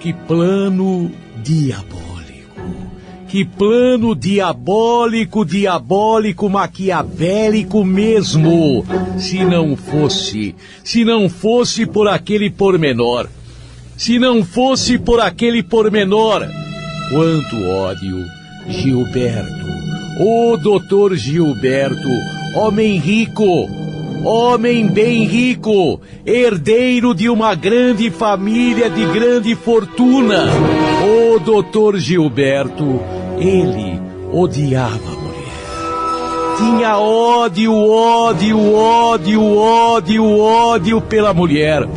Que plano diabólico. Que plano diabólico, diabólico, maquiavélico mesmo. Se não fosse, se não fosse por aquele pormenor. Se não fosse por aquele pormenor. Quanto ódio, Gilberto. Ô doutor Gilberto, homem rico, homem bem rico, herdeiro de uma grande família de grande fortuna. O doutor Gilberto, ele odiava a mulher. Tinha ódio, ódio, ódio, ódio, ódio pela mulher.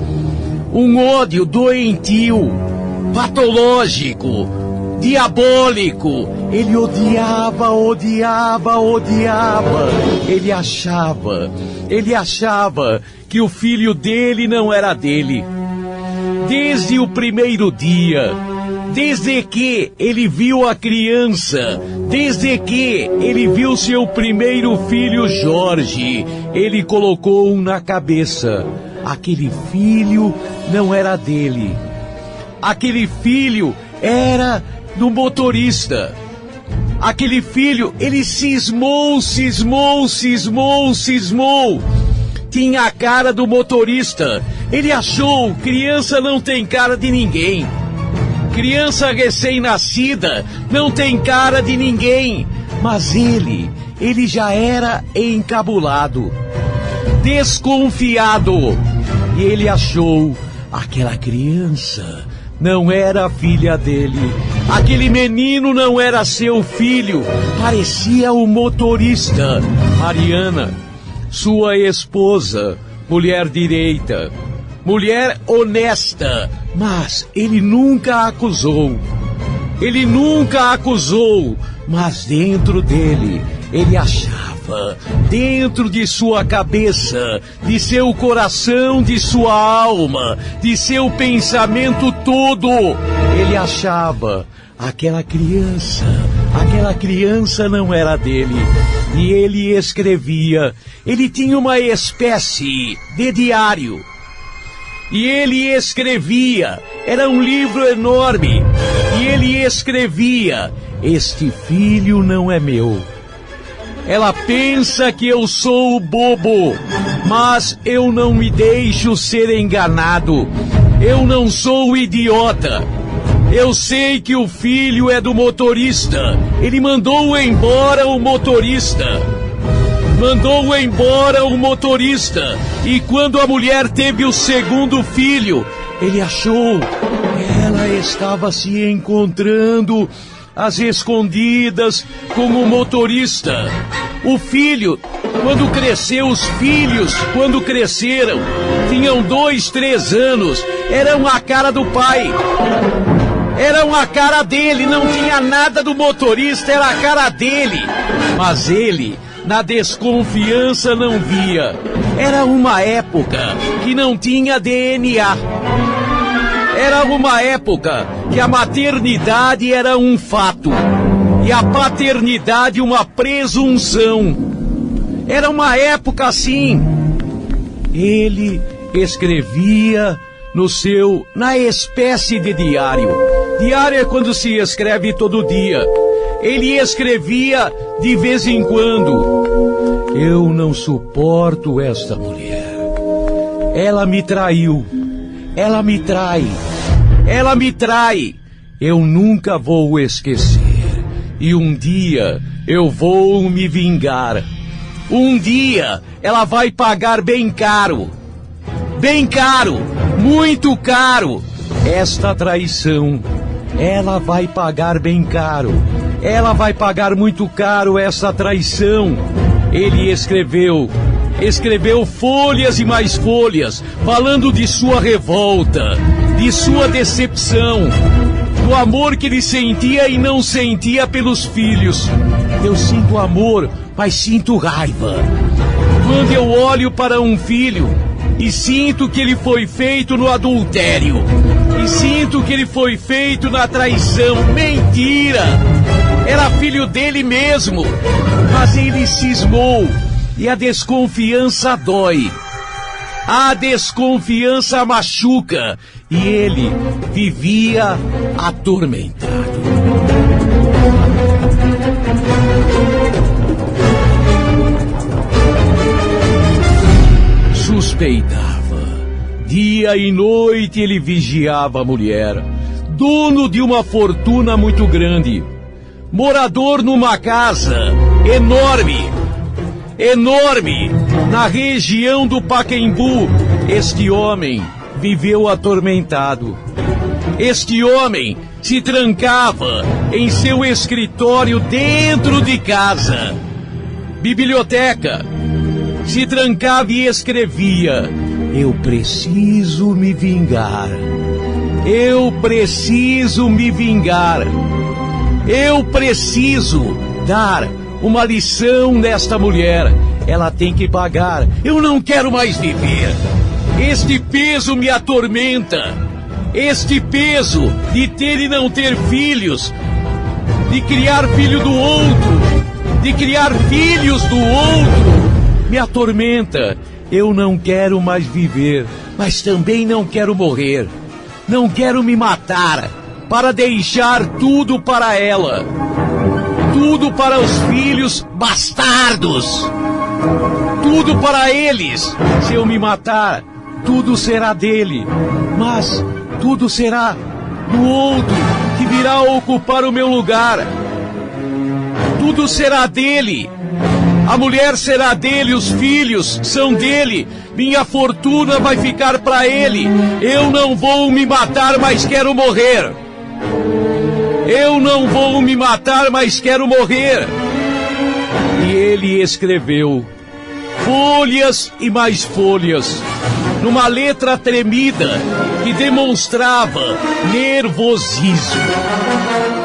Um ódio doentio, patológico, diabólico. Ele odiava, odiava, odiava. Ele achava, ele achava que o filho dele não era dele. Desde o primeiro dia, desde que ele viu a criança, desde que ele viu seu primeiro filho Jorge, ele colocou um na cabeça. Aquele filho não era dele. Aquele filho era do motorista. Aquele filho, ele cismou, cismou, cismou, cismou. Tinha a cara do motorista. Ele achou, criança não tem cara de ninguém. Criança recém-nascida não tem cara de ninguém. Mas ele, ele já era encabulado, desconfiado. E ele achou aquela criança não era filha dele. Aquele menino não era seu filho. Parecia o motorista. Mariana, sua esposa, mulher direita, mulher honesta. Mas ele nunca a acusou. Ele nunca a acusou. Mas dentro dele, ele achava dentro de sua cabeça, de seu coração, de sua alma, de seu pensamento todo. Ele achava aquela criança, aquela criança não era dele. E ele escrevia, ele tinha uma espécie de diário. E ele escrevia, era um livro enorme. E ele escrevia: Este filho não é meu ela pensa que eu sou bobo, mas eu não me deixo ser enganado. Eu não sou idiota. Eu sei que o filho é do motorista. Ele mandou embora o motorista. Mandou embora o motorista. E quando a mulher teve o segundo filho, ele achou. Ela estava se encontrando às escondidas como motorista. O filho, quando cresceu, os filhos, quando cresceram, tinham dois, três anos, eram a cara do pai. Eram a cara dele, não tinha nada do motorista, era a cara dele. Mas ele, na desconfiança, não via. Era uma época que não tinha DNA. Era uma época que a maternidade era um fato e a paternidade uma presunção. Era uma época assim. Ele escrevia no seu, na espécie de diário. Diário é quando se escreve todo dia. Ele escrevia de vez em quando. Eu não suporto esta mulher. Ela me traiu. Ela me trai. Ela me trai. Eu nunca vou esquecer. E um dia eu vou me vingar. Um dia ela vai pagar bem caro. Bem caro. Muito caro. Esta traição. Ela vai pagar bem caro. Ela vai pagar muito caro essa traição. Ele escreveu escreveu folhas e mais folhas, falando de sua revolta, de sua decepção, do amor que ele sentia e não sentia pelos filhos. Eu sinto amor, mas sinto raiva. Quando eu olho para um filho e sinto que ele foi feito no adultério, e sinto que ele foi feito na traição, mentira! Era filho dele mesmo, mas ele cismou e a desconfiança dói. A desconfiança machuca e ele vivia atormentado. Suspeitava. Dia e noite ele vigiava a mulher, dono de uma fortuna muito grande, morador numa casa enorme, enorme, na região do Paquembu. Este homem viveu atormentado. Este homem se trancava em seu escritório dentro de casa. Biblioteca. Se trancava e escrevia: Eu preciso me vingar. Eu preciso me vingar. Eu preciso dar uma lição nesta mulher. Ela tem que pagar. Eu não quero mais viver. Este peso me atormenta. Este peso de ter e não ter filhos, de criar filho do outro, de criar filhos do outro, me atormenta. Eu não quero mais viver, mas também não quero morrer. Não quero me matar para deixar tudo para ela. Tudo para os filhos bastardos. Tudo para eles. Se eu me matar, tudo será dele, mas tudo será do outro que virá ocupar o meu lugar. Tudo será dele. A mulher será dele, os filhos são dele. Minha fortuna vai ficar para ele. Eu não vou me matar, mas quero morrer. Eu não vou me matar, mas quero morrer. E ele escreveu folhas e mais folhas numa letra tremida que demonstrava nervosismo.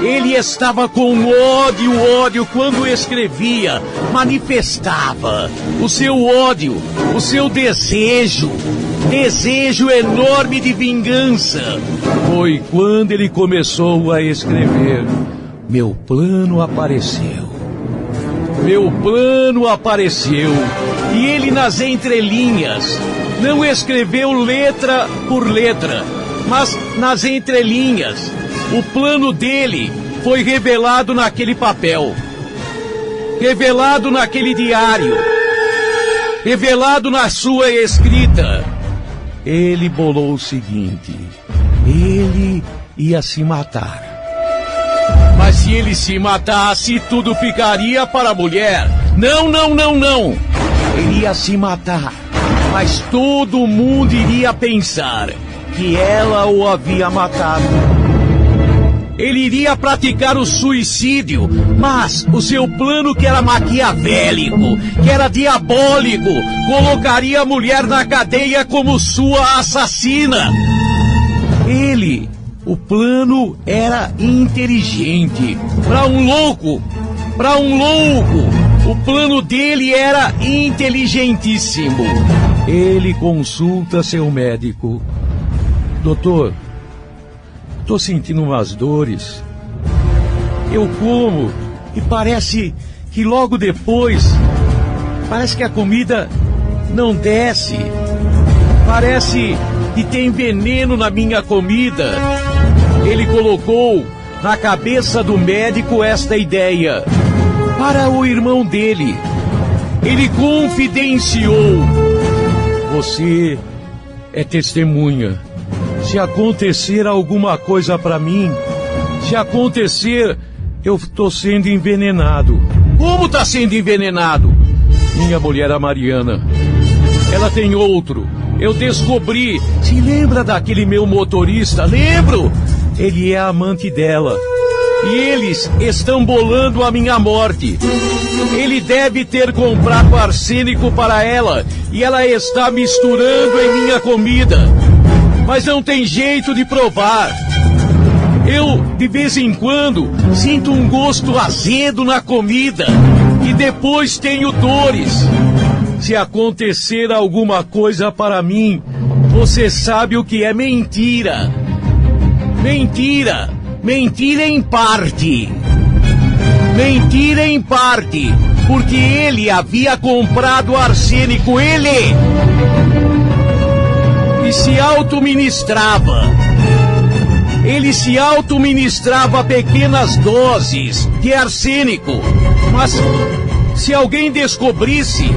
Ele estava com ódio, ódio quando escrevia, manifestava o seu ódio, o seu desejo, desejo enorme de vingança. Foi quando ele começou a escrever: Meu plano apareceu. Meu plano apareceu. E ele nas entrelinhas não escreveu letra por letra, mas nas entrelinhas. O plano dele foi revelado naquele papel, revelado naquele diário, revelado na sua escrita. Ele bolou o seguinte: ele ia se matar. Mas se ele se matasse, tudo ficaria para a mulher. Não, não, não, não. Ele ia se matar mas todo mundo iria pensar que ela o havia matado. Ele iria praticar o suicídio, mas o seu plano que era maquiavélico, que era diabólico, colocaria a mulher na cadeia como sua assassina. Ele, o plano era inteligente. Para um louco, para um louco, o plano dele era inteligentíssimo. Ele consulta seu médico. Doutor, tô sentindo umas dores. Eu como e parece que logo depois, parece que a comida não desce. Parece que tem veneno na minha comida. Ele colocou na cabeça do médico esta ideia para o irmão dele. Ele confidenciou você é testemunha. Se acontecer alguma coisa para mim, se acontecer, eu estou sendo envenenado. Como está sendo envenenado? Minha mulher, a Mariana. Ela tem outro. Eu descobri. Se lembra daquele meu motorista? Lembro! Ele é amante dela. E eles estão bolando a minha morte. Ele deve ter comprado arsênico para ela e ela está misturando em minha comida. Mas não tem jeito de provar. Eu, de vez em quando, sinto um gosto azedo na comida e depois tenho dores. Se acontecer alguma coisa para mim, você sabe o que é mentira. Mentira! Mentira em parte. Mentira em parte. Porque ele havia comprado arsênico, ele! e se autoministrava. Ele se autoministrava pequenas doses de arsênico, mas se alguém descobrisse,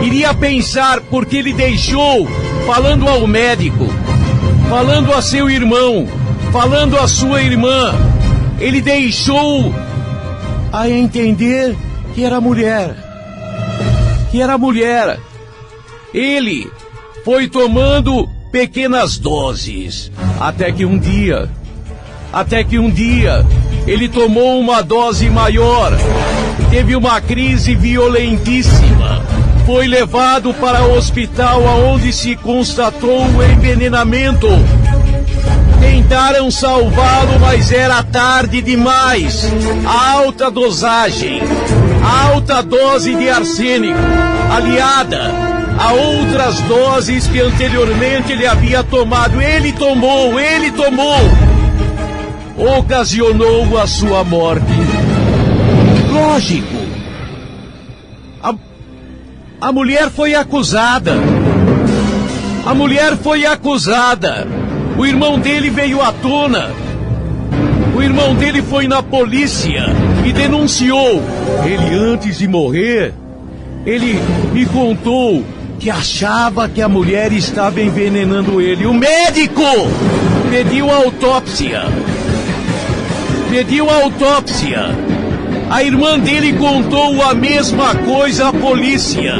iria pensar porque ele deixou, falando ao médico, falando a seu irmão, falando a sua irmã, ele deixou a entender que era mulher. Que era mulher. Ele foi tomando pequenas doses, até que um dia, até que um dia, ele tomou uma dose maior, teve uma crise violentíssima, foi levado para o hospital aonde se constatou o envenenamento. Tentaram salvá-lo, mas era tarde demais. alta dosagem, alta dose de arsênico, aliada a outras doses que anteriormente ele havia tomado. Ele tomou, ele tomou. Ocasionou a sua morte. Lógico. A, a mulher foi acusada. A mulher foi acusada. O irmão dele veio à tona. O irmão dele foi na polícia e denunciou. Ele, antes de morrer, ele me contou que achava que a mulher estava envenenando ele. O médico pediu autópsia. Pediu autópsia. A irmã dele contou a mesma coisa à polícia.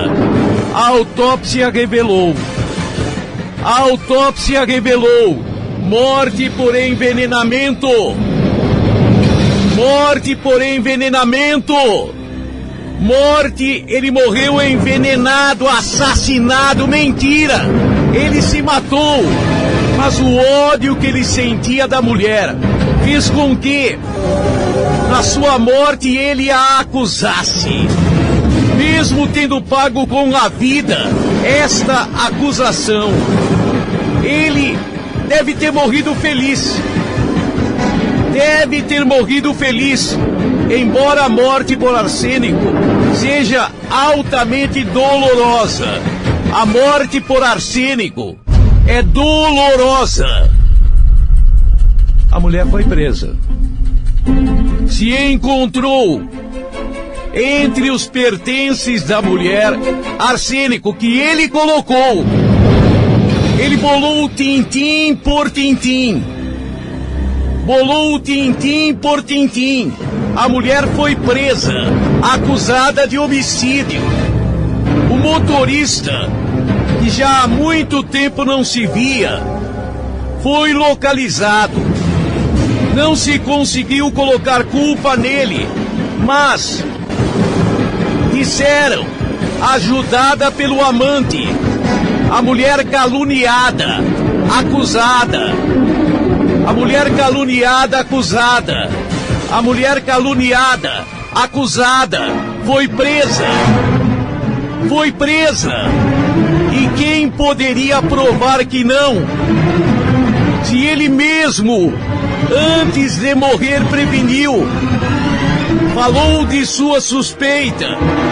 A autópsia revelou. A autópsia revelou morte por envenenamento. Morte por envenenamento. Morte, ele morreu envenenado, assassinado, mentira! Ele se matou, mas o ódio que ele sentia da mulher fez com que, na sua morte, ele a acusasse. Mesmo tendo pago com a vida esta acusação, ele deve ter morrido feliz. Deve ter morrido feliz embora a morte por arsênico seja altamente dolorosa, a morte por arsênico é dolorosa. A mulher foi presa. Se encontrou entre os pertences da mulher arsênico que ele colocou. Ele bolou tintim por tintim. Bolou tintim por tintim a mulher foi presa, acusada de homicídio. O motorista, que já há muito tempo não se via, foi localizado. Não se conseguiu colocar culpa nele, mas disseram, ajudada pelo amante, a mulher caluniada, acusada, a mulher caluniada, acusada a mulher caluniada, acusada, foi presa. Foi presa. E quem poderia provar que não? Se ele mesmo, antes de morrer, preveniu. Falou de sua suspeita.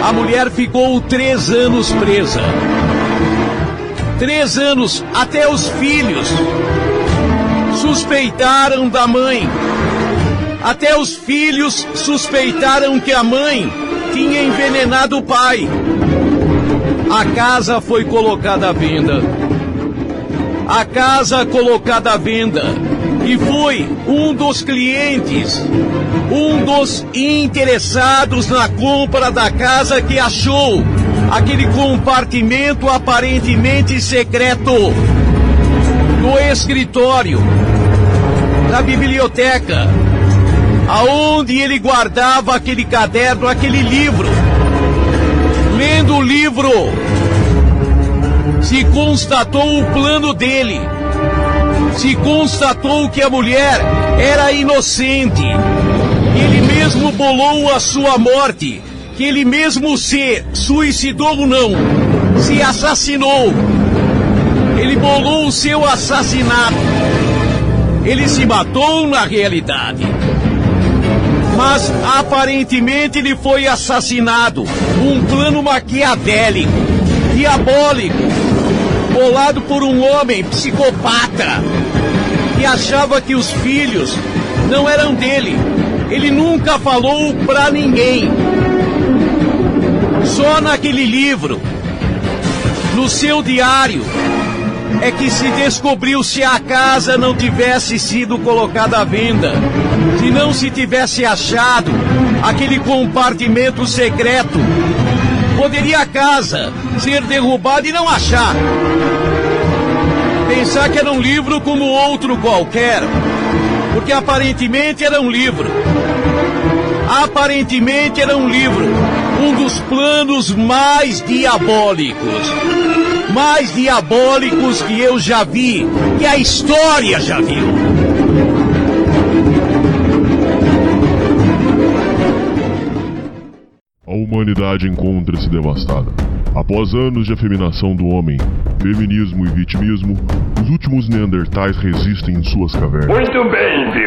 A mulher ficou três anos presa. Três anos, até os filhos suspeitaram da mãe. Até os filhos suspeitaram que a mãe tinha envenenado o pai. A casa foi colocada à venda. A casa colocada à venda. E foi um dos clientes, um dos interessados na compra da casa que achou aquele compartimento aparentemente secreto no escritório, na biblioteca, aonde ele guardava aquele caderno, aquele livro. Lendo o livro, se constatou o plano dele. Se constatou que a mulher era inocente. Ele mesmo bolou a sua morte. Que ele mesmo se suicidou ou não, se assassinou. Ele bolou o seu assassinato. Ele se matou na realidade mas aparentemente ele foi assassinado. Um plano maquiavélico, diabólico. bolado por um homem psicopata que achava que os filhos não eram dele. Ele nunca falou pra ninguém. Só naquele livro, no seu diário, é que se descobriu se a casa não tivesse sido colocada à venda, se não se tivesse achado aquele compartimento secreto, poderia a casa ser derrubada e não achar. Pensar que era um livro como outro qualquer, porque aparentemente era um livro. Aparentemente era um livro, um dos planos mais diabólicos mais diabólicos que eu já vi, que a história já viu. A humanidade encontra-se devastada. Após anos de afeminação do homem, feminismo e vitimismo, os últimos Neandertais resistem em suas cavernas. Muito bem, Vilma.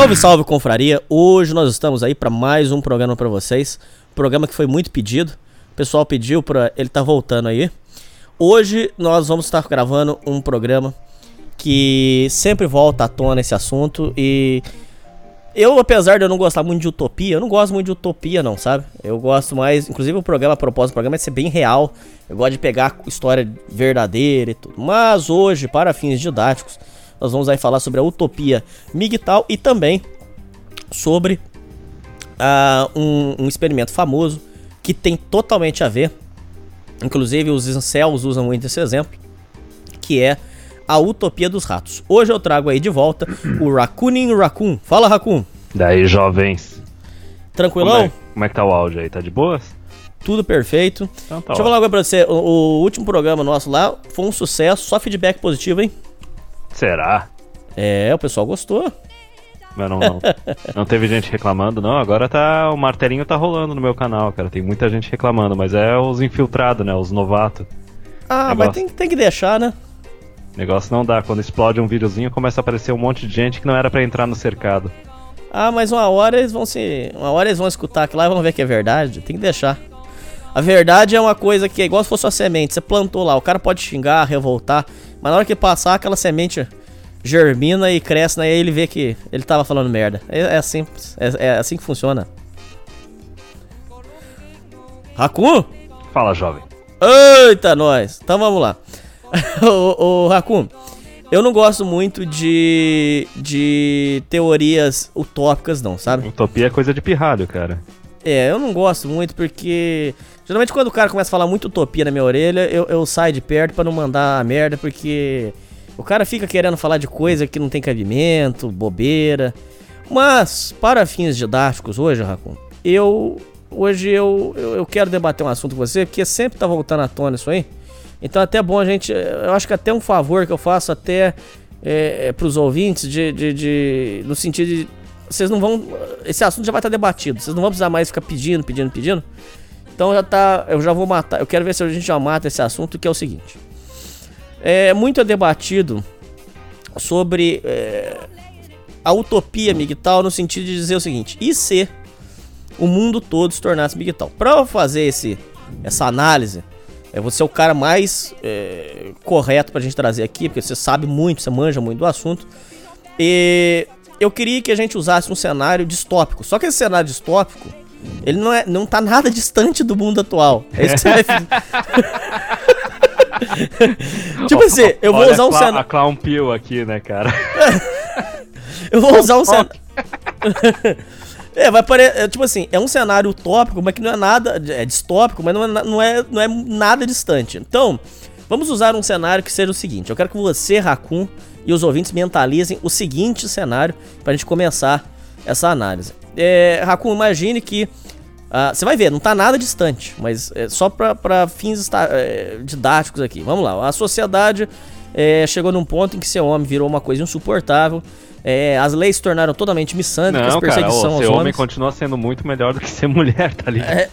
Salve, salve, confraria! Hoje nós estamos aí para mais um programa para vocês. Programa que foi muito pedido. O pessoal pediu para ele tá voltando aí. Hoje nós vamos estar gravando um programa que sempre volta à tona esse assunto e eu, apesar de eu não gostar muito de utopia, eu não gosto muito de utopia, não, sabe? Eu gosto mais, inclusive o programa, a propósito do programa é ser bem real. Eu gosto de pegar história verdadeira e tudo. Mas hoje, para fins didáticos, nós vamos aí falar sobre a utopia migtal e também sobre uh, um, um, experimento famoso que tem totalmente a ver, inclusive os incels usam muito esse exemplo, que é a utopia dos ratos. Hoje eu trago aí de volta o Racooning Raccoon. Fala, Raccoon. Daí, jovens. Tranquilão? Como é, como é que tá o áudio aí? Tá de boas? Tudo perfeito. Então, tá Deixa eu falar agora pra você. O, o último programa nosso lá foi um sucesso, só feedback positivo, hein? Será? É, o pessoal gostou. Mas não, não, não teve gente reclamando, não. Agora tá. O martelinho tá rolando no meu canal, cara. Tem muita gente reclamando, mas é os infiltrados, né? Os novatos. Ah, Negócio... mas tem, tem que deixar, né? Negócio não dá. Quando explode um videozinho, começa a aparecer um monte de gente que não era para entrar no cercado. Ah, mas uma hora eles vão se. Uma hora eles vão escutar aquilo lá e vão ver que é verdade. Tem que deixar. A verdade é uma coisa que é igual se fosse uma semente. Você plantou lá, o cara pode xingar, revoltar, mas na hora que passar, aquela semente germina e cresce, né? E aí ele vê que ele tava falando merda. É, é assim, é, é, assim que funciona. Racun? Fala, jovem. Eita, nós. Então vamos lá. o, o Racun, eu não gosto muito de, de teorias utópicas, não, sabe? Utopia é coisa de pirralho, cara. É, eu não gosto muito porque. Geralmente quando o cara começa a falar muito utopia na minha orelha, eu, eu saio de perto para não mandar a merda, porque o cara fica querendo falar de coisa que não tem cabimento, bobeira. Mas, para fins didáticos hoje, Racun, eu. Hoje eu, eu, eu, quero debater um assunto com você, porque sempre tá voltando à tona isso aí. Então, até bom a gente. Eu acho que até um favor que eu faço até é, é, pros ouvintes, de, de, de, no sentido de vocês não vão. Esse assunto já vai estar debatido. Vocês não vão precisar mais ficar pedindo, pedindo, pedindo. Então já tá. Eu já vou matar. Eu quero ver se a gente já mata esse assunto, que é o seguinte. É muito debatido sobre é, a utopia migtal no sentido de dizer o seguinte: e se o mundo todo se tornasse migtal? Para fazer esse, essa análise, é você é o cara mais é, correto pra gente trazer aqui, porque você sabe muito, você manja muito do assunto. E eu queria que a gente usasse um cenário distópico. Só que esse cenário distópico, ele não, é, não tá nada distante do mundo atual. É isso que você vai Tipo assim, eu vou usar um cenário. A Clown Peel aqui, né, cara? eu vou usar um cenário. É, vai parecer. Tipo assim, é um cenário utópico, mas que não é nada. É distópico, mas não é, não é, não é nada distante. Então, vamos usar um cenário que seja o seguinte: eu quero que você, Raccoon, e os ouvintes mentalizem o seguinte cenário pra gente começar essa análise. É, Raccoon, imagine que. Uh, você vai ver, não tá nada distante, mas é só para fins é, didáticos aqui. Vamos lá, a sociedade é, chegou num ponto em que ser homem virou uma coisa insuportável. É, as leis se tornaram totalmente missânicas, não, perseguição cara, aos ser homens. homem continua sendo muito melhor do que ser mulher, tá ligado? É.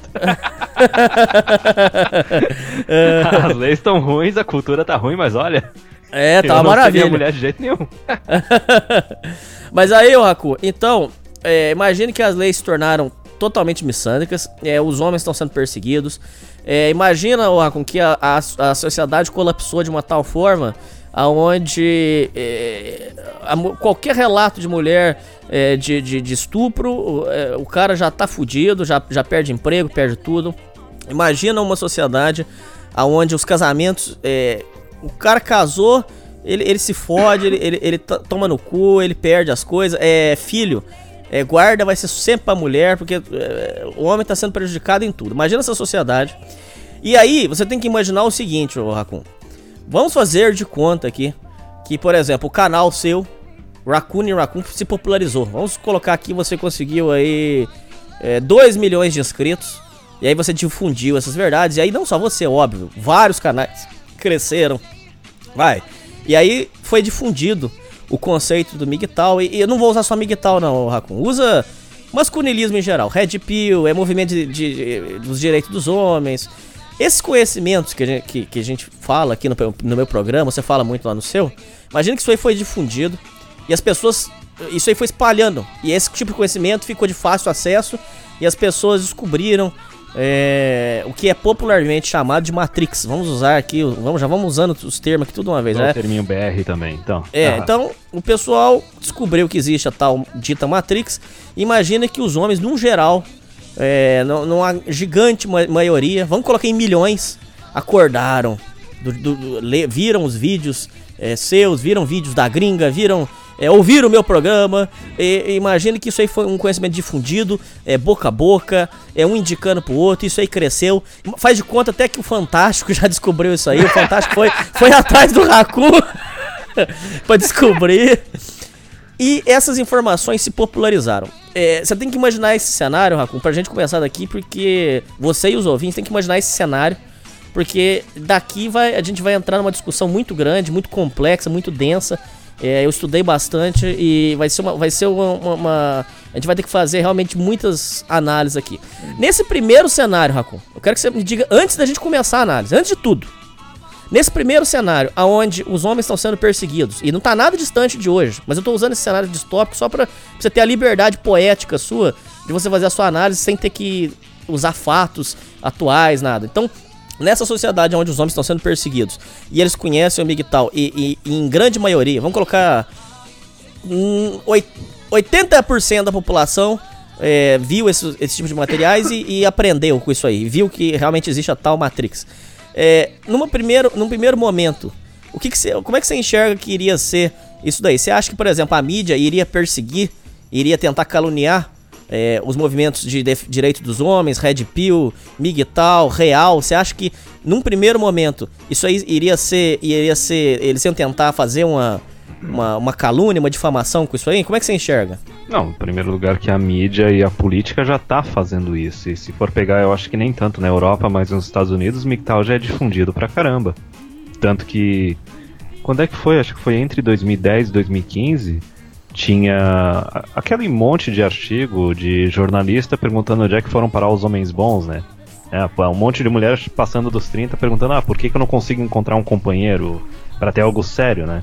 As leis estão ruins, a cultura tá ruim, mas olha. É, tá eu uma não maravilha. mulher de jeito nenhum. Mas aí, ô Raku, então, é, imagine que as leis se tornaram totalmente missânicas, é, os homens estão sendo perseguidos. É, imagina, ô Raku, que a, a, a sociedade colapsou de uma tal forma aonde é, a qualquer relato de mulher é, de, de, de estupro, o, é, o cara já tá fudido, já, já perde emprego, perde tudo. Imagina uma sociedade aonde os casamentos, é, o cara casou, ele, ele se fode, ele, ele, ele to- toma no cu, ele perde as coisas, é filho. É, guarda vai ser sempre pra mulher, porque é, o homem tá sendo prejudicado em tudo. Imagina essa sociedade. E aí, você tem que imaginar o seguinte, ô Raccoon. Vamos fazer de conta aqui que, por exemplo, o canal seu, Raccoon e Raccoon, se popularizou. Vamos colocar aqui, você conseguiu aí 2 milhões de inscritos. E aí você difundiu essas verdades. E aí não só você, óbvio, vários canais cresceram. Vai. E aí foi difundido o conceito do MGTOW. E, e eu não vou usar só MGTOW não, Raccoon. Usa masculinismo em geral. Red Pill, é movimento de, de- dos direitos dos homens. Esses conhecimentos que a gente, que, que a gente fala aqui no, no meu programa, você fala muito lá no seu. Imagina que isso aí foi difundido e as pessoas. Isso aí foi espalhando. E esse tipo de conhecimento ficou de fácil acesso e as pessoas descobriram é, o que é popularmente chamado de Matrix. Vamos usar aqui, vamos, já vamos usando os termos aqui tudo uma vez, né? o terminho BR também, então. É, Ah, então o pessoal descobriu que existe a tal dita Matrix. Imagina que os homens, num geral, é, nu- numa gigante ma- maioria, vamos colocar em milhões, acordaram, do- do- do- le- viram os vídeos é, seus, viram vídeos da gringa, viram. É, ouviram o meu programa, e, imagine que isso aí foi um conhecimento difundido, é, boca a boca, é um indicando pro outro, isso aí cresceu. Faz de conta até que o Fantástico já descobriu isso aí, o Fantástico foi, foi atrás do Raccoon pra descobrir. E essas informações se popularizaram. É, você tem que imaginar esse cenário, Raccoon, pra gente começar daqui, porque você e os ouvintes têm que imaginar esse cenário, porque daqui vai, a gente vai entrar numa discussão muito grande, muito complexa, muito densa. É, eu estudei bastante e vai ser uma. Vai ser uma, uma- uma- A gente vai ter que fazer realmente muitas análises aqui. Nesse primeiro cenário, Raccoon, eu quero que você me diga antes da gente começar a análise, antes de tudo. Nesse primeiro cenário, aonde os homens estão sendo perseguidos, e não tá nada distante de hoje, mas eu tô usando esse cenário distópico só pra você ter a liberdade poética sua de você fazer a sua análise sem ter que usar fatos atuais, nada. Então, nessa sociedade onde os homens estão sendo perseguidos e eles conhecem o MGTOW e, e, e em grande maioria, vamos colocar hum, oit- 80% da população é, viu esse, esse tipo de materiais e, e aprendeu com isso aí, viu que realmente existe a tal Matrix. É, numa primeiro, num primeiro momento, o que que você, como é que você enxerga que iria ser isso daí? Você acha que, por exemplo, a mídia iria perseguir, iria tentar caluniar é, os movimentos de direito dos homens, Red Pill, MGTOW, Real? Você acha que, num primeiro momento, isso aí iria ser, iria ser, eles iam tentar fazer uma, uma, uma calúnia, uma difamação com isso aí? Como é que você enxerga? Não, em primeiro lugar que a mídia e a política já tá fazendo isso. E se for pegar, eu acho que nem tanto na Europa, mas nos Estados Unidos, MGTOW já é difundido pra caramba. Tanto que. Quando é que foi? Acho que foi entre 2010 e 2015. Tinha aquele monte de artigo de jornalista perguntando onde é que foram parar os homens bons, né? É, pô, um monte de mulheres passando dos 30 perguntando: ah, por que, que eu não consigo encontrar um companheiro pra ter algo sério, né?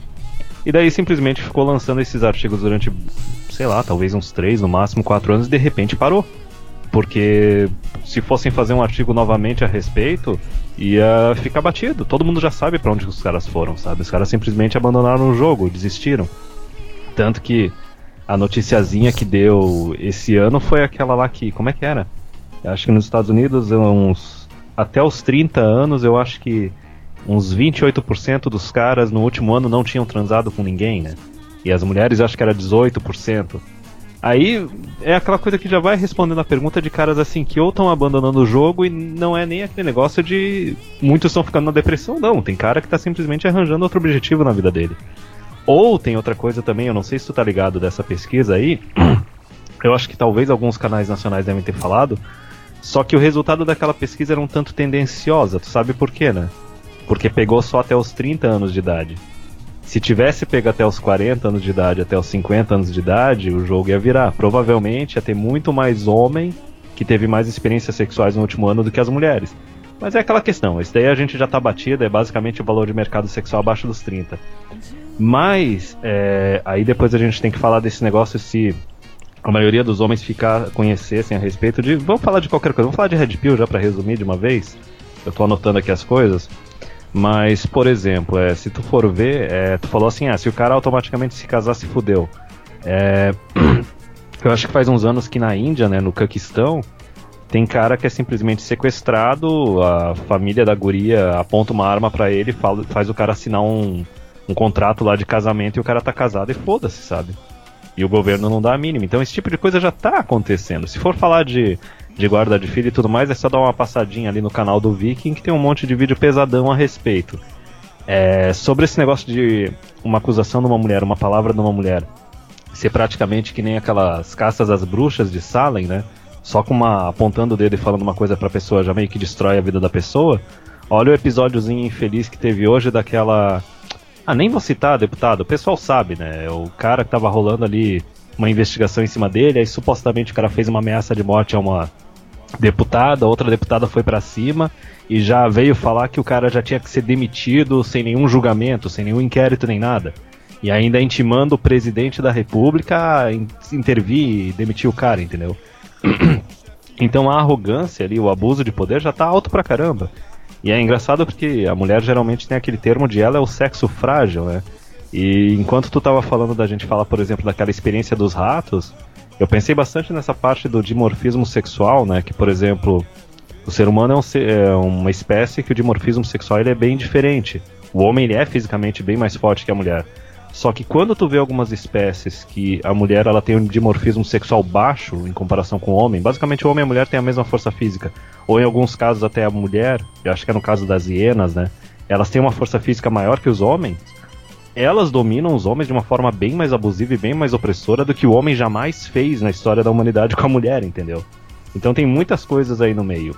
E daí simplesmente ficou lançando esses artigos durante, sei lá, talvez uns 3, no máximo 4 anos, e de repente parou. Porque se fossem fazer um artigo novamente a respeito, ia ficar batido. Todo mundo já sabe pra onde os caras foram, sabe? Os caras simplesmente abandonaram o jogo, desistiram. Tanto que a noticiazinha que deu esse ano foi aquela lá que. Como é que era? Acho que nos Estados Unidos, uns. Até os 30 anos, eu acho que uns 28% dos caras no último ano não tinham transado com ninguém, né? E as mulheres acho que era 18%. Aí é aquela coisa que já vai respondendo a pergunta de caras assim que ou estão abandonando o jogo e não é nem aquele negócio de muitos estão ficando na depressão, não. Tem cara que tá simplesmente arranjando outro objetivo na vida dele. Ou tem outra coisa também, eu não sei se tu tá ligado dessa pesquisa aí. Eu acho que talvez alguns canais nacionais devem ter falado. Só que o resultado daquela pesquisa era um tanto tendenciosa. Tu sabe por quê, né? Porque pegou só até os 30 anos de idade. Se tivesse pego até os 40 anos de idade, até os 50 anos de idade, o jogo ia virar. Provavelmente ia ter muito mais homem que teve mais experiências sexuais no último ano do que as mulheres. Mas é aquela questão, isso daí a gente já tá batido, é basicamente o valor de mercado sexual abaixo dos 30. Mas, é, aí depois a gente tem que falar desse negócio se a maioria dos homens ficar conhecessem a respeito de. Vamos falar de qualquer coisa, vamos falar de Red Pill já para resumir de uma vez. Eu tô anotando aqui as coisas. Mas, por exemplo, é, se tu for ver, é, tu falou assim, ah, se o cara automaticamente se casar, se fudeu. É, eu acho que faz uns anos que na Índia, né, no Caquistão, tem cara que é simplesmente sequestrado, a família da guria aponta uma arma para ele, fala, faz o cara assinar um, um contrato lá de casamento e o cara tá casado e foda-se, sabe? E o governo não dá a mínima. Então esse tipo de coisa já tá acontecendo. Se for falar de de guarda de filho e tudo mais, é só dar uma passadinha ali no canal do Viking que tem um monte de vídeo pesadão a respeito. É, sobre esse negócio de uma acusação de uma mulher, uma palavra de uma mulher, ser praticamente que nem aquelas caças das bruxas de Salem, né? Só com uma apontando o dedo e falando uma coisa pra pessoa já meio que destrói a vida da pessoa. Olha o episódiozinho infeliz que teve hoje daquela. Ah, nem vou citar, deputado, o pessoal sabe, né? O cara que tava rolando ali uma investigação em cima dele, aí supostamente o cara fez uma ameaça de morte a uma deputada, outra deputada foi para cima e já veio falar que o cara já tinha que ser demitido sem nenhum julgamento, sem nenhum inquérito nem nada. E ainda intimando o presidente da república a intervir e demitir o cara, entendeu? então a arrogância ali, o abuso de poder já tá alto pra caramba. E é engraçado porque a mulher geralmente tem aquele termo de ela é o sexo frágil, né? E enquanto tu tava falando da gente falar, por exemplo, daquela experiência dos ratos, eu pensei bastante nessa parte do dimorfismo sexual, né? Que, por exemplo, o ser humano é, um, é uma espécie que o dimorfismo sexual ele é bem diferente. O homem ele é fisicamente bem mais forte que a mulher. Só que quando tu vê algumas espécies que a mulher ela tem um dimorfismo sexual baixo em comparação com o homem, basicamente o homem e a mulher têm a mesma força física. Ou em alguns casos até a mulher, eu acho que é no caso das hienas, né? Elas têm uma força física maior que os homens elas dominam os homens de uma forma bem mais abusiva e bem mais opressora do que o homem jamais fez na história da humanidade com a mulher, entendeu? Então tem muitas coisas aí no meio.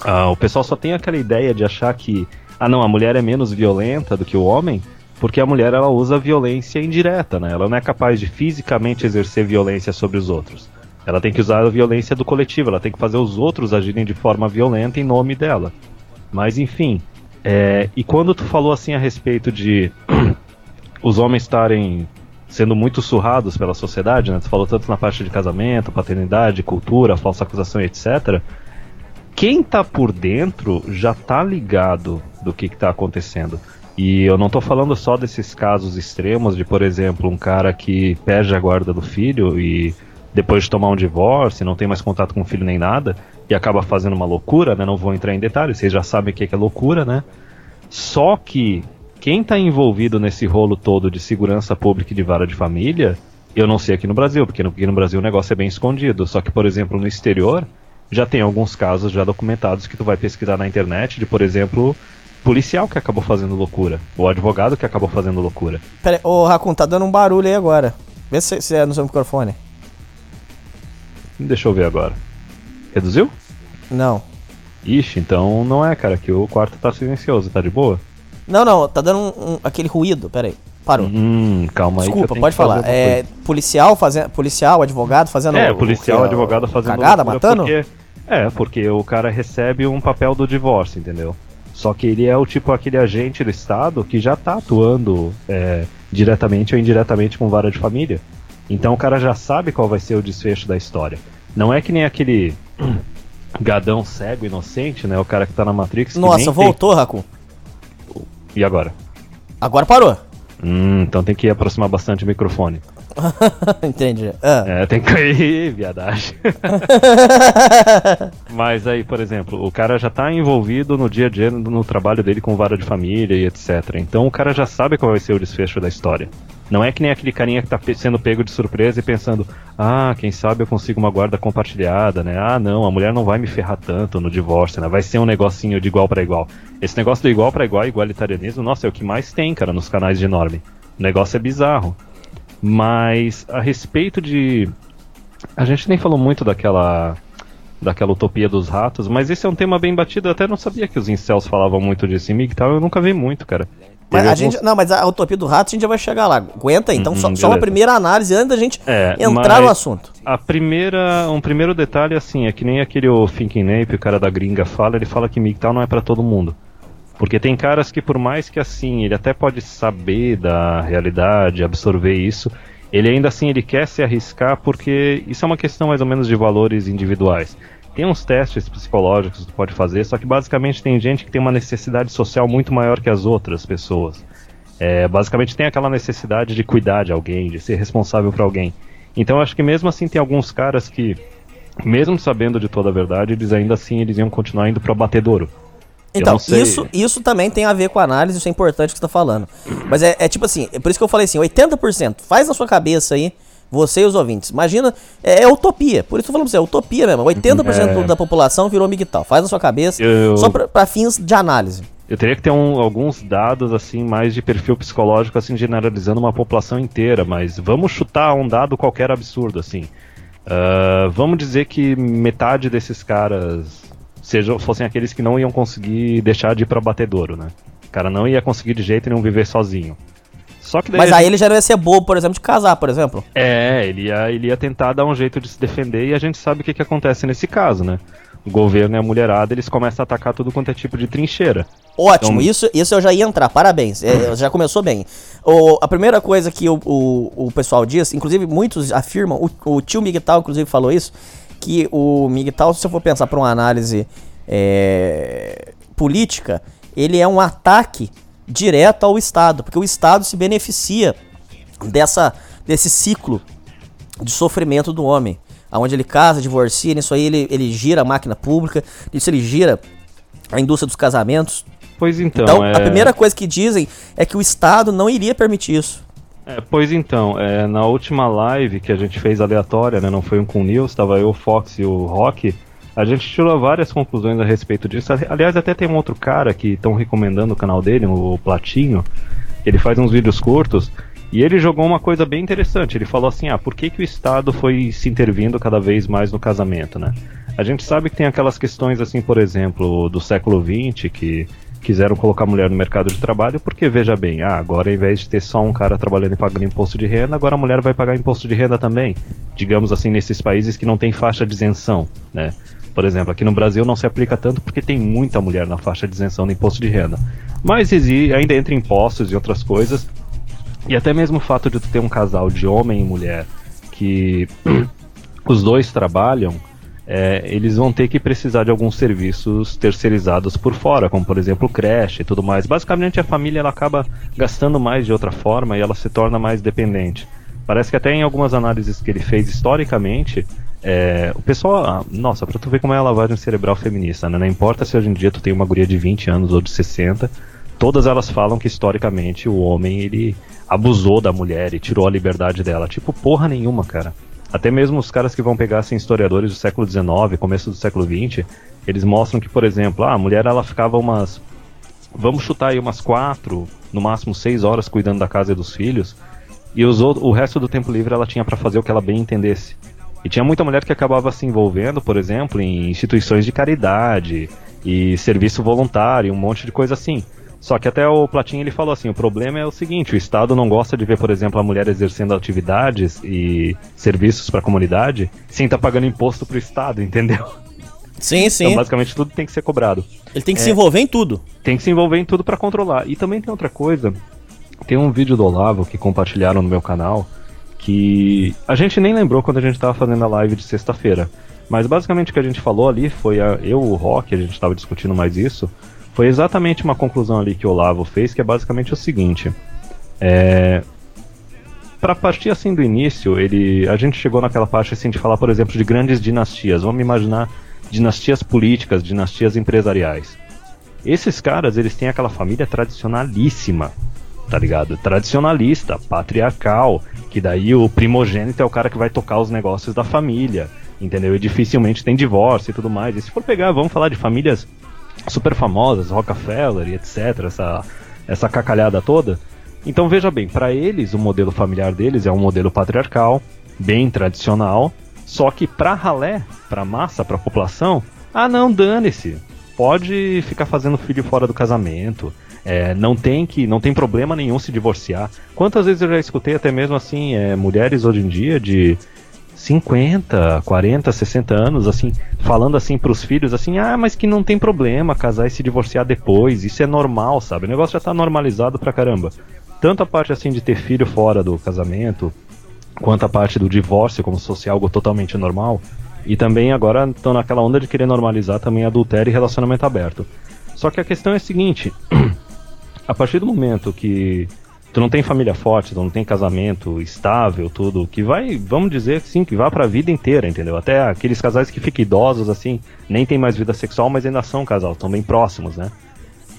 Ah, o pessoal só tem aquela ideia de achar que, ah não, a mulher é menos violenta do que o homem, porque a mulher ela usa violência indireta, né? Ela não é capaz de fisicamente exercer violência sobre os outros. Ela tem que usar a violência do coletivo, ela tem que fazer os outros agirem de forma violenta em nome dela. Mas enfim, é, e quando tu falou assim a respeito de os homens estarem sendo muito surrados pela sociedade, né? Tu falou tanto na parte de casamento, paternidade, cultura, falsa acusação etc. Quem tá por dentro já tá ligado do que, que tá acontecendo. E eu não tô falando só desses casos extremos de, por exemplo, um cara que perde a guarda do filho e depois de tomar um divórcio, não tem mais contato com o filho nem nada, e acaba fazendo uma loucura, né? Não vou entrar em detalhes, vocês já sabem o que é loucura, né? Só que quem está envolvido nesse rolo todo de segurança pública e de vara de família, eu não sei aqui no Brasil, porque aqui no Brasil o negócio é bem escondido. Só que, por exemplo, no exterior, já tem alguns casos já documentados que tu vai pesquisar na internet de, por exemplo, policial que acabou fazendo loucura, ou advogado que acabou fazendo loucura. Pera aí, ô Racun, tá dando um barulho aí agora. Vê se, se é no seu microfone. Deixa eu ver agora. Reduziu? Não. Ixi, então não é, cara, que o quarto tá silencioso, tá de boa? Não, não, tá dando um, um, aquele ruído, peraí. Parou. Hum, calma aí. Desculpa, pode falar. É, policial fazendo. Policial, advogado fazendo. É, policial, o, advogado fazendo. Cagada, matando? Porque, é, porque o cara recebe um papel do divórcio, entendeu? Só que ele é o tipo aquele agente do Estado que já tá atuando é, diretamente ou indiretamente com vara de família. Então o cara já sabe qual vai ser o desfecho da história. Não é que nem aquele gadão cego inocente, né? O cara que tá na Matrix. Nossa, voltou, tem... Raccoon. E agora? Agora parou. Hum, então tem que aproximar bastante o microfone. Entendi. Ah. É, tem que ir, viadagem. Mas aí, por exemplo, o cara já tá envolvido no dia a dia, no trabalho dele com vara de família e etc. Então o cara já sabe qual vai ser o desfecho da história. Não é que nem aquele carinha que tá sendo pego de surpresa e pensando, ah, quem sabe eu consigo uma guarda compartilhada, né? Ah, não, a mulher não vai me ferrar tanto no divórcio, né? Vai ser um negocinho de igual para igual. Esse negócio do igual para igual, igualitarianismo, nossa, é o que mais tem, cara, nos canais de norme. O negócio é bizarro. Mas a respeito de. A gente nem falou muito daquela. Daquela utopia dos ratos, mas esse é um tema bem batido. Eu até não sabia que os incels falavam muito disso em MGTOW, eu nunca vi muito, cara. Mas a gente, não, mas a utopia do rato a gente já vai chegar lá. Aguenta aí. Então, Uhum, só, só uma primeira análise antes da gente É, entrar no assunto. A primeira, um primeiro detalhe assim, é que nem aquele o Thinking Nape, o cara da gringa fala, ele fala que MGTOW não é pra todo mundo. Porque tem caras que por mais que assim, ele até pode saber da realidade, absorver isso, ele ainda assim ele quer se arriscar porque isso é uma questão mais ou menos de valores individuais. Tem uns testes psicológicos que tu pode fazer, só que basicamente tem gente que tem uma necessidade social muito maior que as outras pessoas. É, basicamente tem aquela necessidade de cuidar de alguém, de ser responsável por alguém. Então eu acho que mesmo assim tem alguns caras que, mesmo sabendo de toda a verdade, eles ainda assim eles iam continuar indo pro abatedouro. Então, isso, isso também tem a ver com a análise, isso é importante que você tá falando. Mas é, é tipo assim, é por isso que eu falei assim, 80%, faz na sua cabeça aí, você e os ouvintes. Imagina, é, é utopia, por isso eu falando pra você, é utopia mesmo. 80% É. da população virou migtal. Faz na sua cabeça, Eu- só pra, pra fins de análise. Eu teria que ter um- alguns dados assim mais de perfil psicológico assim generalizando uma população inteira, mas vamos chutar um dado qualquer absurdo assim. Ah, vamos dizer que metade desses caras sejam fossem aqueles que não iam conseguir deixar de ir para batedouro, né? O cara não ia conseguir de jeito nenhum viver sozinho. Só que Mas a aí gente- ele já não ia ser bobo, por exemplo, de casar, por exemplo. é, ele ia, ele ia tentar dar um jeito de se defender e a gente sabe o que, que acontece nesse caso, né? O governo e a mulherada, eles começam a atacar tudo quanto é tipo de trincheira. Ótimo, Então- isso, isso eu já ia entrar, parabéns, é, já começou bem. O, a primeira coisa que o, o, o pessoal diz, inclusive muitos afirmam, o, o tio Miguel inclusive falou isso, que o Miguel, se eu for pensar por uma análise é, política, ele é um ataque direto ao Estado, porque o Estado se beneficia dessa, desse ciclo de sofrimento do homem. Onde ele casa, divorcia, nisso aí ele, ele gira a máquina pública, nisso ele gira a indústria dos casamentos, Pois então, então, é... a primeira coisa que dizem é que o Estado não iria permitir isso. É, pois então, é, na última live que a gente fez aleatória, né, não foi um com o Nils, estava eu, o Fox e o Rock, a gente tirou várias conclusões a respeito disso. Ali- Aliás, até tem um outro cara que estão recomendando o canal dele, o Platinho, ele faz uns vídeos curtos, e ele jogou uma coisa bem interessante. Ele falou assim: ah, por que, que o Estado foi se intervindo cada vez mais no casamento, né? A gente sabe que tem aquelas questões, assim, por exemplo, do século XX, que quiseram colocar mulher no mercado de trabalho, porque veja bem, ah, agora ao invés de ter só um cara trabalhando e pagando imposto de renda, agora a mulher vai pagar imposto de renda também. Digamos assim, nesses países que não tem faixa de isenção, né? Por exemplo, aqui no Brasil não se aplica tanto porque tem muita mulher na faixa de isenção do imposto de renda. Mas ainda entre impostos e outras coisas, e até mesmo o fato de ter um casal de homem e mulher que os dois trabalham, é, eles vão ter que precisar de alguns serviços terceirizados por fora, como por exemplo creche e tudo mais. Basicamente a família ela acaba gastando mais de outra forma e ela se torna mais dependente. Parece que até em algumas análises que ele fez historicamente, é, o pessoal, ah, nossa, pra tu ver como é a lavagem cerebral feminista, né? Não importa se hoje em dia tu tem uma guria de 20 anos ou de 60, todas elas falam que historicamente o homem ele abusou da mulher e tirou a liberdade dela. Tipo, porra nenhuma, cara. Até mesmo os caras que vão pegar assim, historiadores do século XIX, começo do século XX, eles mostram que, por exemplo, ah, a mulher ela ficava umas. Vamos chutar aí umas quatro, no máximo seis horas cuidando da casa e dos filhos, e o resto do tempo livre ela tinha para fazer o que ela bem entendesse. E tinha muita mulher que acabava se envolvendo, por exemplo, em instituições de caridade e serviço voluntário, um monte de coisa assim. Só que até o Platinho ele falou assim, o problema é o seguinte, o Estado não gosta de ver, por exemplo, a mulher exercendo atividades e serviços para a comunidade sem estar pagando imposto pro Estado, entendeu? Sim, sim. Então basicamente tudo tem que ser cobrado. Ele tem que se envolver em tudo. Tem que se envolver em tudo para controlar. E também tem outra coisa, tem um vídeo do Olavo que compartilharam no meu canal que a gente nem lembrou quando a gente estava fazendo a live de sexta-feira. Mas basicamente o que a gente falou ali foi a, eu, o Rock, a gente estava discutindo mais isso. Foi exatamente uma conclusão ali que o Olavo fez, que é basicamente o seguinte. É, para partir assim do início, ele, a gente chegou naquela parte assim de falar, por exemplo, de grandes dinastias. Vamos imaginar dinastias políticas, dinastias empresariais. Esses caras, eles têm aquela família tradicionalíssima. tá ligado? Tradicionalista, patriarcal, que daí o primogênito é o cara que vai tocar os negócios da família, entendeu? E dificilmente tem divórcio e tudo mais. E se for pegar, vamos falar de famílias super famosas, Rockefeller e etc, essa, essa cacalhada toda. Então veja bem, para eles o modelo familiar deles é um modelo patriarcal, bem tradicional, só que pra ralé, pra massa, pra população, ah não, dane-se. Pode ficar fazendo filho fora do casamento. É, não tem que não tem problema nenhum se divorciar. Quantas vezes eu já escutei até mesmo assim, é, mulheres hoje em dia de 50, 40, 60 anos, assim, falando assim pros filhos, assim, ah, mas que não tem problema casar e se divorciar depois, isso é normal, sabe? O negócio já tá normalizado pra caramba. Tanto a parte assim de ter filho fora do casamento, quanto a parte do divórcio como se fosse algo totalmente normal. E também agora estão naquela onda de querer normalizar também adultério e relacionamento aberto. Só que a questão é a seguinte: a partir do momento que tu não tem família forte, tu não tem casamento estável, tudo, que vai, vamos dizer assim, que vai pra vida inteira, entendeu? Até aqueles casais que ficam idosos, assim, nem tem mais vida sexual, mas ainda são casal, estão bem próximos, né?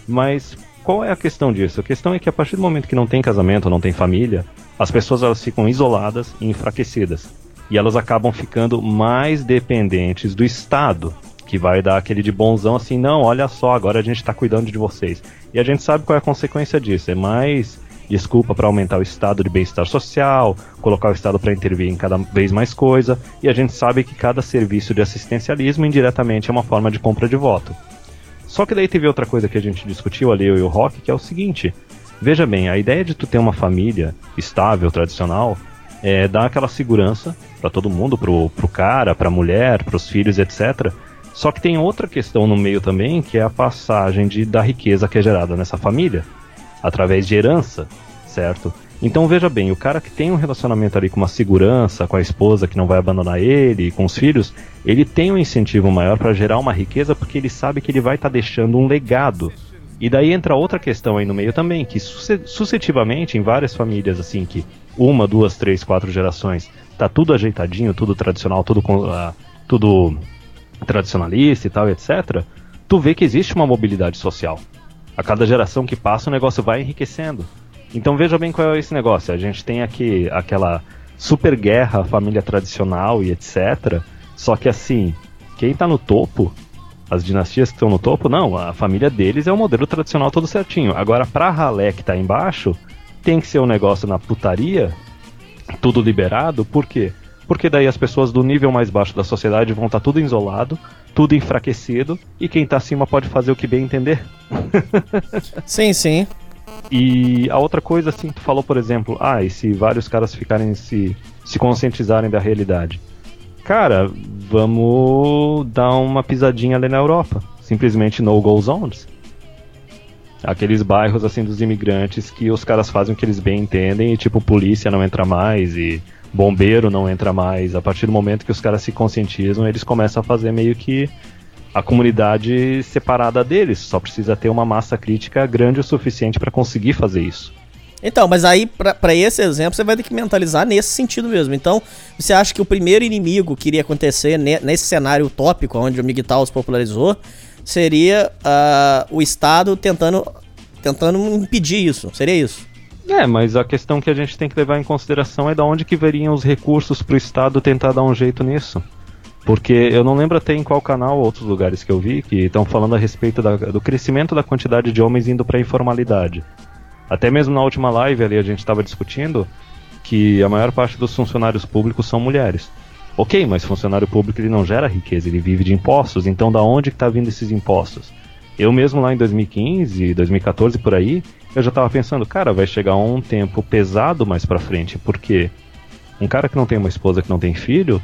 Mas qual é a questão disso? A questão é que a partir do momento que não tem casamento, não tem família, as pessoas elas ficam isoladas e enfraquecidas. E elas acabam ficando mais dependentes do Estado, que vai dar aquele de bonzão assim, não, olha só, agora a gente está cuidando de vocês. E a gente sabe qual é a consequência disso, é mais desculpa para aumentar o estado de bem-estar social, colocar o Estado para intervir em cada vez mais coisa, e a gente sabe que cada serviço de assistencialismo indiretamente é uma forma de compra de voto. Só que daí teve outra coisa que a gente discutiu ali, eu e o Rock, que é o seguinte: veja bem, a ideia de tu ter uma família estável, tradicional, é dar aquela segurança para todo mundo, pro, pro cara, pra mulher, pros filhos, etc. Só que tem outra questão no meio também, que é a passagem de, da riqueza que é gerada nessa família, através de herança, certo? Então veja bem, o cara que tem um relacionamento ali com uma segurança, com a esposa que não vai abandonar ele, com os filhos, ele tem um incentivo maior para gerar uma riqueza porque ele sabe que ele vai estar tá deixando um legado. E daí entra outra questão aí no meio também, que sucessivamente em várias famílias assim que uma, duas, três, quatro gerações tá tudo ajeitadinho, tudo tradicional, tudo uh, tudo tradicionalista e tal, etc, tu vê que existe uma mobilidade social. A cada geração que passa, o negócio vai enriquecendo. Então veja bem qual é esse negócio. A gente tem aqui aquela super guerra, família tradicional e etc. Só que assim, quem tá no topo, as dinastias que estão no topo, não, a família deles é o modelo tradicional todo certinho. Agora, pra ralé que tá embaixo, tem que ser um negócio na putaria, tudo liberado, por quê? porque daí as pessoas do nível mais baixo da sociedade vão estar tá tudo isolado, tudo enfraquecido, e quem está acima pode fazer o que bem entender. sim, sim. E a outra coisa, assim, tu falou, por exemplo, ah, e se vários caras ficarem se, se conscientizarem da realidade? Cara, vamos dar uma pisadinha ali na Europa. Simplesmente no-go zones. Aqueles bairros, assim, dos imigrantes que os caras fazem o que eles bem entendem e, tipo, polícia não entra mais e bombeiro não entra mais. A partir do momento que os caras se conscientizam, eles começam a fazer meio que a comunidade separada deles. Só precisa ter uma massa crítica grande o suficiente para conseguir fazer isso. Então, mas aí, para esse exemplo, você vai ter que mentalizar nesse sentido mesmo. Então, você acha que o primeiro inimigo que iria acontecer nesse cenário utópico, onde o MGTOW se popularizou, seria uh, o Estado tentando, tentando impedir isso? Seria isso? É, mas a questão que a gente tem que levar em consideração é de onde que veriam os recursos para o Estado tentar dar um jeito nisso. Porque eu não lembro até em qual canal ou outros lugares que eu vi que estão falando a respeito da, do crescimento da quantidade de homens indo para a informalidade. Até mesmo na última live ali a gente estava discutindo que a maior parte dos funcionários públicos são mulheres. Ok, mas funcionário público ele não gera riqueza, ele vive de impostos, então da onde que está vindo esses impostos? Eu mesmo lá em 2015, 2014 por aí, eu já tava pensando, cara, vai chegar um tempo pesado mais pra frente, porque um cara que não tem uma esposa, que não tem filho,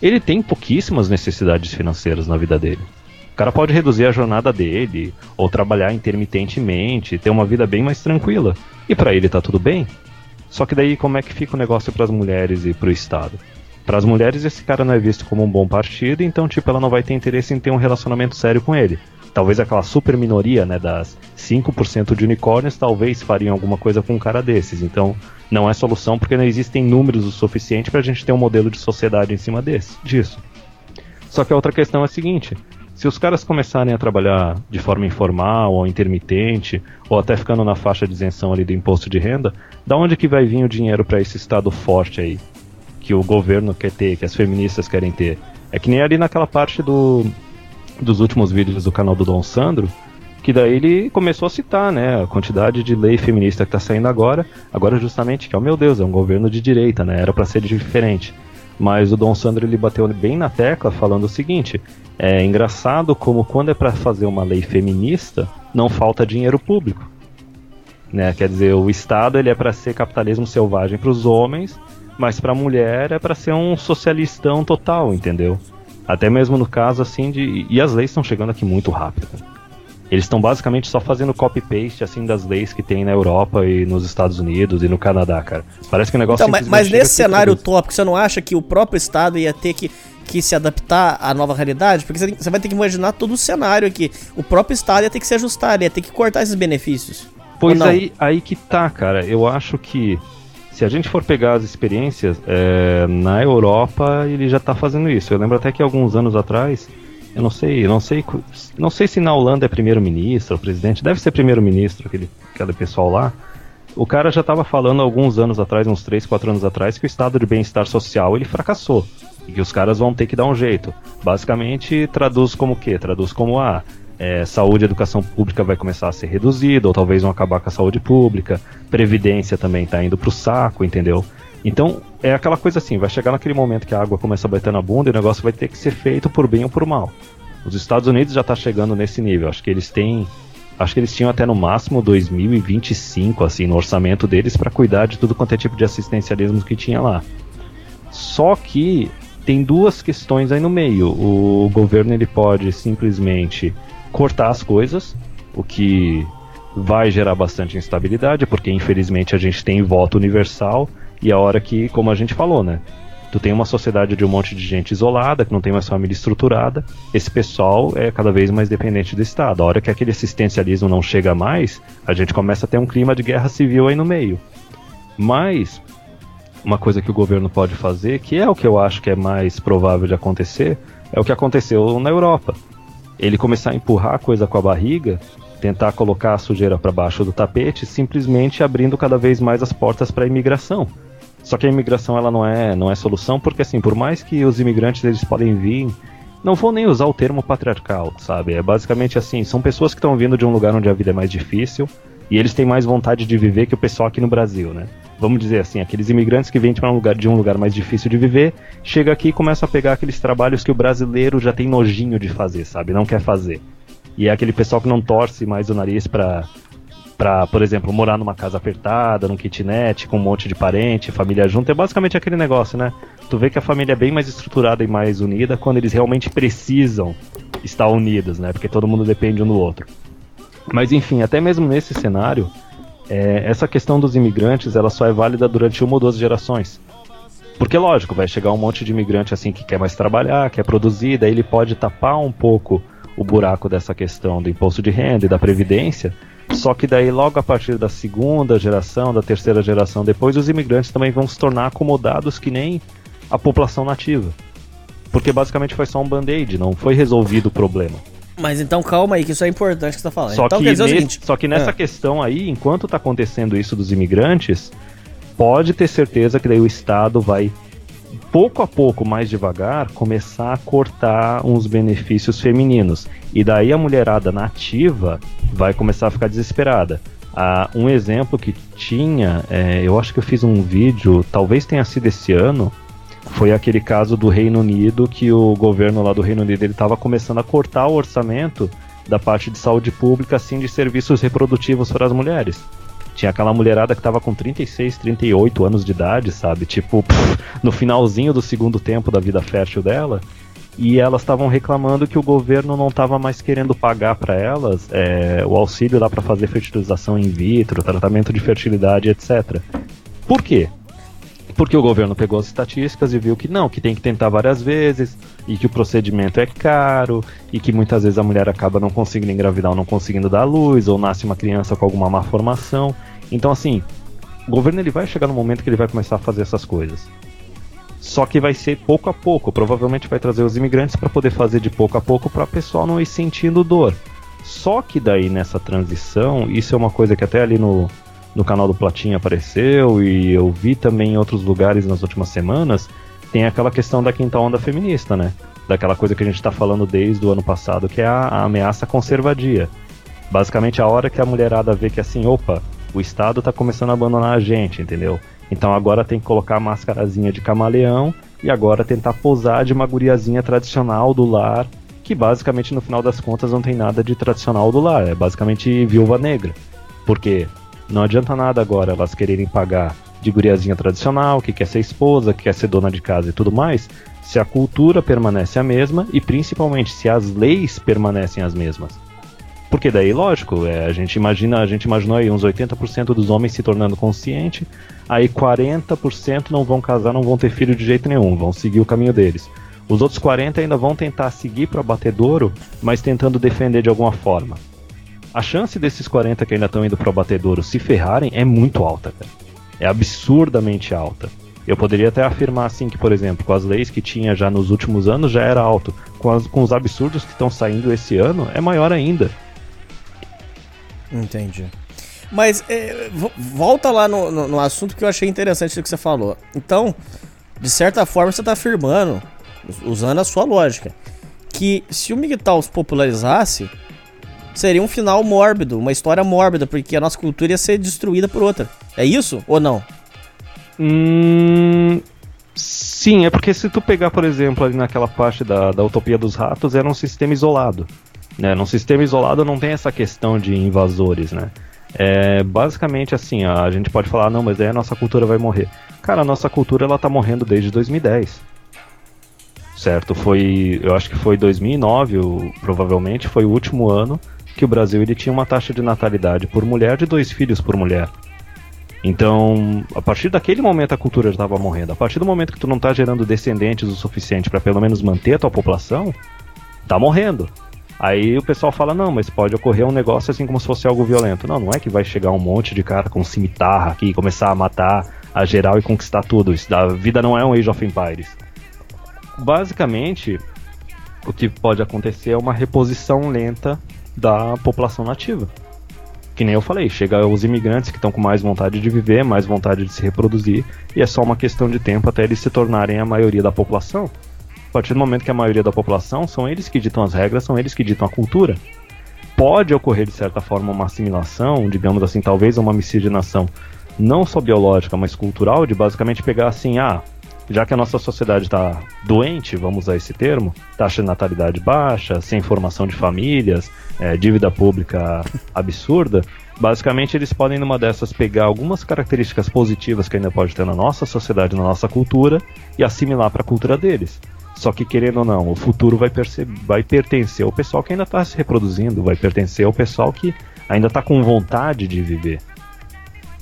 ele tem pouquíssimas necessidades financeiras na vida dele. O cara pode reduzir a jornada dele, ou trabalhar intermitentemente, ter uma vida bem mais tranquila. E para ele tá tudo bem. Só que daí como é que fica o negócio para as mulheres e para o Estado? Para as mulheres esse cara não é visto como um bom partido, então tipo ela não vai ter interesse em ter um relacionamento sério com ele talvez aquela super minoria, né, das 5% de unicórnios, talvez fariam alguma coisa com um cara desses. Então, não é solução porque não existem números o suficiente para a gente ter um modelo de sociedade em cima desse, disso. Só que a outra questão é a seguinte: Se os caras começarem a trabalhar de forma informal ou intermitente, ou até ficando na faixa de isenção ali do imposto de renda, da onde que vai vir o dinheiro para esse estado forte aí? Que o governo quer ter, que as feministas querem ter. É que nem ali naquela parte do, dos últimos vídeos do canal do Dom Sandro, que daí ele começou a citar, né, a quantidade de lei feminista que está saindo agora, agora justamente que, oh meu Deus, é um governo de direita, né, era para ser diferente. Mas o Dom Sandro ele bateu bem na tecla falando o seguinte: é engraçado como quando é para fazer uma lei feminista, não falta dinheiro público. Né? Quer dizer, o Estado ele é para ser capitalismo selvagem para os homens, mas para a mulher é para ser um socialistão total, entendeu? Até mesmo no caso assim de e as leis estão chegando aqui muito rápido. Eles estão basicamente só fazendo copy-paste assim das leis que tem na Europa e nos Estados Unidos e no Canadá, cara. Parece que o negócio Então, mas, mas nesse cenário tópico, você não acha que o próprio Estado ia ter que, que se adaptar à nova realidade? Porque você, você vai ter que imaginar todo o cenário aqui. O próprio Estado ia ter que se ajustar, ia ter que cortar esses benefícios. Pois aí, aí que tá, cara. Eu acho que se a gente for pegar as experiências, é, na Europa ele já tá fazendo isso. Eu lembro até que alguns anos atrás eu não sei, não sei, não sei se na Holanda é primeiro-ministro, presidente, deve ser primeiro-ministro aquele, aquele pessoal lá. O cara já estava falando alguns anos atrás, uns 3, 4 anos atrás, que o estado de bem-estar social ele fracassou e que os caras vão ter que dar um jeito. Basicamente traduz como o quê? Traduz como a ah, é, saúde e educação pública vai começar a ser reduzida, ou talvez vão acabar com a saúde pública, previdência também está indo para o saco, entendeu? Então, é aquela coisa assim, vai chegar naquele momento que a água começa a bater na bunda e o negócio vai ter que ser feito por bem ou por mal. Os Estados Unidos já está chegando nesse nível. Acho que eles têm, acho que eles tinham até no máximo 2025 assim no orçamento deles para cuidar de tudo quanto é tipo de assistencialismo que tinha lá. Só que tem duas questões aí no meio. O governo ele pode simplesmente cortar as coisas, o que vai gerar bastante instabilidade, porque infelizmente a gente tem voto universal e a hora que, como a gente falou, né? Tu tem uma sociedade de um monte de gente isolada, que não tem mais família estruturada. Esse pessoal é cada vez mais dependente do Estado. A hora que aquele assistencialismo não chega mais, a gente começa a ter um clima de guerra civil aí no meio. Mas, uma coisa que o governo pode fazer, que é o que eu acho que é mais provável de acontecer, é o que aconteceu na Europa. Ele começar a empurrar a coisa com a barriga tentar colocar a sujeira para baixo do tapete, simplesmente abrindo cada vez mais as portas para a imigração. Só que a imigração ela não é, não é solução, porque assim, por mais que os imigrantes eles podem vir, não vou nem usar o termo patriarcal, sabe? É basicamente assim, são pessoas que estão vindo de um lugar onde a vida é mais difícil e eles têm mais vontade de viver que o pessoal aqui no Brasil, né? Vamos dizer assim, aqueles imigrantes que vêm para um lugar de um lugar mais difícil de viver, chega aqui e começa a pegar aqueles trabalhos que o brasileiro já tem nojinho de fazer, sabe? Não quer fazer. E é aquele pessoal que não torce mais o nariz para para, por exemplo, morar numa casa apertada, num kitnet, com um monte de parente, família junto, é basicamente aquele negócio, né? Tu vê que a família é bem mais estruturada e mais unida quando eles realmente precisam estar unidos, né? Porque todo mundo depende um do outro. Mas enfim, até mesmo nesse cenário, é, essa questão dos imigrantes, ela só é válida durante uma ou duas gerações. Porque lógico, vai chegar um monte de imigrante assim que quer mais trabalhar, quer produzir, daí ele pode tapar um pouco o buraco dessa questão do imposto de renda e da previdência, só que daí, logo a partir da segunda geração, da terceira geração depois, os imigrantes também vão se tornar acomodados que nem a população nativa. Porque basicamente foi só um band-aid, não foi resolvido o problema. Mas então calma aí, que isso é importante que você tá falando. Só, então, que, nesse, seguinte, só que nessa é. questão aí, enquanto tá acontecendo isso dos imigrantes, pode ter certeza que daí o Estado vai pouco a pouco, mais devagar, começar a cortar uns benefícios femininos. E daí a mulherada nativa vai começar a ficar desesperada. Ah, um exemplo que tinha, é, eu acho que eu fiz um vídeo, talvez tenha sido esse ano, foi aquele caso do Reino Unido que o governo lá do Reino Unido ele estava começando a cortar o orçamento da parte de saúde pública assim de serviços reprodutivos para as mulheres. Tinha aquela mulherada que tava com 36, 38 anos de idade, sabe? Tipo, pff, no finalzinho do segundo tempo da vida fértil dela. E elas estavam reclamando que o governo não estava mais querendo pagar para elas é, o auxílio lá para fazer fertilização in vitro, tratamento de fertilidade, etc. Por quê? Porque o governo pegou as estatísticas e viu que não, que tem que tentar várias vezes, e que o procedimento é caro, e que muitas vezes a mulher acaba não conseguindo engravidar ou não conseguindo dar luz, ou nasce uma criança com alguma má formação. Então, assim, o governo ele vai chegar no momento que ele vai começar a fazer essas coisas. Só que vai ser pouco a pouco. Provavelmente vai trazer os imigrantes para poder fazer de pouco a pouco para o pessoal não ir sentindo dor. Só que daí nessa transição, isso é uma coisa que até ali no, no canal do Platinha apareceu e eu vi também em outros lugares nas últimas semanas, tem aquela questão da quinta onda feminista, né? Daquela coisa que a gente está falando desde o ano passado, que é a, a ameaça conservadia. Basicamente a hora que a mulherada vê que assim, opa, o Estado está começando a abandonar a gente, entendeu? Então agora tem que colocar a máscarazinha de camaleão e agora tentar posar de uma guriazinha tradicional do lar, que basicamente no final das contas não tem nada de tradicional do lar, é basicamente viúva negra. Porque não adianta nada agora elas quererem pagar de guriazinha tradicional, que quer ser esposa, que quer ser dona de casa e tudo mais, se a cultura permanece a mesma e principalmente se as leis permanecem as mesmas. Porque daí, lógico, é, a gente imagina, a gente imaginou aí uns 80% dos homens se tornando consciente, aí 40% não vão casar, não vão ter filho de jeito nenhum, vão seguir o caminho deles. Os outros 40 ainda vão tentar seguir para o abatedouro, mas tentando defender de alguma forma. A chance desses 40 que ainda estão indo para o abatedouro se ferrarem é muito alta, cara. É absurdamente alta. Eu poderia até afirmar assim que, por exemplo, com as leis que tinha já nos últimos anos já era alto. Com, as, com os absurdos que estão saindo esse ano, é maior ainda. Entendi. Mas é, volta lá no, no, no, assunto que eu achei interessante do que você falou. Então, de certa forma, você está afirmando, usando a sua lógica, que se o Miguel se popularizasse, seria um final mórbido, uma história mórbida, porque a nossa cultura ia ser destruída por outra. É isso ou não? Hum, sim, é porque se tu pegar, por exemplo, ali naquela parte da, da Utopia dos Ratos, era um sistema isolado. Né? Num sistema isolado não tem essa questão de invasores, né? É, basicamente assim, a gente pode falar, não, mas aí a nossa cultura vai morrer. Cara, a nossa cultura ela tá morrendo desde 2010. Certo? Foi, eu acho que foi 2009, o, provavelmente foi o último ano que o Brasil ele tinha uma taxa de natalidade por mulher de dois filhos por mulher. Então, a partir daquele momento a cultura já estava morrendo. A partir do momento que tu não está gerando descendentes o suficiente para pelo menos manter a tua população, tá morrendo. Aí o pessoal fala, não, mas pode ocorrer um negócio assim como se fosse algo violento. Não, não é que vai chegar um monte de cara com cimitarra aqui e começar a matar a geral e conquistar tudo. Isso, a vida não é um Age of Empires. Basicamente, o que pode acontecer é uma reposição lenta da população nativa. Que nem eu falei, chega os imigrantes que estão com mais vontade de viver, mais vontade de se reproduzir, e é só uma questão de tempo até eles se tornarem a maioria da população partir do momento que a maioria da população são eles que ditam as regras, são eles que ditam a cultura. Pode ocorrer, de certa forma, uma assimilação, digamos assim, talvez uma miscigenação, não só biológica, mas cultural, de basicamente pegar assim, ah, já que a nossa sociedade está doente, vamos usar esse termo, taxa de natalidade baixa, sem formação de famílias, é, dívida pública absurda, basicamente eles podem numa dessas pegar algumas características positivas que ainda pode ter na nossa sociedade, na nossa cultura e assimilar para a cultura deles. Só que, querendo ou não, o futuro vai, vai pertencer ao pessoal que ainda está se reproduzindo, vai pertencer ao pessoal que ainda está com vontade de viver.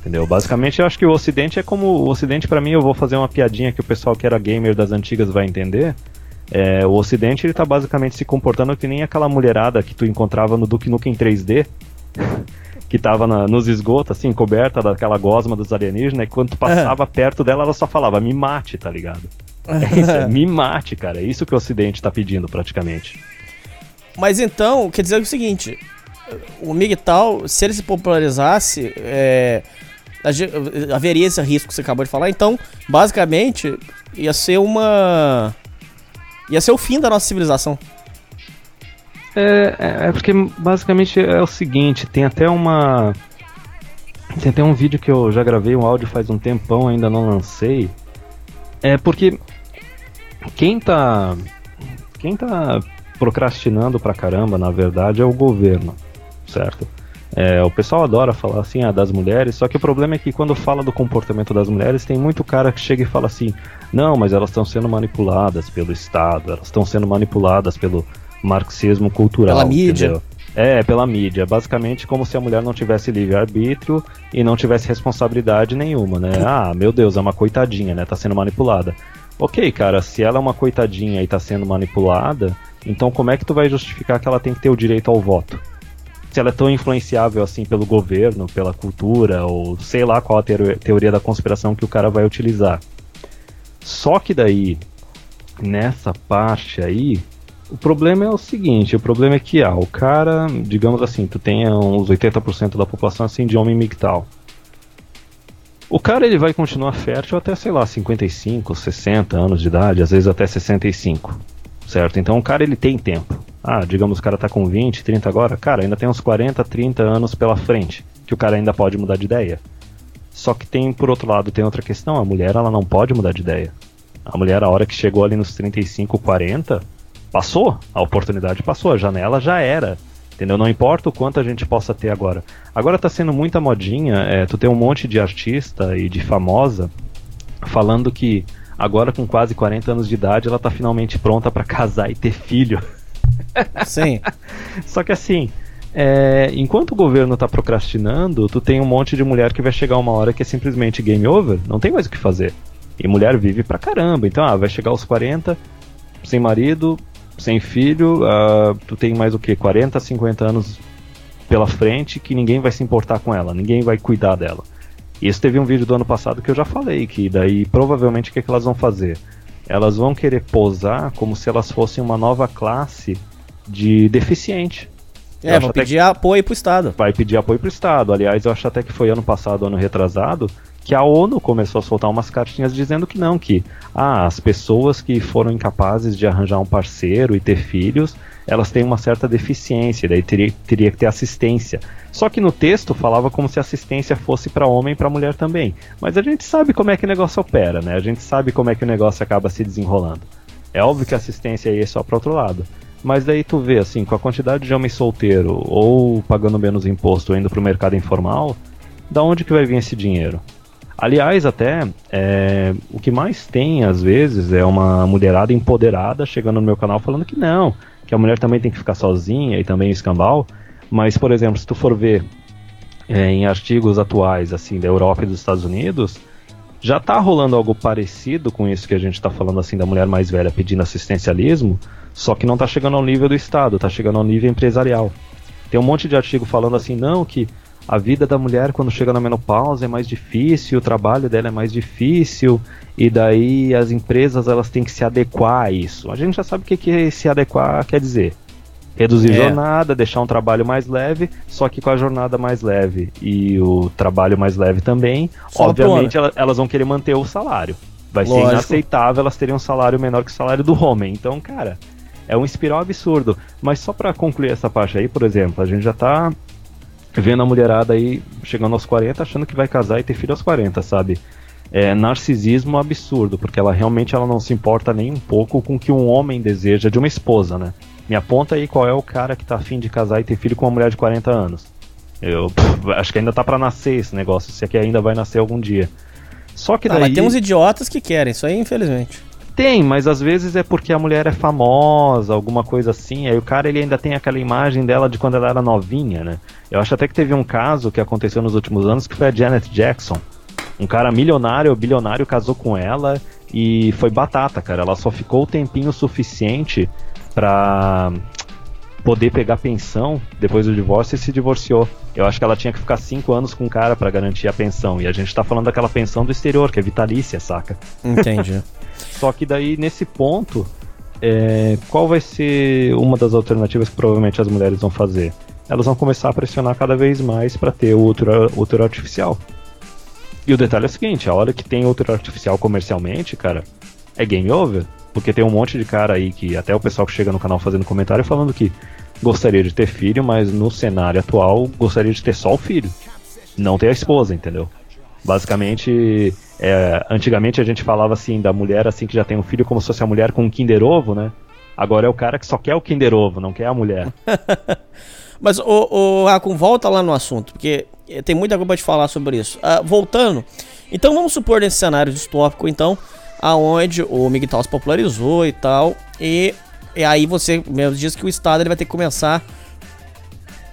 Entendeu? Basicamente, eu acho que o Ocidente é como. O Ocidente, para mim, eu vou fazer uma piadinha que o pessoal que era gamer das antigas vai entender. É, o Ocidente, ele tá basicamente se comportando que nem aquela mulherada que tu encontrava no Duke Nukem 3D. que tava na, nos esgotos, assim, coberta daquela gosma dos alienígenas, e quando tu passava perto dela, ela só falava, me mate, tá ligado? É isso, é, me mate, cara. É isso que o Ocidente tá pedindo, praticamente. Mas então, quer dizer o seguinte: o MGTOW, se ele se popularizasse, é, haveria esse risco que você acabou de falar. Então, basicamente, ia ser uma. ia ser o fim da nossa civilização. É, é, é porque basicamente é o seguinte: tem até uma. Tem até um vídeo que eu já gravei, um áudio faz um tempão, ainda não lancei. É porque quem tá. Quem tá procrastinando pra caramba, na verdade, é o governo, certo? É, o pessoal adora falar assim ah, das mulheres, só que o problema é que quando fala do comportamento das mulheres, tem muito cara que chega e fala assim: não, mas elas estão sendo manipuladas pelo Estado, elas estão sendo manipuladas pelo marxismo cultural. Pela mídia. Entendeu? É, pela mídia. Basicamente como se a mulher não tivesse livre-arbítrio e não tivesse responsabilidade nenhuma, né? Ah, meu Deus, é uma coitadinha, né? Tá sendo manipulada. Ok, cara, se ela é uma coitadinha e tá sendo manipulada, então como é que tu vai justificar que ela tem que ter o direito ao voto? Se ela é tão influenciável assim pelo governo, pela cultura, ou sei lá qual a teoria da conspiração que o cara vai utilizar. Só que daí, nessa parte aí, o problema é o seguinte, o problema é que ah, o cara, digamos assim, tu tem uns 80% da população assim de homem migtal. O cara ele vai continuar fértil até, sei lá, 55, 60 anos de idade, às vezes até 65. Certo? Então o cara ele tem tempo. Ah, digamos o cara tá com 20, 30 agora, cara, ainda tem uns 40, 30 anos pela frente, que o cara ainda pode mudar de ideia. Só que tem, por outro lado, tem outra questão, a mulher ela não pode mudar de ideia. A mulher, a hora que chegou ali nos 35, 40, passou, a oportunidade passou, a janela já era. Entendeu? Não importa o quanto a gente possa ter agora. Agora tá sendo muita modinha, é, tu tem um monte de artista e de famosa falando que agora com quase 40 anos de idade ela tá finalmente pronta para casar e ter filho. Sim. Só que assim, é, enquanto o governo tá procrastinando, tu tem um monte de mulher que vai chegar uma hora que é simplesmente game over, não tem mais o que fazer. E mulher vive pra caramba, então ah, vai chegar aos 40, sem marido, sem filho, uh, tu tem mais o que? 40, 50 anos pela frente que ninguém vai se importar com ela, ninguém vai cuidar dela. Isso teve um vídeo do ano passado que eu já falei, que daí provavelmente o que, é que elas vão fazer? Elas vão querer posar como se elas fossem uma nova classe de deficiente. É, vão pedir que... apoio pro Estado. Vai pedir apoio pro Estado. Aliás, eu acho até que foi ano passado, ano retrasado, que a ONU começou a soltar umas cartinhas dizendo que não, que ah, as pessoas que foram incapazes de arranjar um parceiro e ter filhos, elas têm uma certa deficiência, daí teria, teria que ter assistência. Só que no texto falava como se assistência fosse para homem e para mulher também. Mas a gente sabe como é que o negócio opera, né? A gente sabe como é que o negócio acaba se desenrolando. É óbvio que a assistência aí é só para outro lado. Mas daí tu vê, assim, com a quantidade de homem solteiro ou pagando menos imposto ou indo pro mercado informal, da onde que vai vir esse dinheiro? Aliás, até, é, o que mais tem às vezes é uma mulherada empoderada chegando no meu canal falando que não, que a mulher também tem que ficar sozinha e também escambau. Mas, por exemplo, se tu for ver é, em artigos atuais assim da Europa e dos Estados Unidos, já está rolando algo parecido com isso que a gente está falando assim da mulher mais velha pedindo assistencialismo, só que não está chegando ao nível do Estado, está chegando ao nível empresarial. Tem um monte de artigo falando assim, não, que a vida da mulher quando chega na menopausa é mais difícil, o trabalho dela é mais difícil, e daí as empresas elas têm que se adequar a isso. A gente já sabe o que, que se adequar quer dizer. Reduzir é. jornada, deixar um trabalho mais leve, só que com a jornada mais leve e o trabalho mais leve também, só obviamente elas, elas, vão querer manter o salário. Vai Lógico. ser inaceitável elas terem um salário menor que o salário do homem. Então, cara, é um espiral absurdo. Mas só para concluir essa parte aí, por exemplo, a gente já tá vendo a mulherada aí chegando aos 40 achando que vai casar e ter filho aos 40, sabe? É narcisismo absurdo, porque ela realmente ela não se importa nem um pouco com o que um homem deseja de uma esposa, né? Me aponta aí qual é o cara que tá afim de casar e ter filho com uma mulher de 40 anos. Eu pff, acho que ainda tá para nascer esse negócio, se é que ainda vai nascer algum dia. Só que daí. Ah, mas tem uns idiotas que querem, isso aí, infelizmente. Tem, mas às vezes é porque a mulher é famosa, alguma coisa assim. Aí o cara ele ainda tem aquela imagem dela de quando ela era novinha, né? Eu acho até que teve um caso que aconteceu nos últimos anos que foi a Janet Jackson. Um cara milionário, bilionário, casou com ela e foi batata, cara. Ela só ficou o tempinho suficiente pra poder pegar pensão depois do divórcio e se divorciou. Eu acho que ela tinha que ficar cinco anos com o cara para garantir a pensão. E a gente tá falando daquela pensão do exterior, que é vitalícia, saca? Entendi. Só que daí, nesse ponto, é, qual vai ser uma das alternativas que provavelmente as mulheres vão fazer? Elas vão começar a pressionar cada vez mais para ter o útero artificial. E o detalhe é o seguinte, a hora que tem útero artificial comercialmente, cara, é game over. Porque tem um monte de cara aí que até o pessoal que chega no canal fazendo comentário falando que gostaria de ter filho, mas no cenário atual gostaria de ter só o filho. Não ter a esposa, entendeu? Basicamente, é, antigamente a gente falava assim da mulher assim que já tem um filho como se fosse a mulher com um Kinder Ovo, né? Agora é o cara que só quer o Kinder Ovo, não quer a mulher. Mas o, Racun, volta lá no assunto, porque tem muita coisa pra te falar sobre isso. Uh, voltando, então vamos supor nesse cenário distópico, então, aonde o MGTOW se popularizou e tal, e, e aí você mesmo diz que o Estado ele vai ter que começar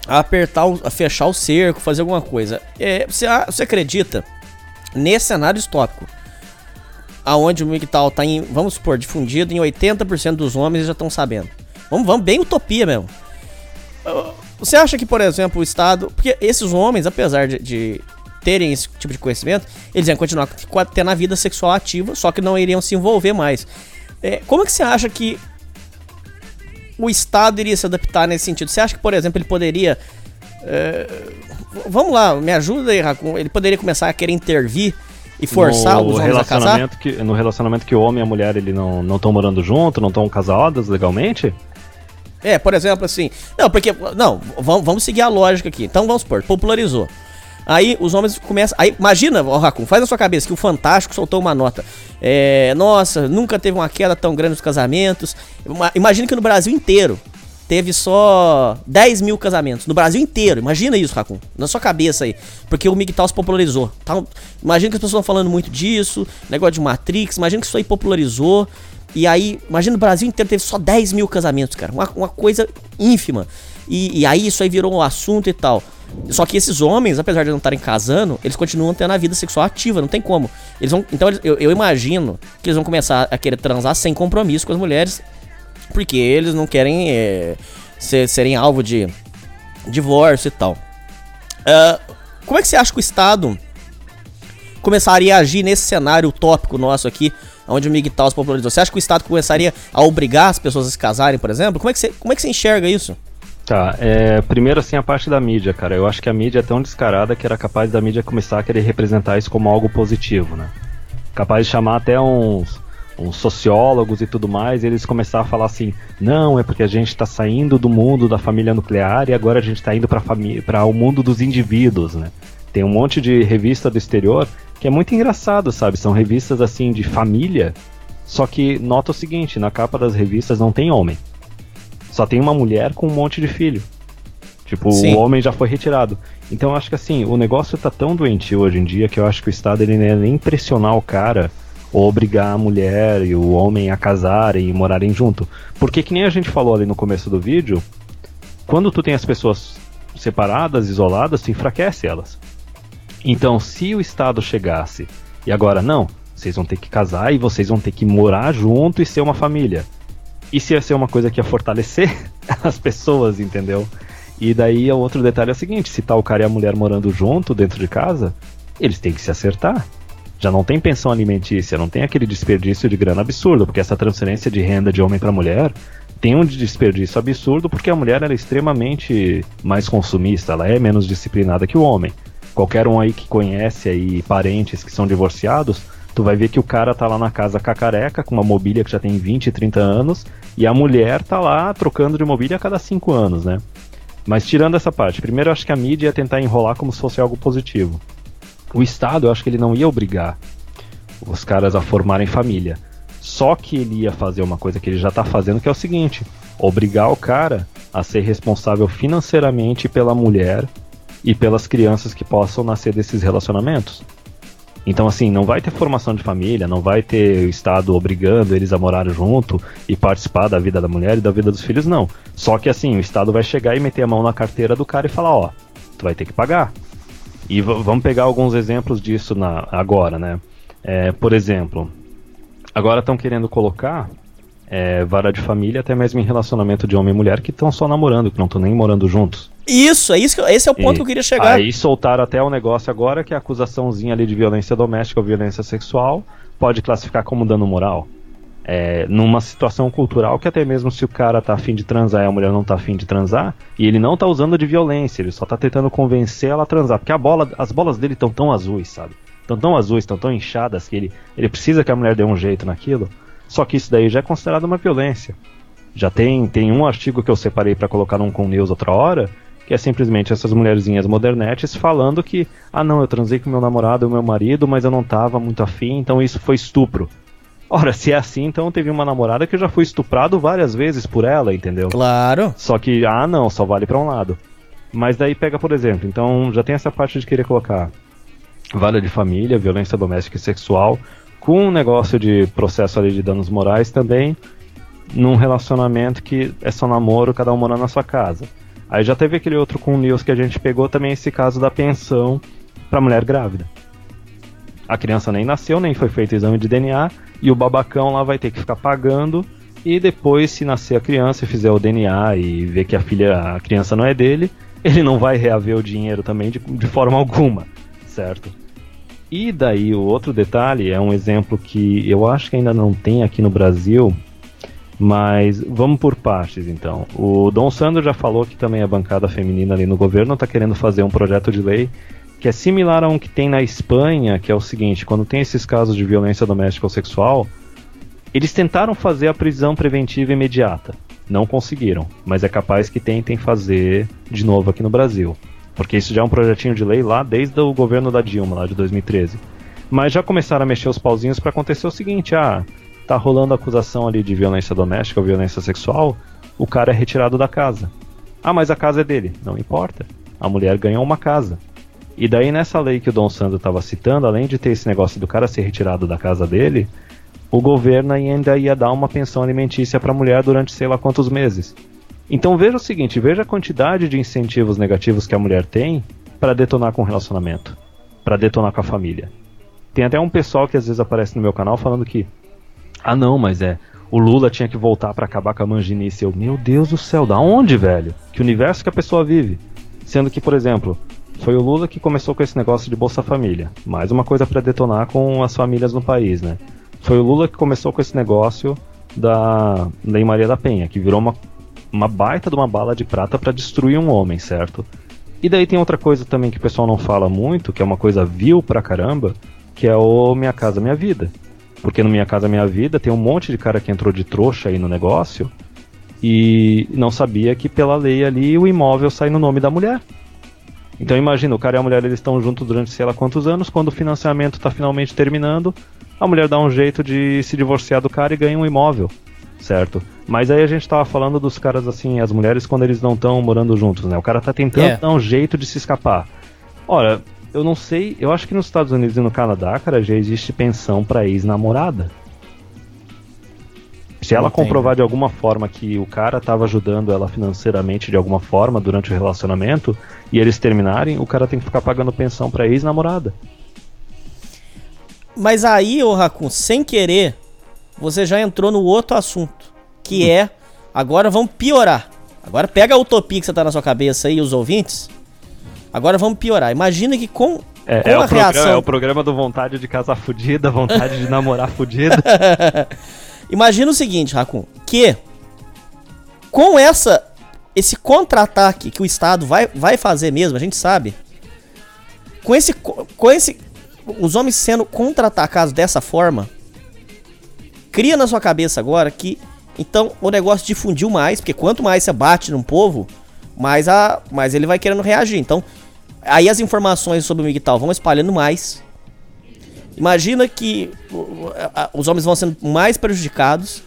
a apertar, o, a fechar o cerco, fazer alguma coisa. É, você, você acredita nesse cenário distópico, aonde o MGTOW tá em, vamos supor, difundido em 80% dos homens já estão sabendo. Vamos, vamos bem utopia mesmo. Você acha que, por exemplo, o Estado. Porque esses homens, apesar de, de terem esse tipo de conhecimento, eles iam continuar tendo a vida sexual ativa, só que não iriam se envolver mais. É, como é que você acha que o Estado iria se adaptar nesse sentido? Você acha que, por exemplo, ele poderia. É, vamos lá, me ajuda aí, Racun. Ele poderia começar a querer intervir e forçar no os homens a casar? Que, no relacionamento que o homem e a mulher ele não estão morando junto, não estão casados legalmente? É, por exemplo, assim. Não, porque. Não, vamos, vamos seguir a lógica aqui. Então vamos supor, popularizou. Aí os homens começam. Aí imagina, ó, Racun, faz na sua cabeça que o Fantástico soltou uma nota. É, nossa, nunca teve uma queda tão grande nos casamentos. Imagina que no Brasil inteiro teve só 10 mil casamentos. No Brasil inteiro. Imagina isso, Racun. Na sua cabeça aí. Porque o MGTOW se popularizou. Tá? Imagina que as pessoas estão falando muito disso. Negócio de Matrix. Imagina que isso aí popularizou. E aí, imagina o Brasil inteiro teve só 10 mil casamentos, cara. Uma, uma coisa ínfima. E, e aí isso aí virou um assunto e tal. Só que esses homens, apesar de não estarem casando, eles continuam tendo a vida sexual ativa, não tem como. Eles vão, então eu, eu, imagino que eles vão começar a querer transar sem compromisso com as mulheres, porque eles não querem é, ser, serem alvo de divórcio e tal. Uh, como é que você acha que o Estado começaria a agir nesse cenário utópico nosso aqui, onde o MGTOW se popularizou? Você acha que o Estado começaria a obrigar as pessoas a se casarem, por exemplo? Como é que você, como é que você enxerga isso? Tá, é, primeiro assim a parte da mídia, cara. Eu acho que a mídia é tão descarada que era capaz da mídia começar a querer representar isso como algo positivo, né? Capaz de chamar até uns, uns sociólogos e tudo mais, e eles começar a falar assim: não, é porque a gente está saindo do mundo da família nuclear e agora a gente está indo para o mundo dos indivíduos, né? Tem um monte de revista do exterior que é muito engraçado, sabe? São revistas assim de família, só que nota o seguinte: na capa das revistas não tem homem. Só tem uma mulher com um monte de filho. Tipo, Sim. o homem já foi retirado. Então eu acho que assim, o negócio tá tão doentio hoje em dia que eu acho que o Estado ele não é nem pressionar o cara ou obrigar a mulher e o homem a casarem e morarem junto. Porque que nem a gente falou ali no começo do vídeo, quando tu tem as pessoas separadas, isoladas, tu enfraquece elas. Então, se o Estado chegasse e agora não, vocês vão ter que casar e vocês vão ter que morar junto e ser uma família. Isso ia ser uma coisa que ia fortalecer as pessoas, entendeu? E daí o outro detalhe é o seguinte: se tá o cara e a mulher morando junto dentro de casa, eles têm que se acertar. Já não tem pensão alimentícia, não tem aquele desperdício de grana absurdo, porque essa transferência de renda de homem para mulher tem um desperdício absurdo porque a mulher é extremamente mais consumista, ela é menos disciplinada que o homem. Qualquer um aí que conhece aí parentes que são divorciados tu vai ver que o cara tá lá na casa cacareca, com uma mobília que já tem 20, 30 anos, e a mulher tá lá trocando de mobília a cada 5 anos, né? Mas tirando essa parte, primeiro acho que a mídia ia tentar enrolar como se fosse algo positivo. O Estado, eu acho que ele não ia obrigar os caras a formarem família. Só que ele ia fazer uma coisa que ele já está fazendo, que é o seguinte: obrigar o cara a ser responsável financeiramente pela mulher e pelas crianças que possam nascer desses relacionamentos. Então, assim, não vai ter formação de família, não vai ter o Estado obrigando eles a morar junto e participar da vida da mulher e da vida dos filhos, não. Só que, assim, o Estado vai chegar e meter a mão na carteira do cara e falar: ó, tu vai ter que pagar. E vamos pegar alguns exemplos disso na, agora, né? É, por exemplo, agora estão querendo colocar é, vara de família até mesmo em relacionamento de homem e mulher que estão só namorando, que não estão nem morando juntos. Isso, é isso que, esse é o ponto e que eu queria chegar. Aí soltaram até o um negócio agora que a acusaçãozinha ali de violência doméstica ou violência sexual pode classificar como dano moral. É, numa situação cultural que até mesmo se o cara tá afim de transar e a mulher não tá afim de transar, e ele não tá usando de violência, ele só tá tentando convencer ela a transar, porque a bola, as bolas dele estão tão azuis, sabe? Estão tão azuis, estão tão inchadas que ele, ele precisa que a mulher dê um jeito naquilo. Só que isso daí já é considerado uma violência. Já tem, tem um artigo que eu separei para colocar num com news outra hora, que é simplesmente essas mulherzinhas modernetes falando que, ah não, eu transei com meu namorado meu marido, mas eu não tava muito afim, então isso foi estupro. Ora, se é assim, então teve uma namorada que já foi estuprado várias vezes por ela, entendeu? Claro. Só que, ah não, só vale para um lado. Mas daí pega, por exemplo, então já tem essa parte de querer colocar vale de família, violência doméstica e sexual, com um negócio de processo ali de danos morais também, num relacionamento que é só namoro, cada um morando na sua casa. Aí já teve aquele outro com o News que a gente pegou também esse caso da pensão para mulher grávida. A criança nem nasceu, nem foi feito exame de DNA e o babacão lá vai ter que ficar pagando e depois se nascer a criança e fizer o DNA e ver que a filha, a criança não é dele, ele não vai reaver o dinheiro também de, de forma alguma. certo? E daí o outro detalhe é um exemplo que eu acho que ainda não tem aqui no Brasil, mas vamos por partes então. O Dom Sandro já falou que também a bancada feminina ali no governo está querendo fazer um projeto de lei que é similar a um que tem na Espanha, que é o seguinte: quando tem esses casos de violência doméstica ou sexual, eles tentaram fazer a prisão preventiva imediata. Não conseguiram, mas é capaz que tentem fazer de novo aqui no Brasil. Porque isso já é um projetinho de lei lá desde o governo da Dilma, lá de 2013. Mas já começaram a mexer os pauzinhos para acontecer o seguinte: ah, tá rolando acusação ali de violência doméstica ou violência sexual, o cara é retirado da casa. Ah, mas a casa é dele. Não importa. A mulher ganhou uma casa. E daí nessa lei que o Dom Sandro estava citando, além de ter esse negócio do cara ser retirado da casa dele, o governo ainda ia dar uma pensão alimentícia para a mulher durante sei lá quantos meses. Então veja o seguinte, veja a quantidade de incentivos negativos que a mulher tem para detonar com o relacionamento, para detonar com a família. Tem até um pessoal que às vezes aparece no meu canal falando que ah, não, mas é. O Lula tinha que voltar para acabar com a manginice. Eu, meu Deus do céu, da onde, velho? Que universo que a pessoa vive? Sendo que, por exemplo, foi o Lula que começou com esse negócio de Bolsa Família. Mais uma coisa para detonar com as famílias no país, né? Foi o Lula que começou com esse negócio da Lei Maria da Penha, que virou uma, uma baita de uma bala de prata para destruir um homem, certo? E daí tem outra coisa também que o pessoal não fala muito, que é uma coisa vil pra caramba, que é o Minha Casa Minha Vida. Porque no Minha Casa Minha Vida tem um monte de cara que entrou de trouxa aí no negócio e não sabia que pela lei ali o imóvel sai no nome da mulher. Então imagina, o cara e a mulher eles estão juntos durante sei lá quantos anos, quando o financiamento está finalmente terminando, a mulher dá um jeito de se divorciar do cara e ganha um imóvel, certo? Mas aí a gente tava falando dos caras assim, as mulheres quando eles não estão morando juntos, né? O cara tá tentando é. dar um jeito de se escapar. Ora, eu não sei, eu acho que nos Estados Unidos e no Canadá, cara, já existe pensão para ex-namorada. Se ela comprovar de alguma forma que o cara estava ajudando ela financeiramente de alguma forma durante o relacionamento e eles terminarem, o cara tem que ficar pagando pensão para ex-namorada. Mas aí, ô Racun, sem querer, você já entrou no outro assunto, que hum. é agora vamos piorar. Agora pega a utopia que você tá na sua cabeça aí, os ouvintes, Agora vamos piorar. Imagina que com, é, com é a reação. Programa, é o programa do vontade de casar fudida, vontade de namorar fudida. Imagina o seguinte, Racun, que com essa esse contra-ataque que o Estado vai, vai fazer mesmo, a gente sabe. Com esse com esse os homens sendo contra-atacados dessa forma, cria na sua cabeça agora que então o negócio difundiu mais, porque quanto mais você bate num povo, mais a mais ele vai querendo reagir. Então, Aí as informações sobre o Miguel vão espalhando mais. Imagina que os homens vão sendo mais prejudicados.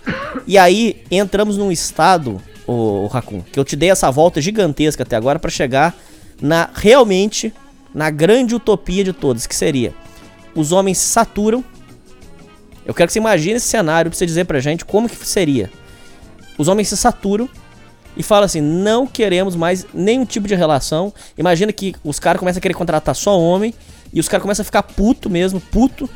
E aí entramos num estado, o, Racun, que eu te dei essa volta gigantesca até agora para chegar na realmente na grande utopia de todas, que seria os homens saturam. Eu quero que você imagine esse cenário pra você dizer pra gente como que seria. Os homens se saturam e fala assim: não queremos mais nenhum tipo de relação. Imagina que os caras começam a querer contratar só homem e os caras começam a ficar puto mesmo, puto.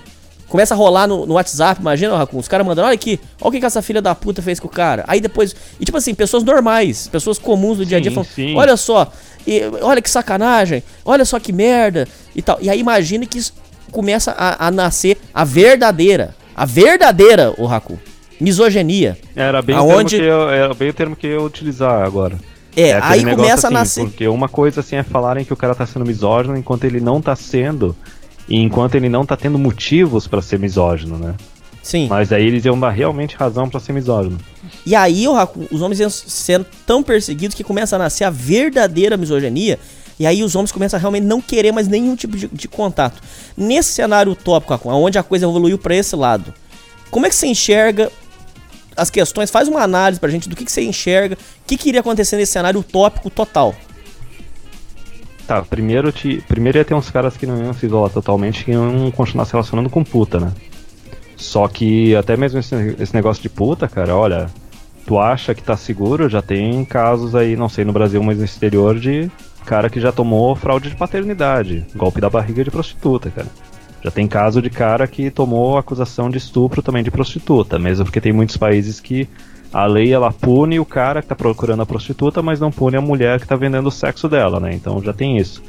Começa a rolar no, no WhatsApp, imagina, Racun, os caras mandando, olha aqui, olha o que, que essa filha da puta fez com o cara. Aí depois, e tipo assim, pessoas normais, pessoas comuns do dia a dia falam, olha só, e, olha que sacanagem, olha só que merda e tal. E aí imagina que começa a, a nascer a verdadeira, a verdadeira, o Raku misoginia. Era bem, aonde... o, termo que eu, era bem o termo que eu ia utilizar agora. É, é aí começa assim, a nascer. Porque uma coisa assim é falarem que o cara tá sendo misógino enquanto ele não tá sendo. E enquanto ele não tá tendo motivos para ser misógino, né? Sim. Mas aí eles iam dar realmente razão para ser misógino. E aí, os homens iam sendo tão perseguidos que começa a nascer a verdadeira misoginia. E aí os homens começam a realmente não querer mais nenhum tipo de, de contato. Nesse cenário utópico, onde a coisa evoluiu para esse lado, como é que você enxerga as questões, faz uma análise pra gente do que, que você enxerga, o que, que iria acontecer nesse cenário utópico total. Tá, primeiro, te, primeiro ia ter uns caras que não iam se isolar totalmente, que iam continuar se relacionando com puta, né? Só que até mesmo esse, esse negócio de puta, cara, olha, tu acha que tá seguro, já tem casos aí, não sei no Brasil, mas no exterior, de cara que já tomou fraude de paternidade, golpe da barriga de prostituta, cara. Já tem caso de cara que tomou acusação de estupro também de prostituta, mesmo porque tem muitos países que a lei ela pune o cara que está procurando a prostituta, mas não pune a mulher que está vendendo o sexo dela, né? Então já tem isso.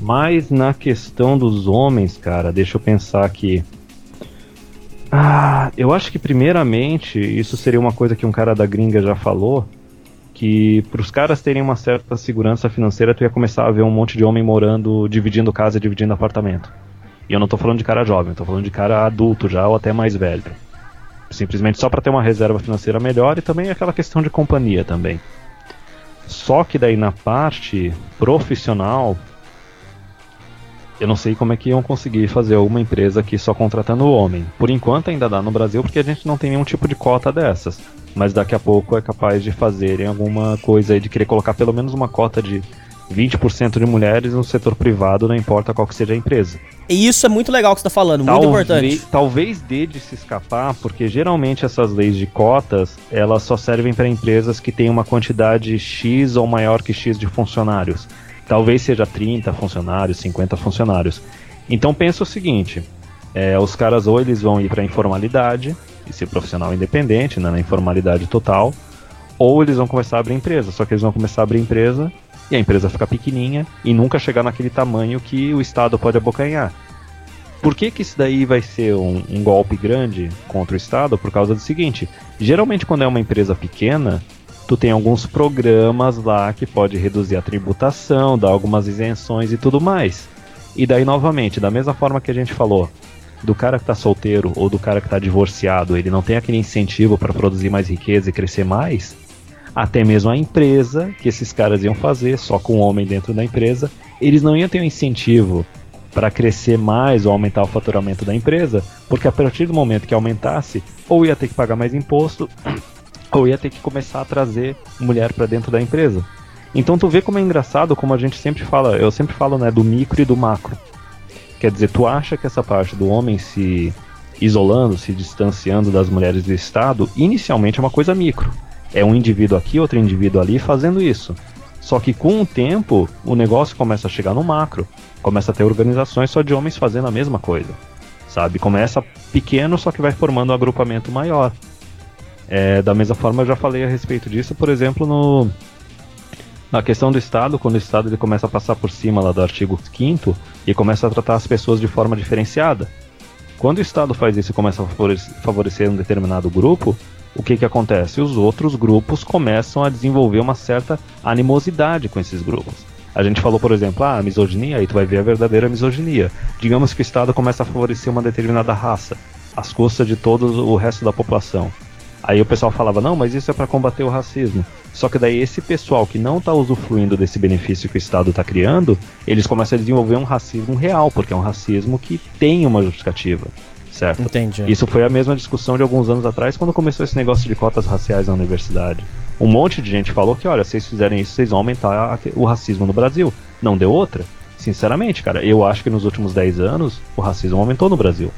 Mas na questão dos homens, cara, deixa eu pensar aqui. Ah, eu acho que primeiramente isso seria uma coisa que um cara da gringa já falou, que para os caras terem uma certa segurança financeira, tu ia começar a ver um monte de homem morando, dividindo casa dividindo apartamento. E eu não tô falando de cara jovem, tô falando de cara adulto já ou até mais velho. Simplesmente só para ter uma reserva financeira melhor e também aquela questão de companhia também. Só que daí na parte profissional, eu não sei como é que iam conseguir fazer uma empresa aqui só contratando homem. Por enquanto ainda dá no Brasil porque a gente não tem nenhum tipo de cota dessas. Mas daqui a pouco é capaz de fazerem alguma coisa aí de querer colocar pelo menos uma cota de 20% de mulheres no setor privado, não importa qual que seja a empresa. E isso é muito legal que você está falando, talvez, muito importante. Talvez dê de se escapar, porque geralmente essas leis de cotas, elas só servem para empresas que têm uma quantidade X ou maior que X de funcionários. Talvez seja 30 funcionários, 50 funcionários. Então pensa o seguinte: é, os caras ou eles vão ir para informalidade e ser profissional independente, né, na informalidade total, ou eles vão começar a abrir empresa. Só que eles vão começar a abrir empresa e a empresa fica pequenininha e nunca chegar naquele tamanho que o Estado pode abocanhar. Por que, que isso daí vai ser um, um golpe grande contra o Estado? Por causa do seguinte: geralmente, quando é uma empresa pequena, tu tem alguns programas lá que pode reduzir a tributação, dar algumas isenções e tudo mais. E daí novamente, da mesma forma que a gente falou, do cara que está solteiro ou do cara que está divorciado, ele não tem aquele incentivo para produzir mais riqueza e crescer mais, até mesmo a empresa que esses caras iam fazer, só com um homem dentro da empresa, eles não iam ter um incentivo para crescer mais ou aumentar o faturamento da empresa, porque a partir do momento que aumentasse, ou ia ter que pagar mais imposto, ou ia ter que começar a trazer mulher para dentro da empresa. Então tu vê como é engraçado, como a gente sempre fala, eu sempre falo, né, do micro e do macro. Quer dizer, tu acha que essa parte do homem se isolando, se distanciando das mulheres do Estado, inicialmente é uma coisa micro. É um indivíduo aqui, outro indivíduo ali fazendo isso. Só que com o tempo, o negócio começa a chegar no macro. Começa a ter organizações só de homens fazendo a mesma coisa. Sabe? Começa pequeno, só que vai formando um agrupamento maior. É, da mesma forma, eu já falei a respeito disso, por exemplo, no, na questão do Estado, quando o Estado ele começa a passar por cima lá do artigo 5 e começa a tratar as pessoas de forma diferenciada. Quando o Estado faz isso e começa a favorecer um determinado grupo, o que, que acontece? Os outros grupos começam a desenvolver uma certa animosidade com esses grupos. A gente falou, por exemplo, ah, a misoginia, aí tu vai ver a verdadeira misoginia. Digamos que o Estado começa a favorecer uma determinada raça, às custas de todo o resto da população. Aí o pessoal falava, não, mas isso é para combater o racismo. Só que daí esse pessoal que não está usufruindo desse benefício que o Estado está criando, eles começam a desenvolver um racismo real, porque é um racismo que tem uma justificativa. Entendi. Isso foi a mesma discussão de alguns anos atrás quando começou esse negócio de cotas raciais na universidade. Um monte de gente falou que, olha, se vocês fizerem isso, vocês vão aumentar o racismo no Brasil. Não deu outra. Sinceramente, cara, eu acho que nos últimos 10 anos o racismo aumentou no Brasil.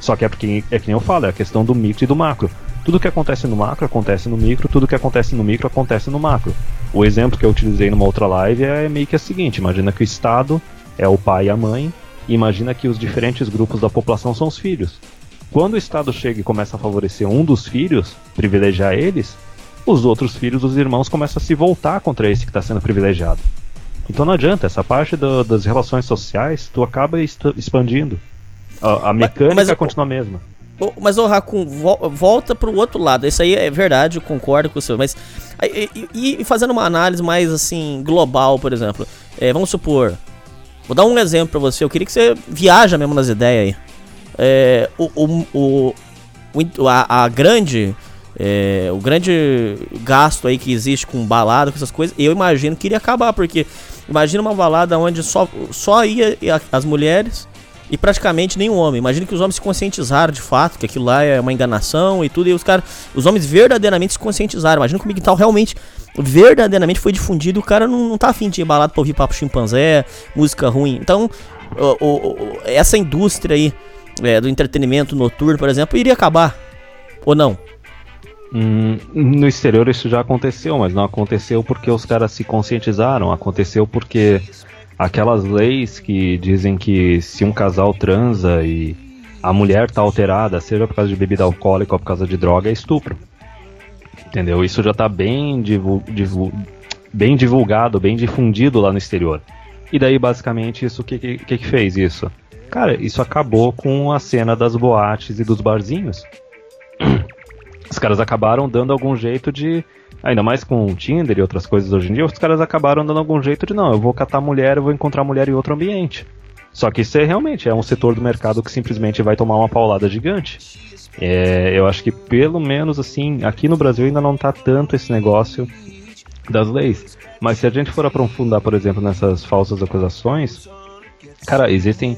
Só que é porque, é que nem eu falo, é a questão do micro e do macro. Tudo que acontece no macro acontece no micro, tudo que acontece no micro acontece no macro. O exemplo que eu utilizei numa outra live é meio que o seguinte: imagina que o Estado é o pai e a mãe, imagina que os diferentes grupos da população são os filhos. Quando o Estado chega e começa a favorecer um dos filhos, privilegiar eles, os outros filhos dos irmãos começam a se voltar contra esse que está sendo privilegiado. Então não adianta, essa parte do, das relações sociais, tu acaba expandindo. A, a mecânica mas, mas, continua a mesma. Mas o Raccoon, volta pro outro lado. Isso aí é verdade, eu concordo com o senhor. Mas. E, e fazendo uma análise mais assim, global, por exemplo. É, vamos supor. Vou dar um exemplo para você. Eu queria que você viaja mesmo nas ideias aí. É, o, o, o, a, a grande. É, o grande gasto aí que existe com balada, com essas coisas, eu imagino que iria acabar, porque imagina uma balada onde só, só ia as mulheres e praticamente nenhum homem. Imagina que os homens se conscientizaram de fato que aquilo lá é uma enganação e tudo, e os caras, os homens verdadeiramente se conscientizaram. Imagina que o realmente, verdadeiramente foi difundido o cara não, não tá afim de ir balado pra ouvir papo chimpanzé, música ruim. Então, o, o, essa indústria aí é, do entretenimento noturno, por exemplo, iria acabar. Ou não? Hum, no exterior isso já aconteceu, mas não aconteceu porque os caras se conscientizaram. Aconteceu porque aquelas leis que dizem que se um casal transa e a mulher tá alterada, seja por causa de bebida alcoólica ou por causa de droga, é estupro. Entendeu? Isso já tá bem, divul, bem divulgado, bem difundido lá no exterior. E daí, basicamente, isso que, que, que fez isso? Cara, isso acabou com a cena das boates e dos barzinhos. Os caras acabaram dando algum jeito de. Ainda mais com o Tinder e outras coisas hoje em dia, os caras acabaram dando algum jeito de não, eu vou catar mulher, eu vou encontrar mulher em outro ambiente. Só que isso é realmente é um setor do mercado que simplesmente vai tomar uma paulada gigante. É, eu acho que pelo menos assim, aqui no Brasil ainda não tá tanto esse negócio das leis. Mas se a gente for aprofundar, por exemplo, nessas falsas acusações, cara, existem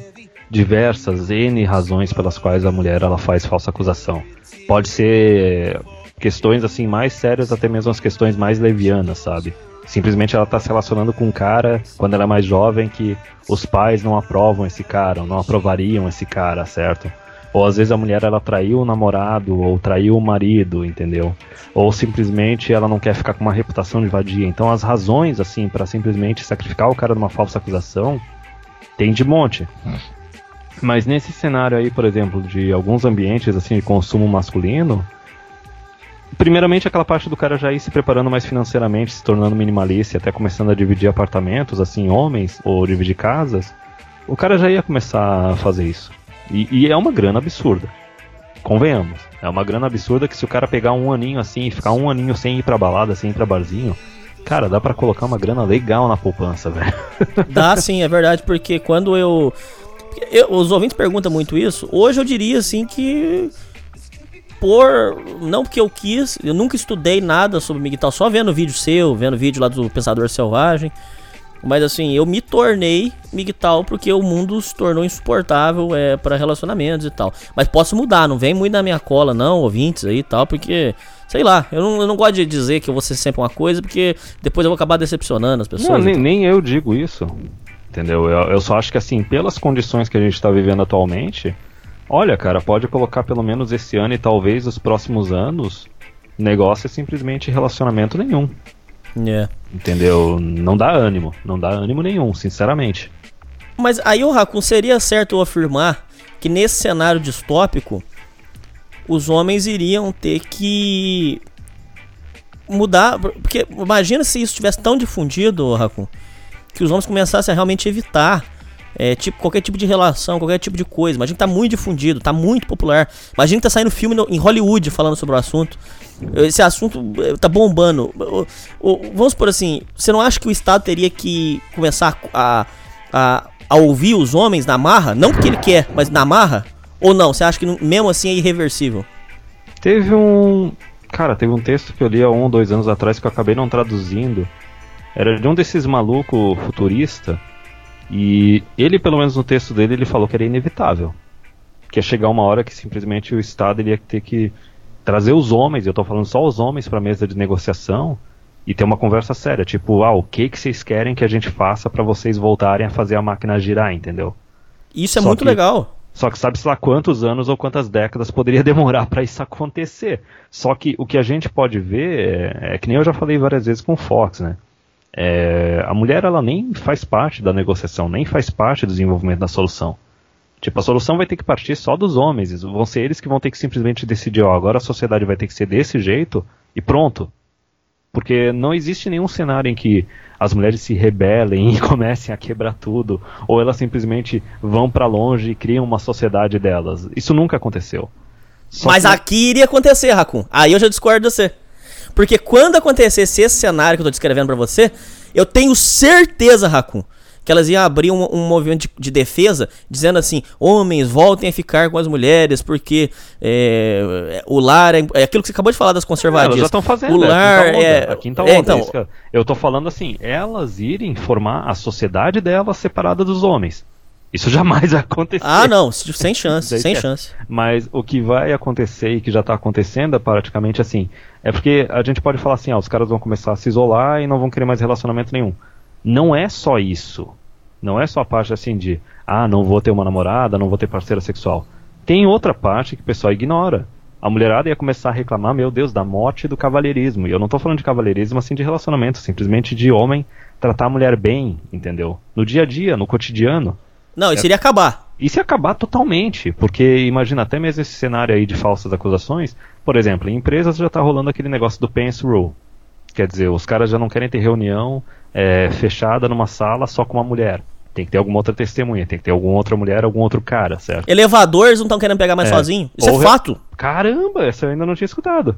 diversas N razões pelas quais a mulher ela faz falsa acusação. Pode ser questões assim mais sérias, até mesmo as questões mais levianas, sabe? Simplesmente ela tá se relacionando com um cara quando ela é mais jovem que os pais não aprovam esse cara, não aprovariam esse cara, certo? Ou às vezes a mulher ela traiu o namorado ou traiu o marido, entendeu? Ou simplesmente ela não quer ficar com uma reputação de vadia. Então as razões assim para simplesmente sacrificar o cara numa falsa acusação tem de monte. Mas nesse cenário aí, por exemplo, de alguns ambientes assim de consumo masculino, primeiramente aquela parte do cara já ir se preparando mais financeiramente, se tornando minimalista, até começando a dividir apartamentos, assim, homens, ou dividir casas, o cara já ia começar a fazer isso. E, e, é uma grana absurda. Convenhamos. É uma grana absurda que se o cara pegar um aninho assim e ficar um aninho sem ir pra balada, sem ir pra barzinho, cara, dá para colocar uma grana legal na poupança, velho. Dá sim, é verdade, porque quando eu, eu. Os ouvintes perguntam muito isso. Hoje eu diria assim que por. Não porque eu quis, eu nunca estudei nada sobre MGTOW, só vendo vídeo seu, vendo vídeo lá do Pensador Selvagem. Mas assim, eu me tornei MGTOW porque o mundo se tornou insuportável é, para relacionamentos e tal. Mas posso mudar, não vem muito na minha cola, não, ouvintes aí e tal, porque, sei lá, eu não, eu não gosto de dizer que eu vou ser sempre uma coisa, porque depois eu vou acabar decepcionando as pessoas. Não, nem, nem, eu digo isso. Entendeu? Eu, eu só acho que assim, pelas condições que a gente está vivendo atualmente, Olha, cara, pode colocar pelo menos esse ano e talvez os próximos anos. Negócio é simplesmente relacionamento nenhum. É. Entendeu? Não dá ânimo. Não dá ânimo nenhum, sinceramente. Mas aí, o Raccoon, seria certo eu afirmar que nesse cenário distópico, os homens iriam ter que mudar. Porque imagina se isso tivesse tão difundido, Raccoon, que os homens começassem a realmente evitar é, tipo, qualquer tipo de relação, qualquer tipo de coisa. Imagina que tá muito difundido, tá muito popular. Imagina que tá saindo filme no, em Hollywood falando sobre o assunto. Esse assunto é, tá bombando. Vamos por assim, você não acha que o Estado teria que começar a, a, a ouvir os homens na marra? Não porque ele quer, mas na marra? Ou não? Você acha que mesmo assim é irreversível? Teve um. Cara, teve um texto que eu li há um, dois anos atrás que eu acabei não traduzindo. Era de um desses maluco futurista e ele, pelo menos no texto dele, ele falou que era inevitável. Que ia chegar uma hora que simplesmente o Estado ia ter que trazer os homens, eu estou falando só os homens para a mesa de negociação e ter uma conversa séria, tipo, ah, o que que vocês querem que a gente faça para vocês voltarem a fazer a máquina girar, entendeu? Isso é só muito que, legal. Só que sabe-se lá quantos anos ou quantas décadas poderia demorar para isso acontecer. Só que o que a gente pode ver é, é que nem eu já falei várias vezes com o Fox, né? É, a mulher ela nem faz parte da negociação, nem faz parte do desenvolvimento da solução. Tipo, a solução vai ter que partir só dos homens. Vão ser eles que vão ter que simplesmente decidir, ó, agora a sociedade vai ter que ser desse jeito e pronto. Porque não existe nenhum cenário em que as mulheres se rebelem e comecem a quebrar tudo, ou elas simplesmente vão para longe e criam uma sociedade delas. Isso nunca aconteceu. Só Mas que... aqui iria acontecer, Raccoon. Aí eu já discordo de você. Porque quando acontecesse esse cenário que eu tô descrevendo para você, eu tenho certeza, Raccoon, que elas iam abrir um, um movimento de, de, defesa dizendo assim: homens, voltem a ficar com as mulheres, porque é, o lar é, é, aquilo que você acabou de falar das conservadoras. É, elas já estão fazendo. O é lar é. A quinta onda, é, então, eu tô falando assim: elas irem formar a sociedade delas separada dos homens. Isso jamais vai acontecer. Ah, não, sem chance, sem chance. Mas o que vai acontecer e que já está acontecendo é praticamente assim. É porque a gente pode falar assim, ah, os caras vão começar a se isolar e não vão querer mais relacionamento nenhum. Não é só isso. Não é só a parte assim de, ah, não vou ter uma namorada, não vou ter parceira sexual. Tem outra parte que o pessoal ignora. A mulherada ia começar a reclamar, meu Deus, da morte do cavalheirismo. E eu não estou falando de cavalheirismo assim de relacionamento, simplesmente de homem tratar a mulher bem, entendeu? No dia a dia, no cotidiano. Não, isso iria acabar. Isso ia acabar totalmente, porque imagina até mesmo esse cenário aí de falsas acusações. Por exemplo, em empresas já está rolando aquele negócio do Pence Rule. Quer dizer, os caras já não querem ter reunião é, fechada numa sala só com uma mulher. Tem que ter alguma outra testemunha, tem que ter alguma outra mulher, algum outro cara, certo? Elevador, eles não estão querendo pegar mais É. sozinho. Isso Ou é re- fato. Caramba, essa eu ainda não tinha escutado.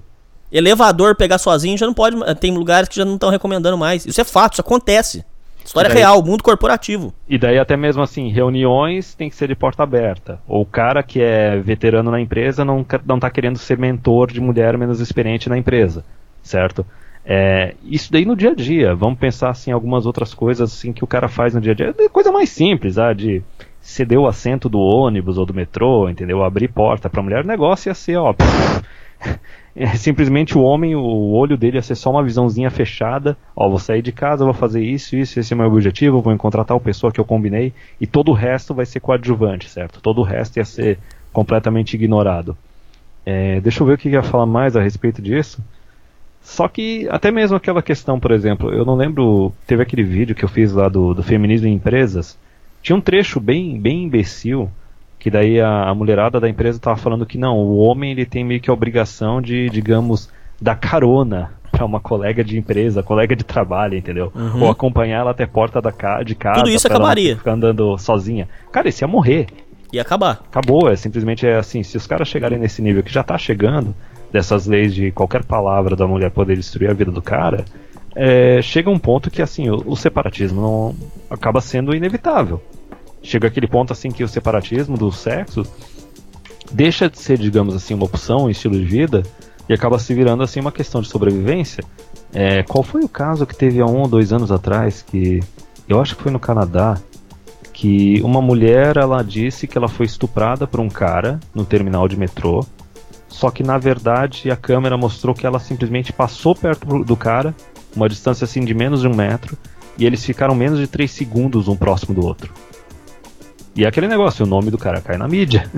Elevador pegar sozinho já não pode. Tem lugares que já não estão recomendando mais. Isso é fato, isso acontece. História Daí- real, mundo corporativo. E daí até mesmo assim, reuniões tem que ser de porta aberta. Ou o cara que é veterano na empresa não, não tá querendo ser mentor de mulher menos experiente na empresa, certo? É, isso daí no dia a dia. Vamos pensar assim algumas outras coisas assim que o cara faz no dia a dia. É Coisa mais simples, ah, de ceder o assento do ônibus ou do metrô, entendeu? Abrir porta pra mulher, o negócio ia ser, ó. É, simplesmente o homem, o olho dele ia ser só uma visãozinha fechada. Ó, vou sair de casa, vou fazer isso, isso, esse é o meu objetivo, vou encontrar tal pessoa que eu combinei. E todo o resto vai ser coadjuvante, certo? Todo o resto ia ser completamente ignorado. É, deixa eu ver o que ia falar mais a respeito disso. Só que até mesmo aquela questão, por exemplo, eu não lembro, teve aquele vídeo que eu fiz lá do, do feminismo em empresas. Tinha um trecho bem, bem imbecil que daí a, a mulherada da empresa tava falando que não, o homem ele tem meio que a obrigação de, digamos, dar carona para uma colega de empresa, colega de trabalho, entendeu? Ou acompanhar ela até a porta da ca de casa. Tudo isso acabaria. Ficar andando sozinha. Cara, isso ia morrer. Ia acabar. Acabou, é simplesmente é assim, se os caras chegarem nesse nível que já tá chegando, dessas leis de qualquer palavra da mulher poder destruir a vida do cara, é, chega um ponto que assim, o, o separatismo não acaba sendo inevitável. Chega aquele ponto assim que o separatismo do sexo deixa de ser, digamos assim, uma opção, um estilo de vida, e acaba se virando assim uma questão de sobrevivência. É, qual foi o caso que teve há um ou dois anos atrás que eu acho que foi no Canadá que uma mulher ela disse que ela foi estuprada por um cara no terminal de metrô. Só que na verdade a câmera mostrou que ela simplesmente passou perto do- do cara, uma distância assim de menos de um metro, e eles ficaram menos de três segundos um próximo do outro. E é aquele negócio, o nome do cara cai na mídia.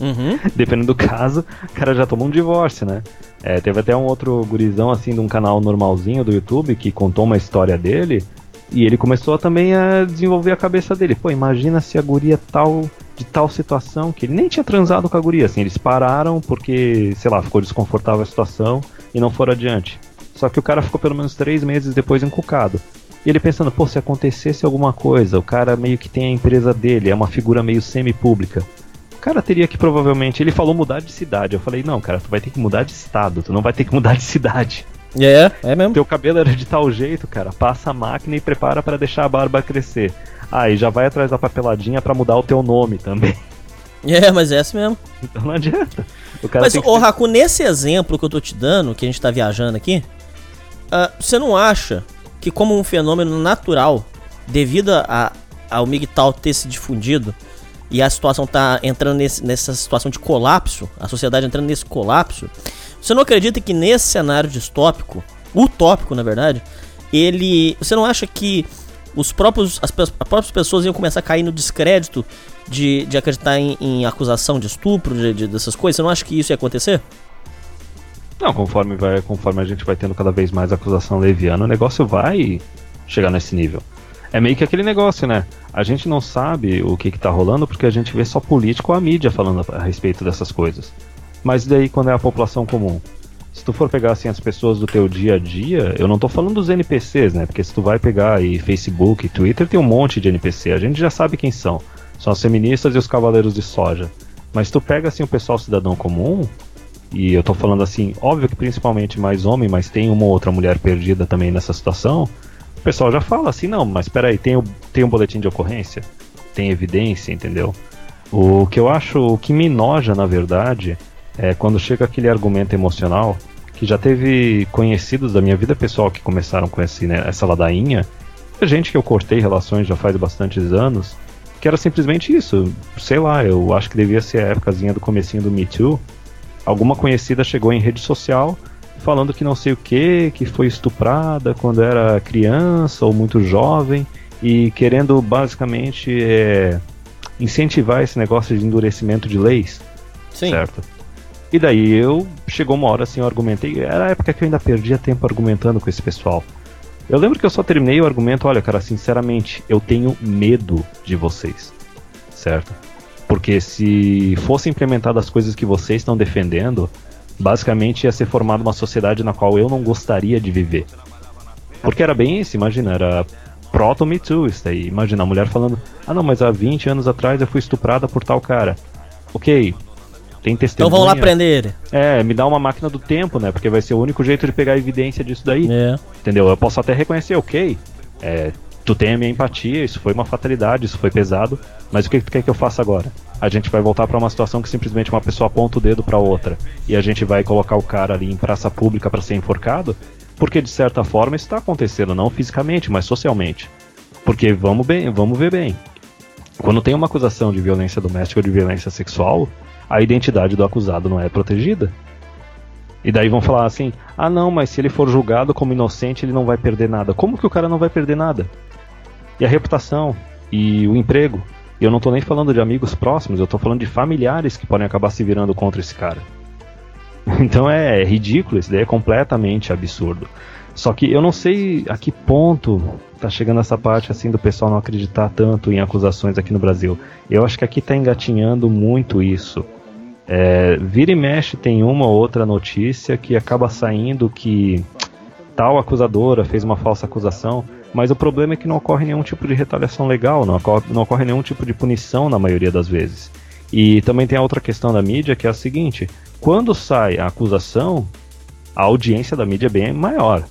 Uhum. Dependendo do caso, o cara já tomou um divórcio, né? É, teve até um outro gurizão assim de um canal normalzinho do YouTube que contou uma história dele e ele começou também a desenvolver a cabeça dele. Pô, imagina se a guria tal de tal situação que ele nem tinha transado com a guria, assim, eles pararam porque, sei lá, ficou desconfortável a situação e não foram adiante. Só que o cara ficou pelo menos três meses depois encucado. E ele pensando, pô, se acontecesse alguma coisa, o cara meio que tem a empresa dele, é uma figura meio semi-pública. O cara teria que provavelmente. Ele falou mudar de cidade. Eu falei, não, cara, tu vai ter que mudar de estado, tu não vai ter que mudar de cidade. É, é mesmo. Teu cabelo era de tal jeito, cara. Passa a máquina e prepara pra deixar a barba crescer. Ah, e já vai atrás da papeladinha pra mudar o teu nome também. É, mas é assim mesmo. Então não adianta. Mas, ô Raku, nesse exemplo que eu tô te dando, que a gente tá viajando aqui, ah, você não acha que como um fenômeno natural, devido a, ao MGTOW ter se difundido, e a situação tá entrando nesse- nessa situação de colapso, a sociedade entrando nesse colapso, você não acredita que nesse cenário distópico, utópico na verdade, ele. Você não acha que os próprios, as, as próprias pessoas iam começar a cair no descrédito de, de acreditar em, em acusação de estupro, de, de- dessas coisas? Você não acha que isso ia acontecer? Não, conforme, vai, conforme a gente vai tendo cada vez mais acusação leviana, o negócio vai chegar nesse nível. É meio que aquele negócio, né? A gente não sabe o que, que tá rolando porque a gente vê só político ou a mídia falando a, respeito dessas coisas. Mas daí quando é a população comum? Se tu for pegar assim as pessoas do teu dia a dia, eu não tô falando dos NPCs, né? Porque se tu vai pegar aí Facebook Twitter, tem um monte de NPC, a gente já sabe quem são. São as feministas e os cavaleiros de soja. Mas tu pega assim o pessoal cidadão comum, e eu tô falando assim, óbvio que principalmente mais homem, mas tem uma ou outra mulher perdida também nessa situação. O pessoal já fala assim, não, mas peraí, tem, o, tem um boletim de ocorrência? Tem evidência, entendeu? O que eu acho, o que me noja, na verdade, é quando chega aquele argumento emocional, que já teve conhecidos da minha vida pessoal que começaram com esse, né, essa ladainha, gente que eu cortei relações já faz bastantes anos, que era simplesmente isso, sei lá, eu acho que devia ser a épocazinha do comecinho do Me Too, alguma conhecida chegou em rede social falando que não sei o que, que foi estuprada quando era criança ou muito jovem e querendo basicamente é, incentivar esse negócio de endurecimento de leis, Sim. certo? E daí eu chegou uma hora assim, eu argumentei, era a época que eu ainda perdia tempo argumentando com esse pessoal. Eu lembro que eu só terminei o argumento, olha, cara, sinceramente, eu tenho medo de vocês. Certo? Porque se fossem implementadas as coisas que vocês estão defendendo, basicamente ia ser formada uma sociedade na qual eu não gostaria de viver. Porque era bem isso, imagina, era proto Me Too isso aí. Imagina a mulher falando: Ah, não, mas há 20 anos atrás eu fui estuprada por tal cara. Ok, tem testemunha. Então vamos lá prender ele. É, me dá uma máquina do tempo, né? Porque vai ser o único jeito de pegar evidência disso daí. É. Entendeu? Eu posso até reconhecer, ok. É, tu tem a minha empatia, isso foi uma fatalidade, isso foi pesado. Mas o que tu quer que eu faça agora? A gente vai voltar para uma situação que simplesmente uma pessoa aponta o dedo para outra e a gente vai colocar o cara ali em praça pública para ser enforcado? Porque de certa forma isso está acontecendo, não fisicamente, mas socialmente. Porque vamos bem, vamos ver bem. Quando tem uma acusação de violência doméstica ou de violência sexual, a identidade do acusado não é protegida. E daí vão falar assim: ah, não, mas se ele for julgado como inocente, ele não vai perder nada. Como que o cara não vai perder nada? E a reputação? E o emprego? E eu não tô nem falando de amigos próximos, eu tô falando de familiares que podem acabar se virando contra esse cara. Então é, é ridículo, isso daí é completamente absurdo. Só que eu não sei a que ponto tá chegando essa parte assim do pessoal não acreditar tanto em acusações aqui no Brasil. Eu acho que aqui tá engatinhando muito isso. É, vira e mexe tem uma ou outra notícia que acaba saindo que tal acusadora fez uma falsa acusação, mas o problema é que não ocorre nenhum tipo de retaliação legal, não ocorre, não ocorre nenhum tipo de punição na maioria das vezes. E também tem a outra questão da mídia que é a seguinte: quando sai a acusação, a audiência da mídia é bem maior.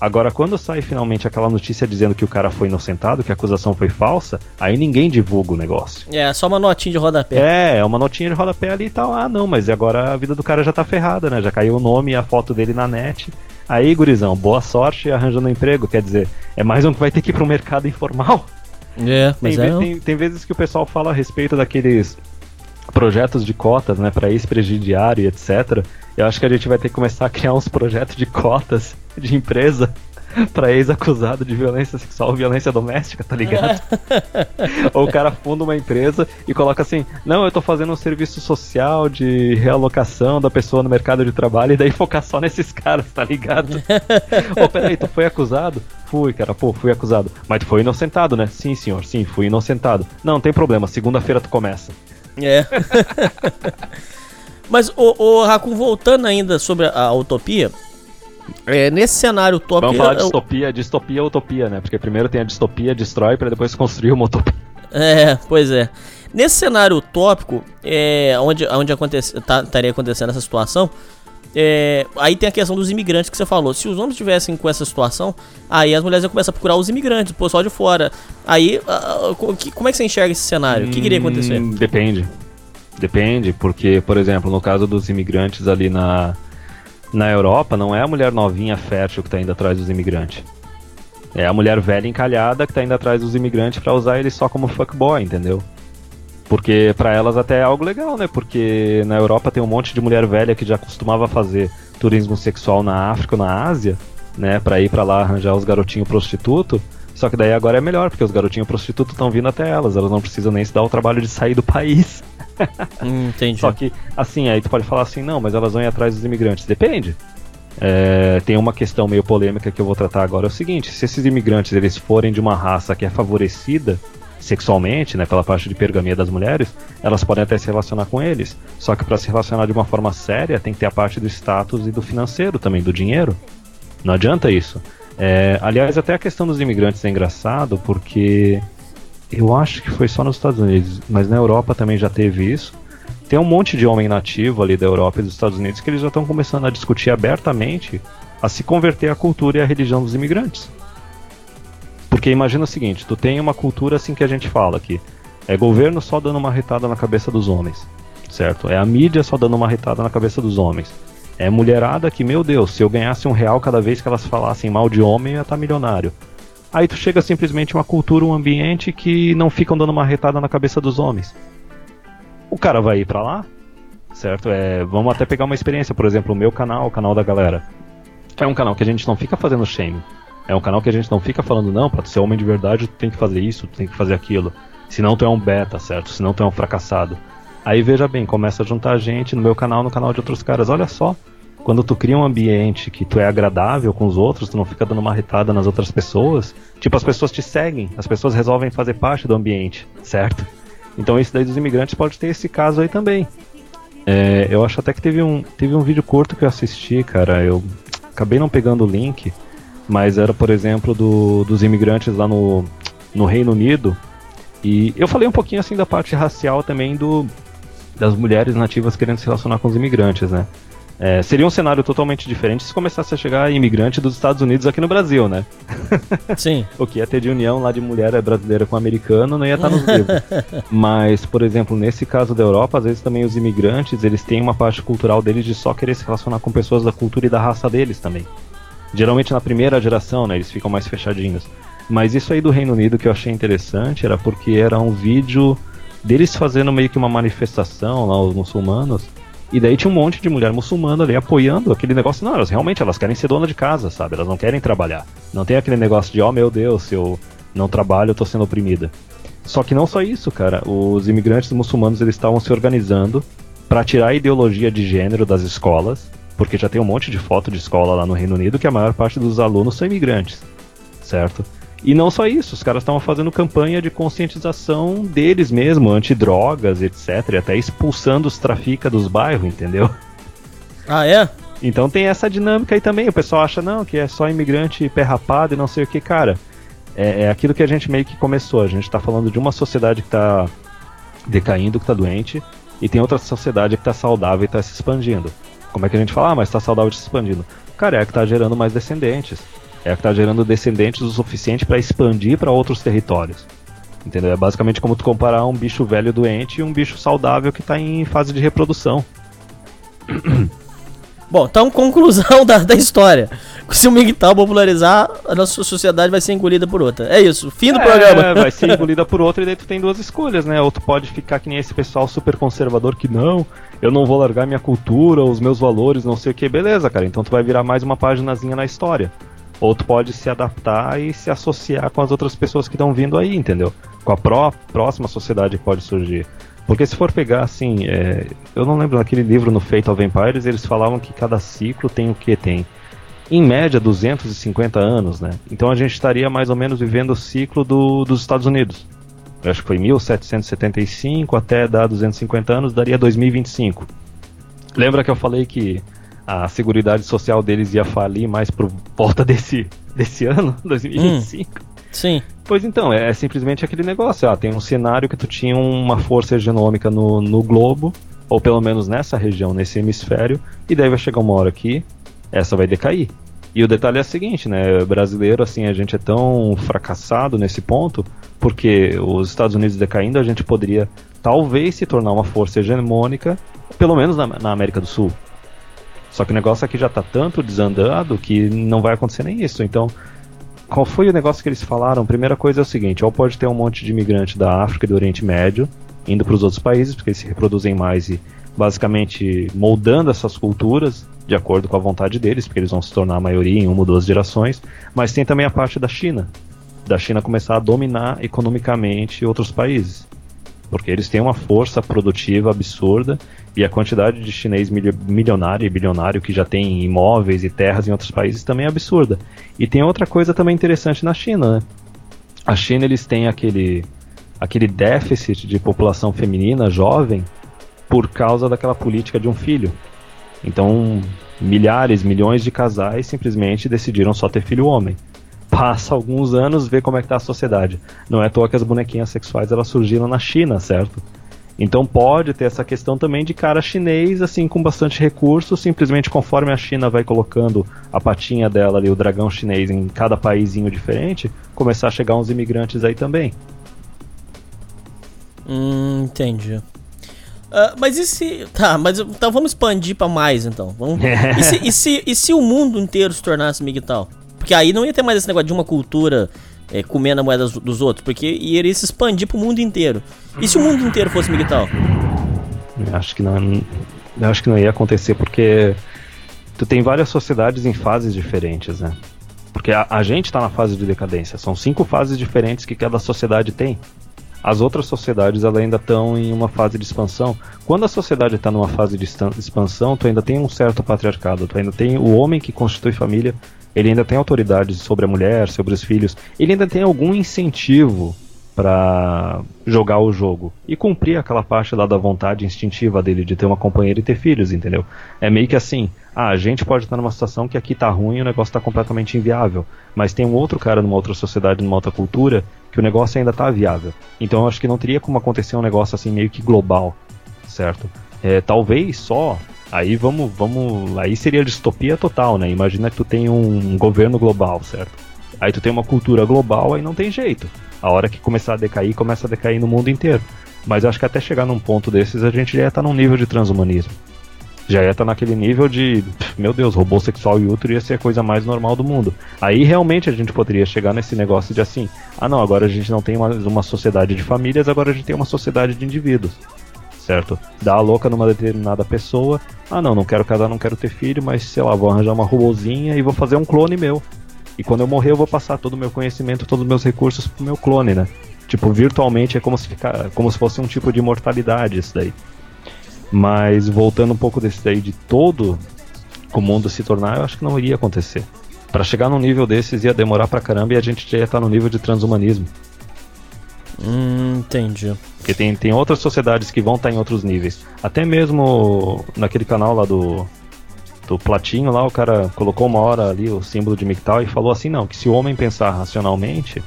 Agora, quando sai finalmente aquela notícia dizendo que o cara foi inocentado, que a acusação foi falsa, aí ninguém divulga o negócio. É, só uma notinha de rodapé. É, é uma notinha de rodapé ali e tal. Ah, não, mas agora a vida do cara já tá ferrada, né? Já caiu o nome e a foto dele na net. Aí, gurizão, boa sorte arranjando um emprego. Quer dizer, é mais um que vai ter que ir pro mercado informal. É, mas tem, é. ve- tem, tem vezes que o pessoal fala a respeito daqueles projetos de cotas, né, para ex-presidiário e etc. Eu acho que a gente vai ter que começar a criar uns projetos de cotas de empresa para ex-acusado de violência sexual, violência doméstica, tá ligado? Ou o cara funda uma empresa e coloca assim: "Não, eu tô fazendo um serviço social de realocação da pessoa no mercado de trabalho" e daí focar só nesses caras, tá ligado? Ô, peraí, tu foi acusado? Fui, cara, pô, fui acusado. Mas tu foi inocentado, né? Sim, senhor, sim, fui inocentado. Não, não tem problema, segunda-feira tu começa. É. Mas, o, o Raccoon, voltando ainda sobre a, a utopia, é, nesse cenário utópico. Vamos falar eu- distopia, distopia utopia, né? Porque primeiro tem a distopia, destrói, pra depois construir uma utopia. É, pois é. Nesse cenário utópico, é, onde, onde acontece, tá- estaria acontecendo essa situação, é, aí tem a questão dos imigrantes que você falou. Se os homens estivessem com essa situação, aí as mulheres iam começar a procurar os imigrantes, o pessoal de fora. Aí, ah, co- que- como é que você enxerga esse cenário? O que queria acontecer? Hum, Depende. Depende, porque, por exemplo, no caso dos imigrantes ali na, na Europa, não é a mulher novinha fértil que tá indo atrás dos imigrantes. É a mulher velha encalhada que tá indo atrás dos imigrantes pra usar eles só como fuckboy, entendeu? Porque pra elas até é algo legal, né? Porque na Europa tem um monte de mulher velha que já costumava fazer turismo sexual na África ou na Ásia, né? Pra ir pra lá arranjar os garotinhos prostitutos. Só que daí agora é melhor, porque os garotinhos prostitutos estão vindo até elas, elas não precisam nem se dar o trabalho de sair do país. Hum, entendi. Só que, assim, aí tu pode falar assim, não, mas elas vão ir atrás dos imigrantes. Depende. É, tem uma questão meio polêmica que eu vou tratar agora, é o seguinte, se esses imigrantes eles forem de uma raça que é favorecida sexualmente, né, pela parte de pergamia das mulheres, elas podem até se relacionar com eles. Só que para se relacionar de uma forma séria, tem que ter a parte do status e do financeiro também, do dinheiro. Não adianta isso. É, aliás, até a questão dos imigrantes é engraçado, porque eu acho que foi só nos Estados Unidos, mas na Europa também já teve isso. Tem um monte de homem nativo ali da Europa e dos Estados Unidos que eles já estão começando a discutir abertamente a se converter à cultura e à religião dos imigrantes. Porque imagina o seguinte, tu tem uma cultura assim que a gente fala aqui, é governo só dando uma retada na cabeça dos homens, certo? É a mídia só dando uma retada na cabeça dos homens. É mulherada que, meu Deus, se eu ganhasse um real cada vez que elas falassem mal de homem, eu ia estar milionário. Aí tu chega simplesmente uma cultura, um ambiente que não ficam dando uma retada na cabeça dos homens. O cara vai ir pra lá, certo? É, vamos até pegar uma experiência, por exemplo, o meu canal, o canal da galera. É um canal que a gente não fica fazendo shame. É um canal que a gente não fica falando, não, pra tu ser homem de verdade, tu tem que fazer isso, tu tem que fazer aquilo. Senão tu é um beta, certo? Senão tu é um fracassado. Aí veja bem, começa a juntar gente no meu canal, no canal de outros caras. Olha só, quando tu cria um ambiente que tu é agradável com os outros, tu não fica dando uma retada nas outras pessoas, tipo, as pessoas te seguem, as pessoas resolvem fazer parte do ambiente, certo? Então esse daí dos imigrantes pode ter esse caso aí também. É, eu acho até que teve um, teve um vídeo curto que eu assisti, cara, eu acabei não pegando o link, mas era, por exemplo, do, dos imigrantes lá no, no Reino Unido. E eu falei um pouquinho assim da parte racial também do das mulheres nativas querendo se relacionar com os imigrantes, né? É, seria um cenário totalmente diferente se começasse a chegar imigrante dos Estados Unidos aqui no Brasil, né? Sim. o que ia ter de união lá de mulher brasileira com americano não ia estar nos livros. Mas, por exemplo, nesse caso da Europa, às vezes também os imigrantes, eles têm uma parte cultural deles de só querer se relacionar com pessoas da cultura e da raça deles também. Geralmente na primeira geração, né, eles ficam mais fechadinhos. Mas isso aí do Reino Unido que eu achei interessante era porque era um vídeo deles fazendo meio que uma manifestação lá, os muçulmanos, e daí tinha um monte de mulher muçulmana ali apoiando aquele negócio. Não, elas realmente elas querem ser dona de casa, sabe? Elas não querem trabalhar. Não tem aquele negócio de, oh meu Deus, se eu não trabalho, eu tô sendo oprimida. Só que não só isso, cara. Os imigrantes muçulmanos eles estavam se organizando para tirar a ideologia de gênero das escolas, porque já tem um monte de foto de escola lá no Reino Unido que a maior parte dos alunos são imigrantes, certo? E não só isso, os caras estavam fazendo campanha de conscientização deles mesmo, antidrogas, etc. E até expulsando os trafica dos bairros, entendeu? Ah, é? Então tem essa dinâmica aí também. O pessoal acha, não, que é só imigrante pé rapado e não sei o que, cara. É, é aquilo que a gente meio que começou. A gente tá falando de uma sociedade que tá decaindo, que tá doente, e tem outra sociedade que tá saudável e tá se expandindo. Como é que a gente fala, ah, mas tá saudável e se expandindo? Cara, é a que tá gerando mais descendentes é a que está gerando descendentes o suficiente para expandir para outros territórios. Entendeu? É basicamente como tu comparar um bicho velho doente e um bicho saudável que está em fase de reprodução. Bom, então conclusão da, da história. Se o MGTOW popularizar, a nossa sociedade vai ser engolida por outra. É isso, fim do é, programa. vai ser engolida por outra e daí tu tem duas escolhas, né? Ou tu pode ficar que nem esse pessoal super conservador que não, eu não vou largar minha cultura, os meus valores, não sei o que. Beleza, cara, então tu vai virar mais uma paginazinha na história. Ou tu pode se adaptar e se associar com as outras pessoas que estão vindo aí, entendeu? Com a pró próxima sociedade que pode surgir. Porque se for pegar assim, é, eu não lembro naquele livro no Fate of Empires, eles falavam que cada ciclo tem o que tem. Em média, 250 anos, né? Então a gente estaria mais ou menos vivendo o ciclo do, dos Estados Unidos. Eu acho que foi 1775 até dar 250 anos, daria 2025. Lembra que eu falei que a seguridade social deles ia falir mais por volta desse, desse ano, 2025. Hum, sim. Pois então, é, é, simplesmente aquele negócio, ó, tem um cenário que tu tinha uma força genômica no, no globo, ou pelo menos nessa região, nesse hemisfério, e daí vai chegar uma hora que essa vai decair. E o detalhe é o seguinte, né, brasileiro, assim, a gente é tão fracassado nesse ponto, porque os Estados Unidos decaindo, a gente poderia talvez se tornar uma força hegemônica, pelo menos na, na América do Sul. Só que o negócio aqui já tá tanto desandado que não vai acontecer nem isso. Então, qual foi o negócio que eles falaram? Primeira coisa é o seguinte: ou pode ter um monte de imigrante da África e do Oriente Médio indo para os outros países, porque eles se reproduzem mais e basicamente moldando essas culturas de acordo com a vontade deles, porque eles vão se tornar a maioria em uma ou duas gerações. Mas tem também a parte da China, da China começar a dominar economicamente outros países porque eles têm uma força produtiva absurda e a quantidade de chinês milionário e bilionário que já tem imóveis e terras em outros países também é absurda. E tem outra coisa também interessante na China, né? A China eles têm aquele aquele déficit de população feminina jovem por causa daquela política de um filho. Então, milhares, milhões de casais simplesmente decidiram só ter filho homem passa alguns anos, vê como é que tá a sociedade. Não é à toa que as bonequinhas sexuais elas surgiram na China, certo? Então pode ter essa questão também de cara chinês, assim, com bastante recurso, simplesmente conforme a China vai colocando a patinha dela ali, o dragão chinês, em cada paísinho diferente, começar a chegar uns imigrantes aí também. Hum, entendi. Uh, mas e se. Tá, mas então vamos expandir para mais então. Vamos... e, se, e, se, e se o mundo inteiro se tornasse migtal? Porque aí não ia ter mais esse negócio de uma cultura é, comendo a moeda dos, outros, porque iria se expandir pro mundo inteiro. E se o mundo inteiro fosse militar? Acho que não. Acho que não ia acontecer porque tu tem várias sociedades em fases diferentes, né? Porque a, a gente está na fase de decadência. São cinco fases diferentes que cada sociedade tem. As outras sociedades ainda estão em uma fase de expansão. Quando a sociedade está numa fase de expansão, tu ainda tem um certo patriarcado. Tu ainda tem o homem que constitui família ele ainda tem autoridade sobre a mulher, sobre os filhos, ele ainda tem algum incentivo para jogar o jogo e cumprir aquela parte lá da vontade instintiva dele de ter uma companheira e ter filhos, entendeu? É meio que assim, ah, a gente pode estar numa situação que aqui tá ruim e o negócio tá completamente inviável, mas tem um outro cara numa outra sociedade, numa outra cultura, que o negócio ainda tá viável. Então eu acho que não teria como acontecer um negócio assim meio que global, certo? É, talvez só Aí vamos, vamos, aí seria distopia total, né? Imagina que tu tem um governo global, certo? Aí tu tem uma cultura global, aí não tem jeito. A hora que começar a decair, começa a decair no mundo inteiro. Mas acho que até chegar num ponto desses, a gente já ia estar tá num nível de transhumanismo. Já ia estar tá naquele nível de, meu Deus, robô sexual e útero ia ser a coisa mais normal do mundo. Aí realmente a gente poderia chegar nesse negócio de assim, ah não, agora a gente não tem mais uma sociedade de famílias, agora a gente tem uma sociedade de indivíduos. Certo? Dá a louca numa determinada pessoa, ah não, não quero casar, não quero ter filho, mas sei lá, vou arranjar uma robozinha e vou fazer um clone meu. E quando eu morrer, eu vou passar todo o meu conhecimento, todos os meus recursos pro meu clone, né? Tipo, virtualmente é como se, ficar, como se fosse um tipo de imortalidade isso daí. Mas voltando um pouco desse daí de todo o mundo se tornar, eu acho que não iria acontecer. Para chegar num nível desses ia demorar pra caramba e a gente já ia estar no nível de transhumanismo. Hum, entendi. Porque tem, tem outras sociedades que vão estar em outros níveis. Até mesmo naquele canal lá do do Platinho lá, o cara colocou uma hora ali o símbolo de Mictal e falou assim, não, que se o homem pensar racionalmente,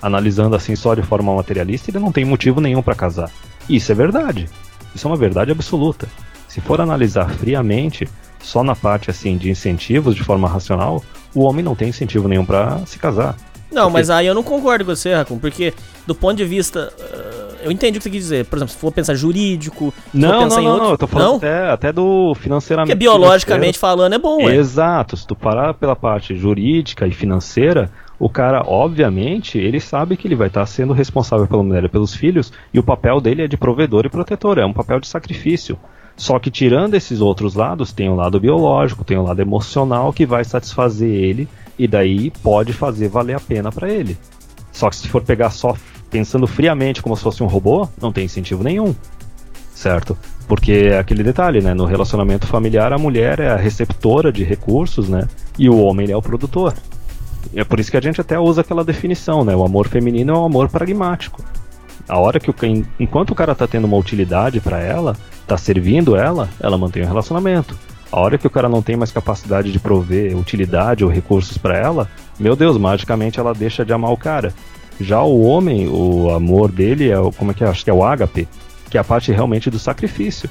analisando assim só de forma materialista, ele não tem motivo nenhum para casar. Isso é verdade. Isso é uma verdade absoluta. Se for analisar friamente, só na parte assim de incentivos de forma racional, o homem não tem incentivo nenhum para se casar. Não, porque... mas aí eu não concordo com você, Racon, porque do ponto de vista uh eu entendi o que você quis dizer. Por exemplo, se for pensar jurídico, não, não, não, outro... não, eu tô falando até, até, do financeiramente. Porque biologicamente falando é bom, é. Exato, se tu parar pela parte jurídica e financeira, o cara, obviamente, ele sabe que ele vai estar sendo responsável pela mulher e pelos filhos, e o papel dele é de provedor e protetor, é um papel de sacrifício. Só que tirando esses outros lados, tem o lado biológico, tem o lado emocional que vai satisfazer ele, e daí pode fazer valer a pena para ele. Só que se for pegar só pensando friamente como se fosse um robô, não tem incentivo nenhum. Certo? Porque é aquele detalhe, né? No relacionamento familiar, a mulher é a receptora de recursos, né? E o homem é o produtor. É por isso que a gente até usa aquela definição, né? O amor feminino é um amor pragmático. A hora que o enquanto o cara tá tendo uma utilidade para ela, tá servindo ela, ela mantém o relacionamento. A hora que o cara não tem mais capacidade de prover utilidade ou recursos para ela, meu Deus, magicamente ela deixa de amar o cara. Já o homem, o amor dele é o, como é que é? Acho que é o ágape, que é a parte realmente do sacrifício.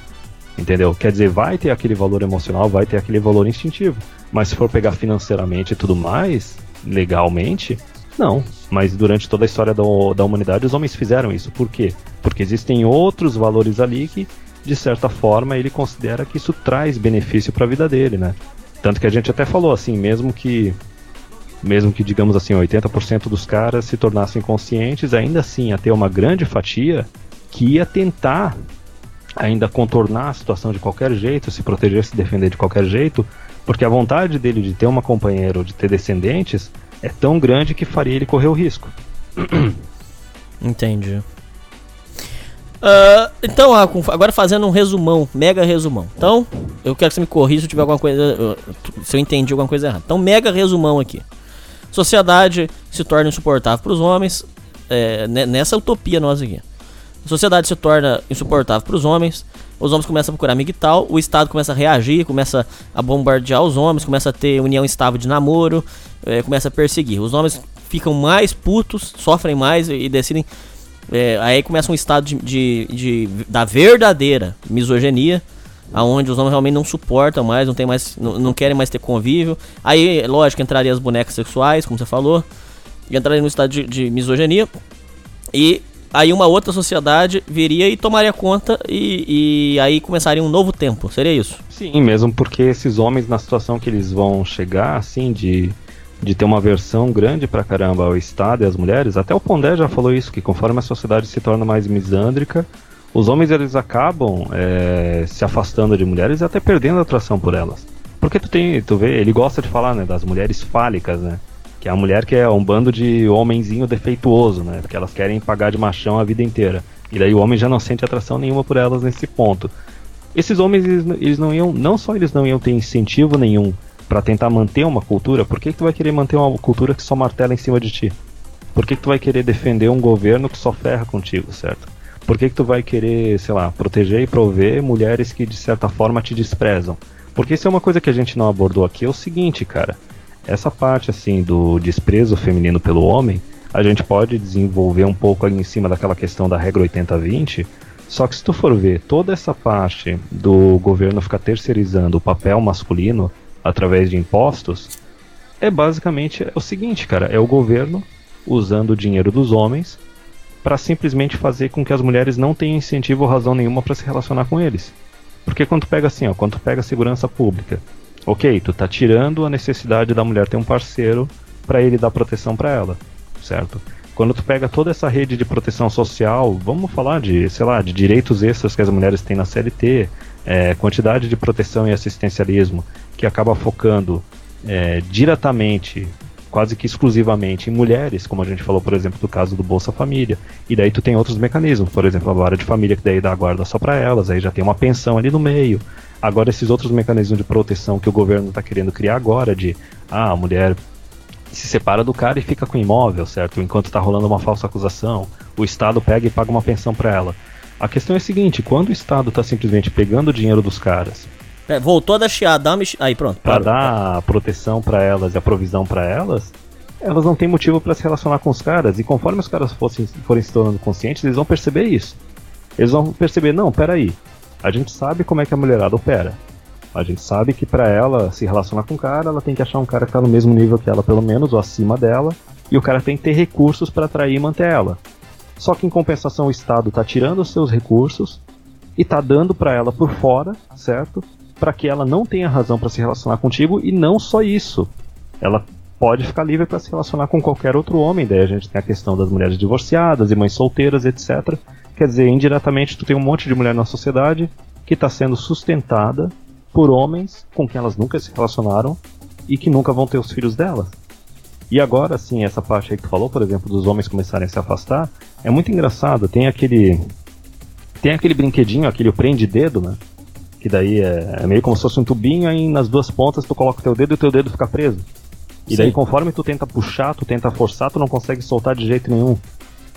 Entendeu? Quer dizer, vai ter aquele valor emocional, vai ter aquele valor instintivo. Mas se for pegar financeiramente e tudo mais, legalmente, não. Mas durante toda a história da, da humanidade, os homens fizeram isso. Por quê? Porque existem outros valores ali que, de certa forma, ele considera que isso traz benefício para a vida dele, né? Tanto que a gente até falou assim, mesmo que mesmo que, digamos assim, 80% dos caras se tornassem conscientes, ainda assim ia ter uma grande fatia que ia tentar ainda contornar a situação de qualquer jeito, se proteger, se defender de qualquer jeito, porque a vontade dele de ter uma companheira ou de ter descendentes é tão grande que faria ele correr o risco. Entendi. Uh, então, agora fazendo um resumão, mega resumão. Então, eu quero que você me corrija se eu tiver alguma coisa. Se eu entendi alguma coisa errada. Então, mega resumão aqui. Sociedade se torna insuportável para os homens, é, nessa utopia nossa aqui. Sociedade se torna insuportável para os homens, os homens começam a procurar migtal, o Estado começa a reagir, começa a bombardear os homens, começa a ter união estável de namoro, é, começa a perseguir. Os homens ficam mais putos, sofrem mais e decidem. É, aí começa um estado de, de, de, da verdadeira misoginia aonde os homens realmente não suportam mais, não tem mais, não, não, querem mais ter convívio. Aí, lógico, entraria as bonecas sexuais, como você falou, entraria no estado de, de misoginia. E aí uma outra sociedade viria e tomaria conta e, e, aí começaria um novo tempo, seria isso? Sim, mesmo porque esses homens na situação que eles vão chegar, assim, de, de ter uma versão grande pra caramba ao Estado e às mulheres, até o Pondé já falou isso, que conforme a sociedade se torna mais misândrica, os homens eles acabam é, se afastando de mulheres e até perdendo a atração por elas. Porque tu tem, tu vê, ele gosta de falar, né, das mulheres fálicas, né? Que é a mulher que é um bando de homenzinho defeituoso, né? Porque elas querem pagar de machão a vida inteira. E daí o homem já não sente atração nenhuma por elas nesse ponto. Esses homens, eles, eles não iam, não só eles não iam ter incentivo nenhum para tentar manter uma cultura, por que, que tu vai querer manter uma cultura que só martela em cima de ti? Por que, que tu vai querer defender um governo que só ferra contigo, certo? Por que, que tu vai querer, sei lá, proteger e prover mulheres que de certa forma te desprezam? Porque isso é uma coisa que a gente não abordou aqui, é o seguinte, cara. Essa parte assim do desprezo feminino pelo homem, a gente pode desenvolver um pouco ali em cima daquela questão da regra 80-20, só que se tu for ver toda essa parte do governo ficar terceirizando o papel masculino através de impostos, é basicamente o seguinte, cara, é o governo usando o dinheiro dos homens para simplesmente fazer com que as mulheres não tenham incentivo ou razão nenhuma para se relacionar com eles. Porque quando tu pega assim, ó, quando tu pega a segurança pública, ok, tu tá tirando a necessidade da mulher ter um parceiro para ele dar proteção para ela, certo? Quando tu pega toda essa rede de proteção social, vamos falar de, sei lá, de direitos extras que as mulheres têm na CLT, é, quantidade de proteção e assistencialismo, que acaba focando é, diretamente, quase que exclusivamente em mulheres, como a gente falou, por exemplo, do caso do Bolsa Família. E daí tu tem outros mecanismos, por exemplo, a vara de família que daí dá a guarda só para elas, aí já tem uma pensão ali no meio. Agora esses outros mecanismos de proteção que o governo está querendo criar agora, de ah, a mulher se separa do cara e fica com o imóvel, certo? Enquanto está rolando uma falsa acusação, o Estado pega e paga uma pensão para ela. A questão é a seguinte: quando o Estado está simplesmente pegando o dinheiro dos caras, É, voltou a dar chiado, dá uma. Aí, pronto. para dar a proteção para elas e a provisão para elas, elas não têm motivo para se relacionar com os caras. E conforme os caras fossem, forem se tornando conscientes, eles vão perceber isso. Eles vão perceber: não, peraí, a gente sabe como é que a mulherada opera. A gente sabe que para ela se relacionar com o cara, ela tem que achar um cara que tá no mesmo nível que ela, pelo menos, ou acima dela, e o cara tem que ter recursos para atrair e manter ela. Só que em compensação o Estado tá tirando os seus recursos e tá dando para ela por fora, certo? Para que ela não tenha razão para se relacionar contigo e não só isso. Ela pode ficar livre para se relacionar com qualquer outro homem. Daí a gente tem a questão das mulheres divorciadas e mães solteiras, etc. Quer dizer, indiretamente tu tem um monte de mulher na sociedade que está sendo sustentada por homens com quem elas nunca se relacionaram e que nunca vão ter os filhos delas. E agora, sim, essa parte aí que tu falou, por exemplo, dos homens começarem a se afastar, é muito engraçado. Tem aquele. Tem aquele brinquedinho, aquele prende-dedo, né? Que daí é, é meio como se fosse um tubinho, aí nas duas pontas tu coloca o teu dedo e o teu dedo fica preso. E daí, Sim. conforme tu tenta puxar, tu tenta forçar, tu não consegue soltar de jeito nenhum.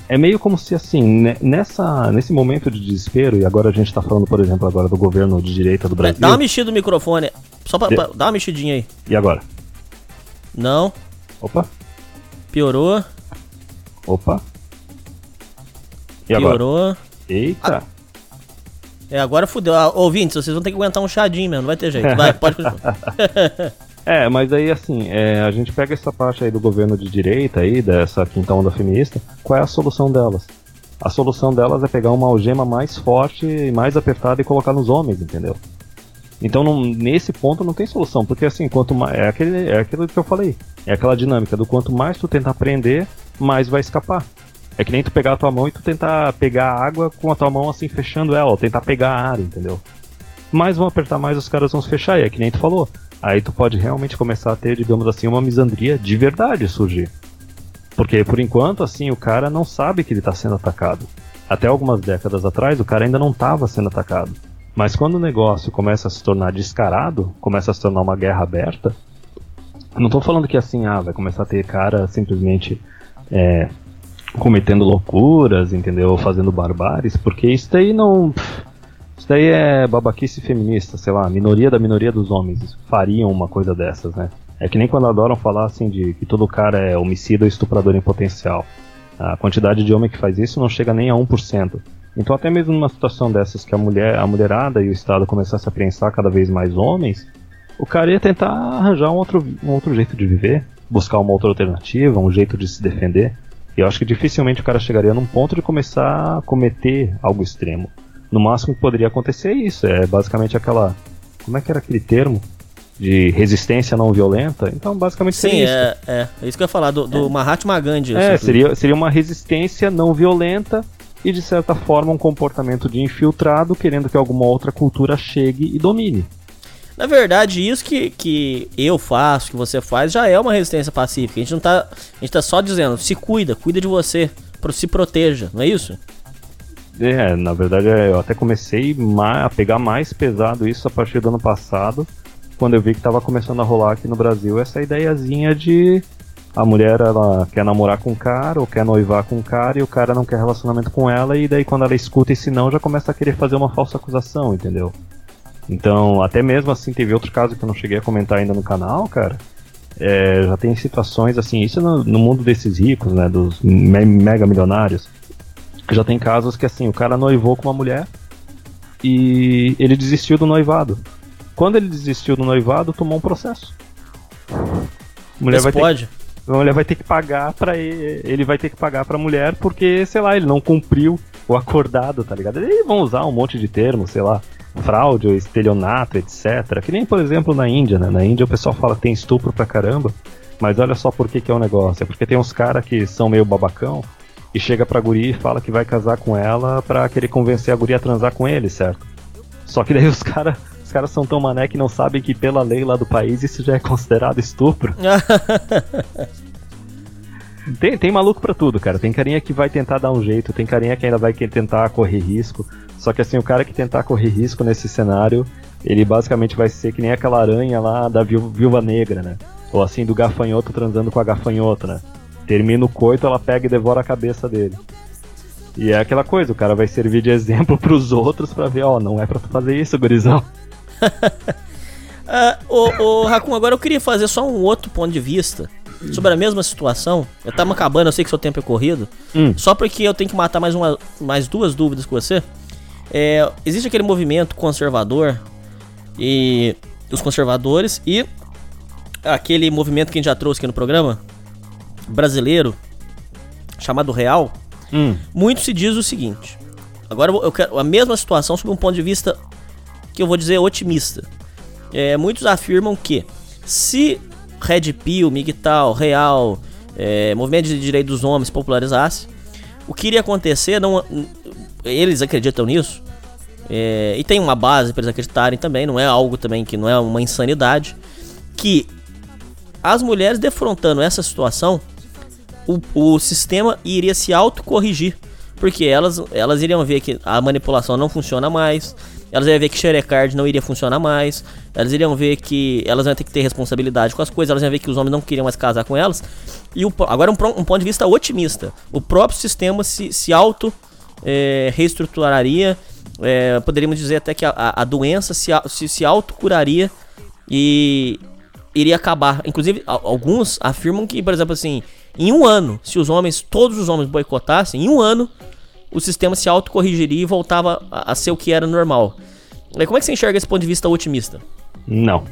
É meio como se assim, ne- nessa, nesse momento de desespero, e agora a gente tá falando, por exemplo, agora do governo de direita do Brasil. Dá uma mexida no microfone. Só pra, De- pra- Dá uma mexidinha aí. E agora? Não, Opa, piorou, opa. E agora? piorou. Eita! É, agora fudeu. Ah, ouvintes, vocês vão ter que aguentar um chadinho mesmo, não vai ter jeito. Vai, pode continuar. É, mas aí assim, é, a gente pega essa parte aí do governo de direita aí, dessa quinta onda feminista, qual é a solução delas? A solução delas é pegar uma algema mais forte e mais apertada e colocar nos homens, entendeu? Então não- nesse ponto não tem solução, porque assim, quanto mais. É, aquele, é aquilo que eu falei. É aquela dinâmica do quanto mais tu tentar prender, mais vai escapar. É que nem tu pegar a tua mão e tu tentar pegar a água com a tua mão assim fechando ela, ou tentar pegar ar, entendeu? Mais vão apertar mais, os caras vão se fechar, e é que nem tu falou. Aí tu pode realmente começar a ter, digamos assim, uma misandria de verdade surgir. Porque por enquanto, assim, o cara não sabe que ele está sendo atacado. Até algumas décadas atrás, o cara ainda não estava sendo atacado. Mas quando o negócio começa a se tornar descarado, começa a se tornar uma guerra aberta, não tô falando que assim, ah, vai começar a ter cara simplesmente é, cometendo loucuras, entendeu? Fazendo barbáries, porque isso daí não. Isso daí é babaquice feminista, sei lá, minoria da minoria dos homens fariam uma coisa dessas, né? É que nem quando adoram falar assim de que todo cara é homicida ou estuprador em potencial. A quantidade de homem que faz isso não chega nem a 1%. Então até mesmo numa situação dessas que a mulher, a mulherada e o Estado começassem a prensar cada vez mais homens, o cara ia tentar arranjar um outro, um outro jeito de viver, buscar uma outra alternativa, um jeito de se defender. E eu acho que dificilmente o cara chegaria num ponto de começar a cometer algo extremo. No máximo que poderia acontecer é isso, é basicamente aquela. Como é que era aquele termo? De resistência não violenta? Então, basicamente Sim, seria isso. é, é. É isso que eu ia falar, do, do Mahatma Gandhi. É, seria, seria uma resistência não violenta e, de certa forma, um comportamento de infiltrado querendo que alguma outra cultura chegue e domine. Na verdade, isso que, que eu faço, que você faz, já é uma resistência pacífica. A gente não tá. A gente tá só dizendo, se cuida, cuida de você, se proteja, não é isso? É, na verdade, é, eu até comecei a pegar mais pesado isso a partir do ano passado, quando eu vi que estava começando a rolar aqui no Brasil essa ideiazinha de a mulher ela quer namorar com o cara ou quer noivar com o cara e o cara não quer relacionamento com ela e daí quando ela escuta esse não já começa a querer fazer uma falsa acusação, entendeu? Então, até mesmo assim, teve outro caso que eu não cheguei a comentar ainda no canal, cara. É, já tem situações assim, isso no, no, mundo desses ricos, né, dos me mega milionários. Já tem casos que assim, o cara noivou com uma mulher e ele desistiu do noivado. Quando ele desistiu do noivado, tomou um processo. A mulher vai pode? Ter a mulher vai ter que pagar para ele, ele vai ter que pagar para a mulher porque, sei lá, ele não cumpriu o acordado, tá ligado? Eles vão usar um monte de termos, sei lá, fraude ou estelionato, etc. Que nem, por exemplo, na Índia, né? Na Índia o pessoal fala que tem estupro pra caramba, mas olha só por que, que é o um negócio. É porque tem uns caras que são meio babacão e chega pra guria e fala que vai casar com ela pra querer convencer a guria a transar com ele, certo? Só que daí os caras os caras são tão mané que não sabem que pela lei lá do país isso já é considerado estupro. tem, tem maluco pra tudo, cara. Tem carinha que vai tentar dar um jeito, tem carinha que ainda vai tentar correr risco. Só que assim, o cara que tentar correr risco nesse cenário, ele basicamente vai ser que nem aquela aranha lá da viúva negra, né? Ou assim, do gafanhoto transando com a gafanhota, né? Termina o coito, ela pega e devora a cabeça dele. E é aquela coisa, o cara vai servir de exemplo pros outros pra ver, ó, não é pra tu fazer isso, gurizão ô, ô, Racun, agora eu queria fazer só um outro ponto de vista sobre a mesma situação. Eu tava acabando, eu sei que seu tempo é corrido. Hum. Só porque eu tenho que matar mais, uma, mais duas dúvidas com você. É, existe aquele movimento conservador e os conservadores e aquele movimento que a gente já trouxe aqui no programa brasileiro chamado Real. Hum. Muito se diz o seguinte. Agora eu quero a mesma situação sob um ponto de vista que eu vou dizer otimista. É, muitos afirmam que se Red Pill, MGTOW, Real, é, Movimento de Direito dos Homens popularizasse, o que iria acontecer, não, eles acreditam nisso, é, e tem uma base para eles acreditarem também, não é algo também que não é uma insanidade, que as mulheres defrontando essa situação, o, o sistema iria se autocorrigir, porque elas, elas iriam ver que a manipulação não funciona mais, elas iam ver que Sharecard não iria funcionar mais, elas iriam ver que elas iam ter que ter responsabilidade com as coisas, elas iam ver que os homens não queriam mais casar com elas. E o, agora um, um ponto de vista otimista, o próprio sistema se, se auto é, reestruturaria, é, poderíamos dizer até que a, a doença se, se, se autocuraria e iria acabar. Inclusive, alguns afirmam que, por exemplo, assim, em um ano, se os homens, todos os homens boicotassem, em um ano, o sistema se autocorrigiria e voltava a, a ser o que era normal. E como é que você enxerga esse ponto de vista otimista? Não.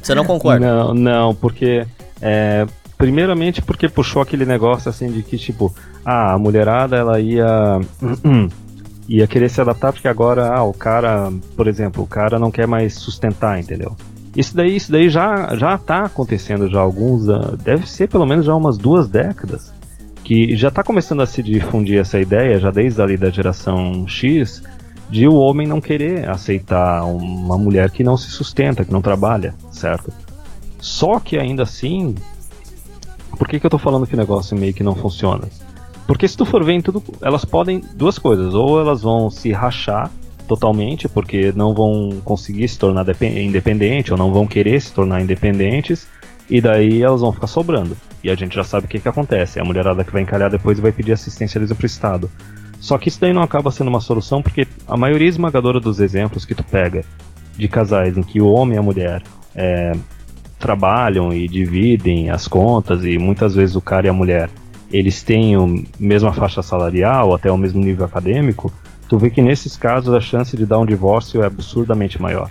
Você não concorda? Não, não, porque. É, primeiramente porque puxou aquele negócio assim de que, tipo, ah, a mulherada ela ia. ia querer se adaptar porque agora, ah, o cara, por exemplo, o cara não quer mais sustentar, entendeu? Isso daí, isso daí já, já tá acontecendo já alguns. Deve ser pelo menos já umas duas décadas que já está começando a se difundir essa ideia, já desde ali da geração X, de o homem não querer aceitar uma mulher que não se sustenta, que não trabalha, certo? Só que ainda assim, por que, que eu estou falando que o negócio meio que não funciona? Porque se tu for ver em tudo, elas podem duas coisas, ou elas vão se rachar totalmente, porque não vão conseguir se tornar independente, ou não vão querer se tornar independentes, e daí elas vão ficar sobrando. E a gente já sabe o que, que acontece. A mulherada que vai encalhar depois e vai pedir assistência para o Estado. Só que isso daí não acaba sendo uma solução porque a maioria esmagadora dos exemplos que tu pega de casais em que o homem e a mulher é, trabalham e dividem as contas e muitas vezes o cara e a mulher eles têm a mesma faixa salarial, até o mesmo nível acadêmico, tu vê que nesses casos a chance de dar um divórcio é absurdamente maior.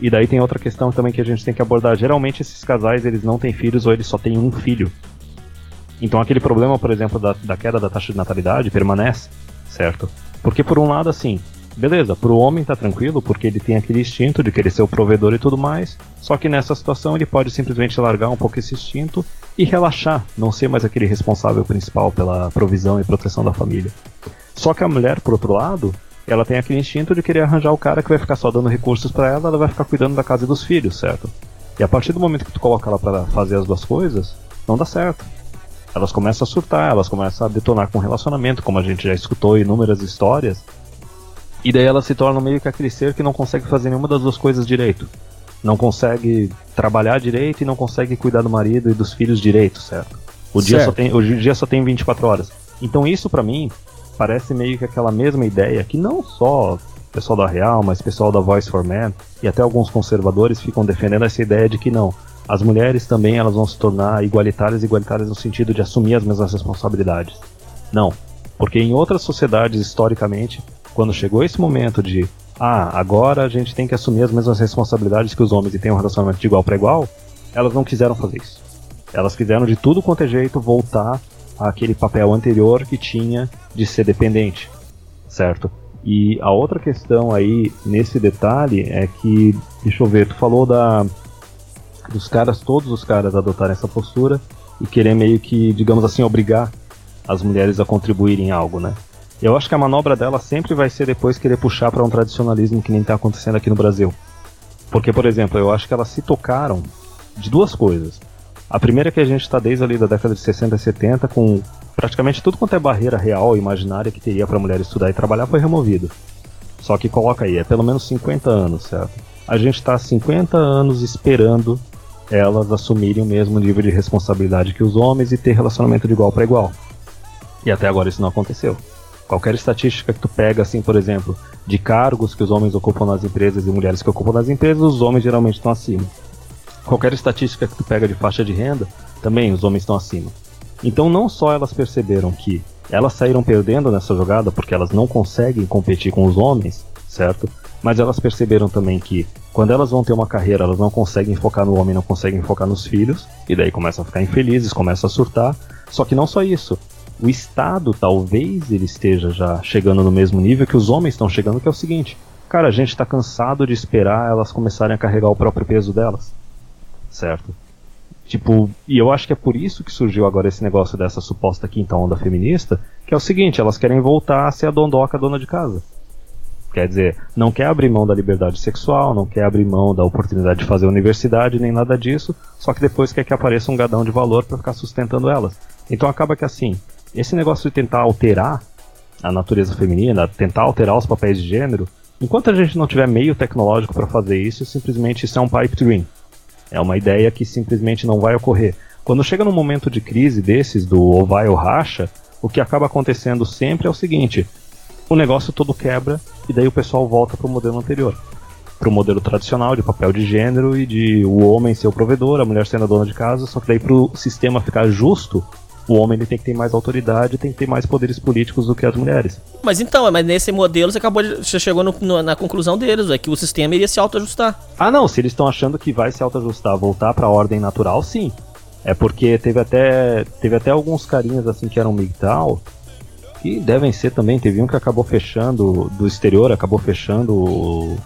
E daí tem outra questão também que a gente tem que abordar. Geralmente esses casais eles não têm filhos ou eles só têm um filho. Então aquele problema, por exemplo, da, da queda da taxa de natalidade permanece, certo? Porque por um lado assim, beleza, pro homem tá tranquilo porque ele tem aquele instinto de querer ser o provedor e tudo mais. Só que nessa situação ele pode simplesmente largar um pouco esse instinto e relaxar, não ser mais aquele responsável principal pela provisão e proteção da família. Só que a mulher, por outro lado, ela tem aquele instinto de querer arranjar o cara que vai ficar só dando recursos para ela, ela vai ficar cuidando da casa e dos filhos, certo? E a partir do momento que tu coloca ela para fazer as duas coisas, não dá certo. Elas começam a surtar, elas começam a detonar com relacionamento, como a gente já escutou inúmeras histórias. E daí elas se tornam meio que aquele ser que não consegue fazer nenhuma das duas coisas direito. não consegue trabalhar direito e não consegue cuidar do marido e dos filhos direito, certo? O dia, Certo. só tem, o dia só tem 24 horas. Então isso pra mim parece meio que aquela mesma ideia que não só o pessoal da Real, mas o pessoal da Voice for Men e até alguns conservadores ficam defendendo essa ideia de que não, as mulheres também elas vão se tornar igualitárias, igualitárias no sentido de assumir as mesmas responsabilidades. Não, porque em outras sociedades historicamente, quando chegou esse momento de ah, agora a gente tem que assumir as mesmas responsabilidades que os homens e ter um relacionamento de igual para igual, elas não quiseram fazer isso. Elas quiseram de tudo quanto é jeito voltar àquele papel anterior que tinha de ser dependente, certo? E a outra questão aí nesse detalhe é que, deixa eu ver, tu falou da dos caras, todos os caras adotarem essa postura e querer meio que, digamos assim, obrigar as mulheres a contribuírem em algo, né? Eu acho que a manobra dela sempre vai ser depois querer puxar para um tradicionalismo que nem tá acontecendo aqui no Brasil. Porque, por exemplo, eu acho que elas se tocaram de duas coisas. A primeira é que a gente está desde ali da década de 60 e 70 com praticamente tudo quanto é barreira real, imaginária que teria para a mulher estudar e trabalhar foi removido. Só que coloca aí, é pelo menos 50 anos, certo? A gente está 50 anos esperando elas assumirem o mesmo nível de responsabilidade que os homens e ter relacionamento de igual para igual. E até agora isso não aconteceu. Qualquer estatística que tu pega, assim, por exemplo, de cargos que os homens ocupam nas empresas e mulheres que ocupam nas empresas, os homens geralmente estão acima. Qualquer estatística que tu pega de faixa de renda, também os homens estão acima. Então não só elas perceberam que elas saíram perdendo nessa jogada porque elas não conseguem competir com os homens, certo? Mas elas perceberam também que quando elas vão ter uma carreira, elas não conseguem focar no homem, não conseguem focar nos filhos, e daí começam a ficar infelizes, começam a surtar. Só que não só isso. O Estado talvez ele esteja já chegando no mesmo nível que os homens estão chegando, que é o seguinte: cara, a gente está cansado de esperar elas começarem a carregar o próprio peso delas, certo? Tipo, e eu acho que é por isso que surgiu agora esse negócio dessa suposta quinta onda feminista, que é o seguinte, elas querem voltar a ser a dondoca dona de casa. Quer dizer, não quer abrir mão da liberdade sexual, não quer abrir mão da oportunidade de fazer universidade, nem nada disso, só que depois quer que apareça um gadão de valor para ficar sustentando elas. Então acaba que assim, esse negócio de tentar alterar a natureza feminina, tentar alterar os papéis de gênero, enquanto a gente não tiver meio tecnológico para fazer isso, simplesmente isso é um pipe dream. É uma ideia que simplesmente não vai ocorrer. Quando chega num momento de crise desses, do ou vai ou racha, o que acaba acontecendo sempre é o seguinte: o negócio todo quebra e daí o pessoal volta para o modelo anterior. Para o modelo tradicional de papel de gênero e de o homem ser o provedor, a mulher sendo a dona de casa, só que daí para o sistema ficar justo, o homem ele tem que ter mais autoridade, tem que ter mais poderes políticos do que as mulheres. Mas então, mas nesse modelo você acabou de. Você chegou no- no- na conclusão deles, é que o sistema iria se autoajustar. Ah, não, se eles estão achando que vai se autoajustar, voltar para a ordem natural, sim. É porque teve até teve até alguns carinhas assim que eram MGTOW, que devem ser também, teve um que acabou fechando do exterior, acabou fechando o,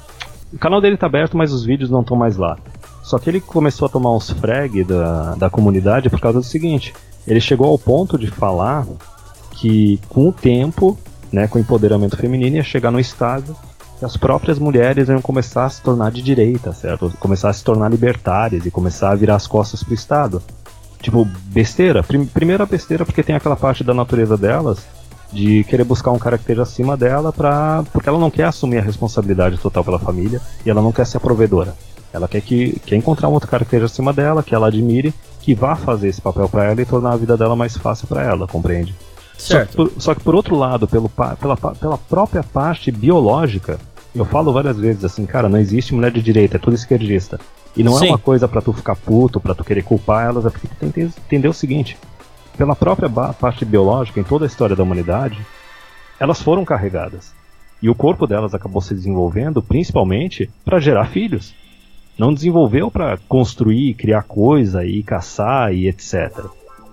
o canal dele tá aberto, mas os vídeos não estão mais lá. Só que ele começou a tomar uns frag da, da comunidade por causa do seguinte, ele chegou ao ponto de falar que com o tempo, né, com o empoderamento feminino, ia chegar no estado que as próprias mulheres iam começar a se tornar de direita, certo? Começar a se tornar libertárias e começar a virar as costas pro Estado. Tipo, besteira. Prim primeira besteira porque tem aquela parte da natureza delas de querer buscar um cara que esteja acima dela pra... porque ela não quer assumir a responsabilidade total pela família e ela não quer ser a provedora. Ela quer, que, quer encontrar um outro cara que esteja acima dela, que ela admire, que vá fazer esse papel pra ela e tornar a vida dela mais fácil pra ela, compreende? Só que, por, só que por outro lado, pelo, pela, pela própria parte biológica, eu falo várias vezes assim, cara, não existe mulher de direita, é tudo esquerdista. E não Sim. é uma coisa pra tu ficar puto, pra tu querer culpar elas, é porque tu tem que entender o seguinte: pela própria parte biológica, em toda a história da humanidade, elas foram carregadas. E o corpo delas acabou se desenvolvendo principalmente para gerar filhos. Não desenvolveu para construir, criar coisa e caçar e etc.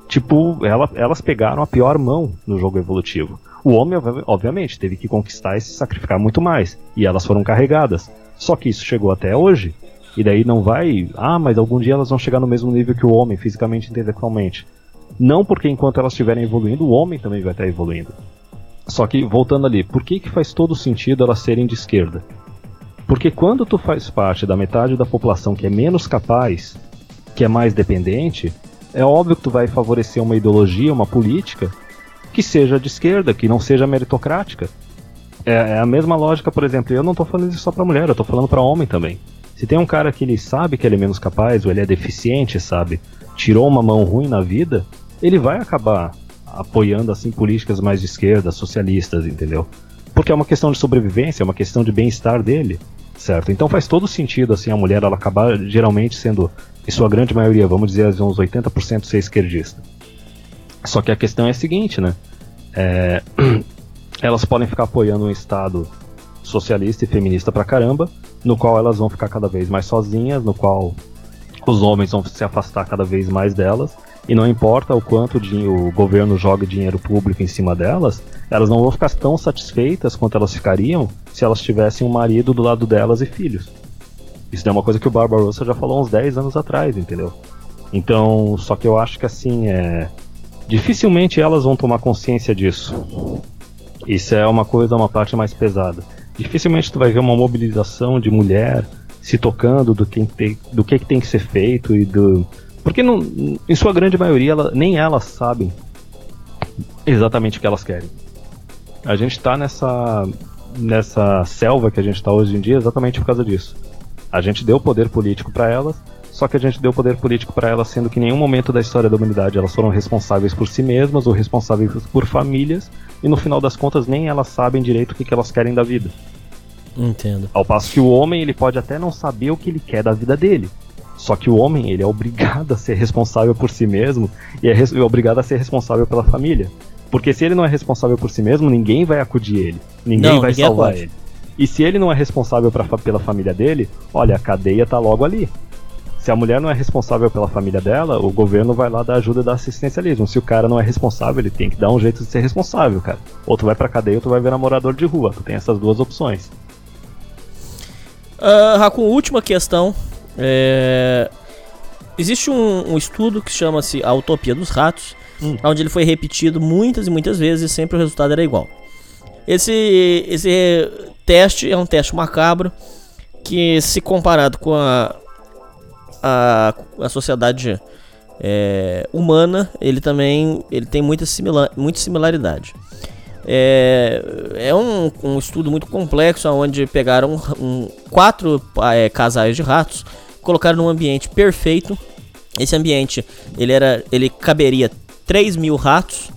Tipo, ela- elas pegaram a pior mão no jogo evolutivo. O homem, obvi- obviamente, teve que conquistar e se sacrificar muito mais. E elas foram carregadas. Só que isso chegou até hoje. E daí não vai. Ah, mas algum dia elas vão chegar no mesmo nível que o homem, fisicamente e intelectualmente. Não porque enquanto elas estiverem evoluindo, o homem também vai estar evoluindo. Só que, voltando ali, por que, que faz todo sentido elas serem de esquerda? Porque quando tu faz parte da metade da população que é menos capaz, que é mais dependente, é óbvio que tu vai favorecer uma ideologia, uma política que seja de esquerda, que não seja meritocrática. É, é a mesma lógica, por exemplo, eu não tô falando isso só pra mulher, eu tô falando pra homem também. Se tem um cara que ele sabe que ele é menos capaz, ou ele é deficiente, sabe? Tirou uma mão ruim na vida, ele vai acabar apoiando assim políticas mais de esquerda, socialistas, entendeu? Porque é uma questão de sobrevivência, é uma questão de bem-estar dele, certo? Então faz todo sentido assim a mulher ela acabar geralmente sendo, em sua grande maioria, vamos dizer uns 80% ser esquerdista. Só que a questão é a seguinte, né? É, elas podem ficar apoiando um Estado socialista e feminista pra caramba, no qual elas vão ficar cada vez mais sozinhas, no qual os homens vão se afastar cada vez mais delas, e não importa o quanto o governo joga dinheiro público em cima delas, elas não vão ficar tão satisfeitas quanto elas ficariam se elas tivessem um marido do lado delas e filhos. Isso é uma coisa que o Barbarossa já falou uns 10 anos atrás, entendeu? Então, só que eu acho que assim, é. Dificilmente elas vão tomar consciência disso. Isso é uma coisa, uma parte mais pesada. Dificilmente tu vai ver uma mobilização de mulher se tocando do que tem, do que, que tem que ser feito e do. Porque não, em sua grande maioria ela, nem elas sabem exatamente o que elas querem. A gente está nessa nessa selva que a gente está hoje em dia exatamente por causa disso. A gente deu poder político para elas, só que a gente deu poder político para elas, sendo que em nenhum momento da história da humanidade elas foram responsáveis por si mesmas ou responsáveis por famílias, e no final das contas nem elas sabem direito o que, que elas querem da vida. Entendo. Ao passo que o homem ele pode até não saber o que ele quer da vida dele. Só que o homem ele é obrigado a ser responsável por si mesmo e é, é obrigado a ser responsável pela família. Porque se ele não é responsável por si mesmo, ninguém vai acudir ele. Ninguém Não, vai ninguém salvar ele. E se ele não é responsável pra, pela família dele, olha, a cadeia tá logo ali. Se a mulher não é responsável pela família dela, o governo vai lá dar ajuda e dar assistencialismo. Se o cara não é responsável, ele tem que dar um jeito de ser responsável, cara. Ou tu vai pra cadeia ou tu vai ver namorador de rua. Tu tem essas duas opções. Uh, última questão. É, Existe um, um estudo que chama-se A Utopia dos Ratos, onde ele foi repetido muitas e muitas vezes e sempre o resultado era igual. Esse, esse teste é um teste macabro que, se comparado com a, a, a sociedade é, humana, ele também ele tem muita, simila muita similaridade. É, é um, um estudo muito complexo, onde pegaram um- quatro é, casais de ratos, colocaram num ambiente perfeito. Esse ambiente ele era, ele caberia 3 mil ratos.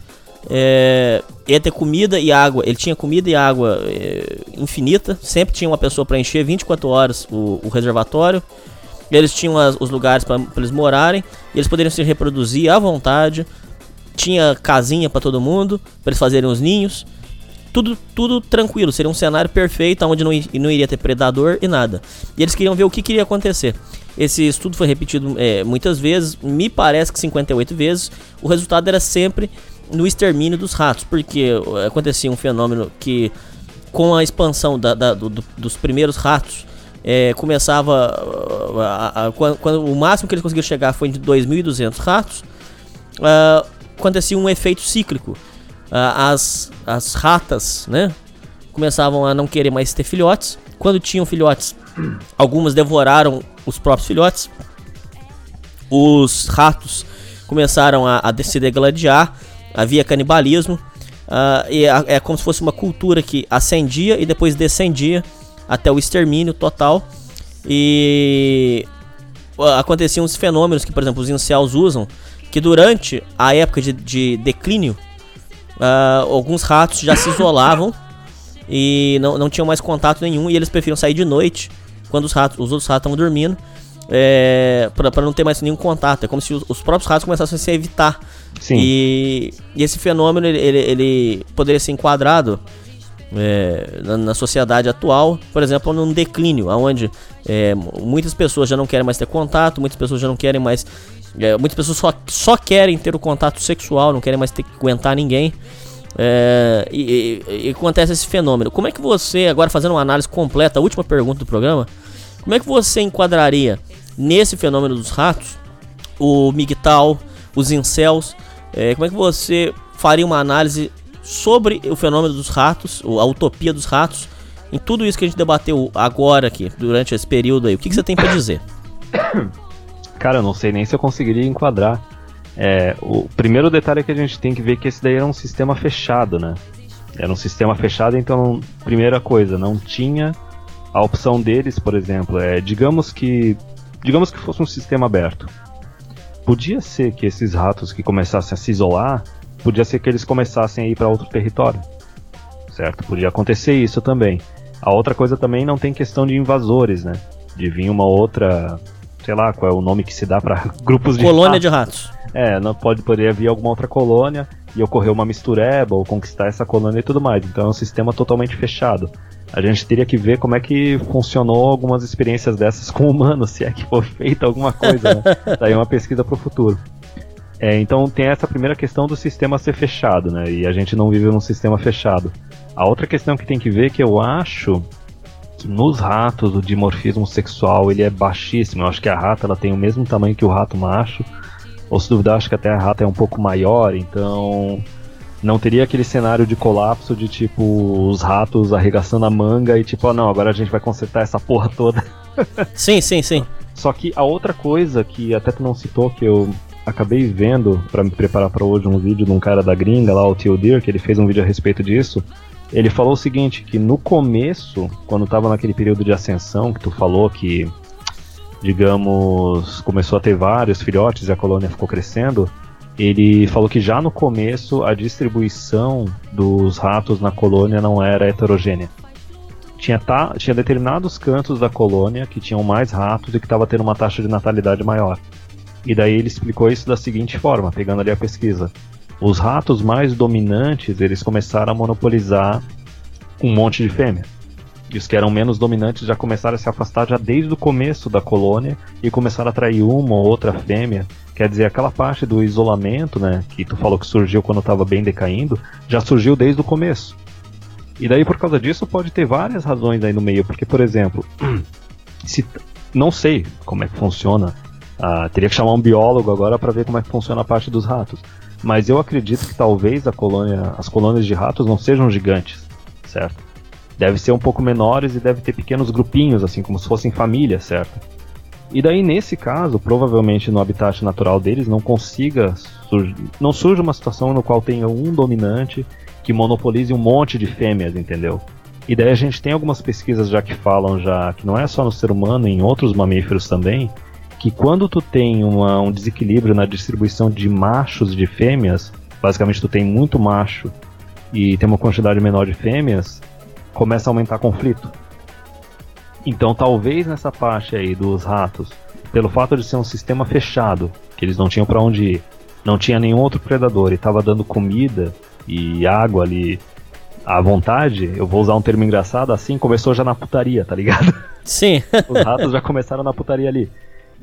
É, ia ter comida e água. Ele tinha comida e água é, infinita. Sempre tinha uma pessoa para encher 24 horas o, o reservatório. Eles tinham as- os lugares para eles morarem. Eles poderiam se reproduzir à vontade. Tinha casinha para todo mundo, para eles fazerem os ninhos. Tudo, tudo tranquilo, seria um cenário perfeito onde não, não iria ter predador e nada. E eles queriam ver o que queria acontecer. Esse estudo foi repetido é, muitas vezes, me parece que 58 vezes. O resultado era sempre no extermínio dos ratos, porque eh, acontecia um fenômeno que, com a expansão da- da- do- do- dos primeiros ratos, é, começava. uh, a- a- quando, quando o máximo que eles conseguiram chegar foi de 2.200 ratos, ah, acontecia um efeito cíclico. Ah, as, as ratas, né? Começavam a não querer mais ter filhotes. Quando tinham filhotes, algumas devoraram os próprios filhotes. Os ratos começaram a, a se degladiar. Havia canibalismo. ah, e a- é como se fosse uma cultura que ascendia e depois descendia até o extermínio total. E aconteciam uns fenômenos que, por exemplo, os incels usam, que durante a época de, de declínio, ah, alguns ratos já se isolavam e não, não tinham mais contato nenhum e eles preferiam sair de noite quando os ratos, os outros ratos estavam dormindo, é, para não ter mais nenhum contato. É como se os, os próprios ratos começassem a se evitar. Sim. E, e esse fenômeno ele, ele, ele poderia ser enquadrado é, na, na sociedade atual, por exemplo, num declínio, onde muitas pessoas já não querem mais ter contato, muitas pessoas já não querem mais. é, muitas pessoas só, só querem ter o contato sexual, não querem mais ter que aguentar ninguém. É, e, e- e acontece esse fenômeno. Como é que você, agora fazendo uma análise completa, a última pergunta do programa, como é que você enquadraria nesse fenômeno dos ratos o MGTOW, os incels? É, como é que você faria uma análise sobre o fenômeno dos ratos, a utopia dos ratos, em tudo isso que a gente debateu agora aqui, durante esse período aí? O que, que você tem pra dizer? Cara, eu não sei nem se eu conseguiria enquadrar. É, o primeiro detalhe é que a gente tem que ver que esse daí era um sistema fechado, né? Era um sistema fechado, então, primeira coisa, não tinha a opção deles, por exemplo, é digamos que digamos que fosse um sistema aberto. Podia ser que esses ratos que começassem a se isolar, podia ser que eles começassem a ir para outro território. Certo? Podia acontecer isso também. A outra coisa também não tem questão de invasores, né? De vir uma outra, sei lá, qual é o nome que se dá para grupos de Colônia ratos. de ratos. É, não pode poderia vir alguma outra colônia e ocorrer uma mistureba ou conquistar essa colônia e tudo mais. Então é um sistema totalmente fechado. A gente teria que ver como é que funcionou algumas experiências dessas com humanos, se é que foi feita alguma coisa, né? Daí é uma pesquisa para o futuro. É, então tem essa primeira questão do sistema ser fechado, né? E a gente não vive num sistema fechado. A outra questão que tem que ver é que eu acho que nos ratos o dimorfismo sexual ele é baixíssimo. Eu acho que a rata ela tem o mesmo tamanho que o rato macho. Ou se duvidar, acho que até a rata é um pouco maior, então não teria aquele cenário de colapso de tipo os ratos arregaçando a manga e tipo, ah não, agora a gente vai consertar essa porra toda. Sim, sim, sim. Só que a outra coisa que até tu não citou que eu acabei vendo para me preparar para hoje um vídeo de um cara da gringa lá, o Tio Deer, que ele fez um vídeo a respeito disso. Ele falou o seguinte, que no começo, quando tava naquele período de ascensão que tu falou que digamos, começou a ter vários filhotes e a colônia ficou crescendo, ele falou que já no começo a distribuição dos ratos na colônia não era heterogênea. Tinha, ta, tinha determinados cantos da colônia que tinham mais ratos e que estava tendo uma taxa de natalidade maior. E daí ele explicou isso da seguinte forma, pegando ali a pesquisa. Os ratos mais dominantes, eles começaram a monopolizar um monte de fêmeas. E os que eram menos dominantes já começaram a se afastar já desde o começo da colônia e começaram a atrair uma ou outra fêmea. Quer dizer, aquela parte do isolamento, né, que tu falou que surgiu quando estava bem decaindo, já surgiu desde o começo. E daí por causa disso pode ter várias razões aí no meio, porque por exemplo, se não sei como é que funciona, ah, teria que chamar um biólogo agora para ver como é que funciona a parte dos ratos. Mas eu acredito que talvez a colônia, as colônias de ratos não sejam gigantes, certo? Deve ser um pouco menores e deve ter pequenos grupinhos, assim, como se fossem famílias, certo? E daí, nesse caso, provavelmente no habitat natural deles não consiga. Sur não surge uma situação no qual tenha um dominante que monopolize um monte de fêmeas, entendeu? E daí a gente tem algumas pesquisas já que falam já que não é só no ser humano, em outros mamíferos também, que quando tu tem uma, um desequilíbrio na distribuição de machos de fêmeas, basicamente tu tem muito macho e tem uma quantidade menor de fêmeas, começa a aumentar conflito. Então, talvez nessa parte aí dos ratos, pelo fato de ser um sistema fechado, que eles não tinham para onde ir, não tinha nenhum outro predador e estava dando comida e água ali à vontade, eu vou usar um termo engraçado, assim começou já na putaria, tá ligado? Sim. Os ratos já começaram na putaria ali.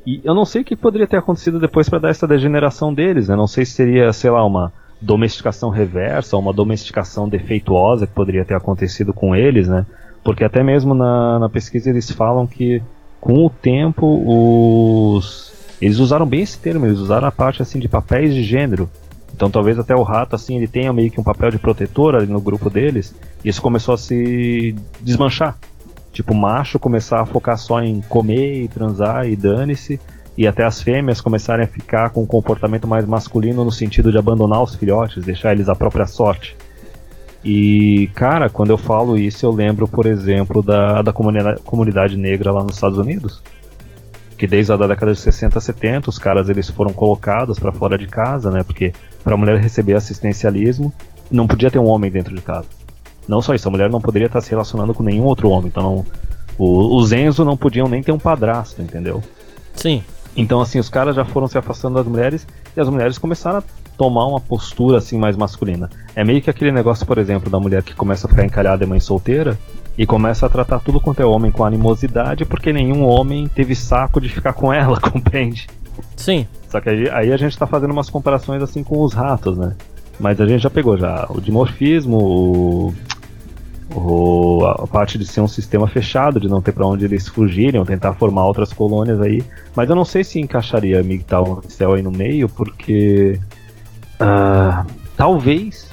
E eu não sei o que poderia ter acontecido depois para dar essa degeneração deles, né? Não sei se seria, sei lá, uma domesticação reversa, uma domesticação defeituosa que poderia ter acontecido com eles, né? Porque até mesmo na, na pesquisa eles falam que com o tempo os eles usaram bem esse termo, eles usaram a parte assim de papéis de gênero. Então talvez até o rato assim ele tenha meio que um papel de protetor ali no grupo deles. E isso começou a se desmanchar. Tipo, macho começar a focar só em comer e transar e dane-se e até as fêmeas começarem a ficar com um comportamento mais masculino no sentido de abandonar os filhotes, deixar eles à própria sorte. E, cara, quando eu falo isso, eu lembro, por exemplo, da, da comunidade, comunidade negra lá nos Estados Unidos. Que desde a década de 60, 70, os caras eles foram colocados para fora de casa, né? Porque para a mulher receber assistencialismo, não podia ter um homem dentro de casa. Não só isso, a mulher não poderia estar se relacionando com nenhum outro homem. Então, não, o, os Enzo não podiam nem ter um padrasto, entendeu? Sim. Então, assim, os caras já foram se afastando das mulheres e as mulheres começaram a tomar uma postura assim mais masculina. É meio que aquele negócio, por exemplo, da mulher que começa a ficar encalhada e mãe solteira e começa a tratar tudo quanto é homem com animosidade porque nenhum homem teve saco de ficar com ela, compreende? Sim. Só que aí, aí a gente tá fazendo umas comparações assim com os ratos, né? Mas a gente já pegou já o dimorfismo, o, o, a parte de ser um sistema fechado, de não ter para onde eles fugirem ou tentar formar outras colônias aí. Mas eu não sei se encaixaria MGTOW Cell aí no meio, porque. Uh, talvez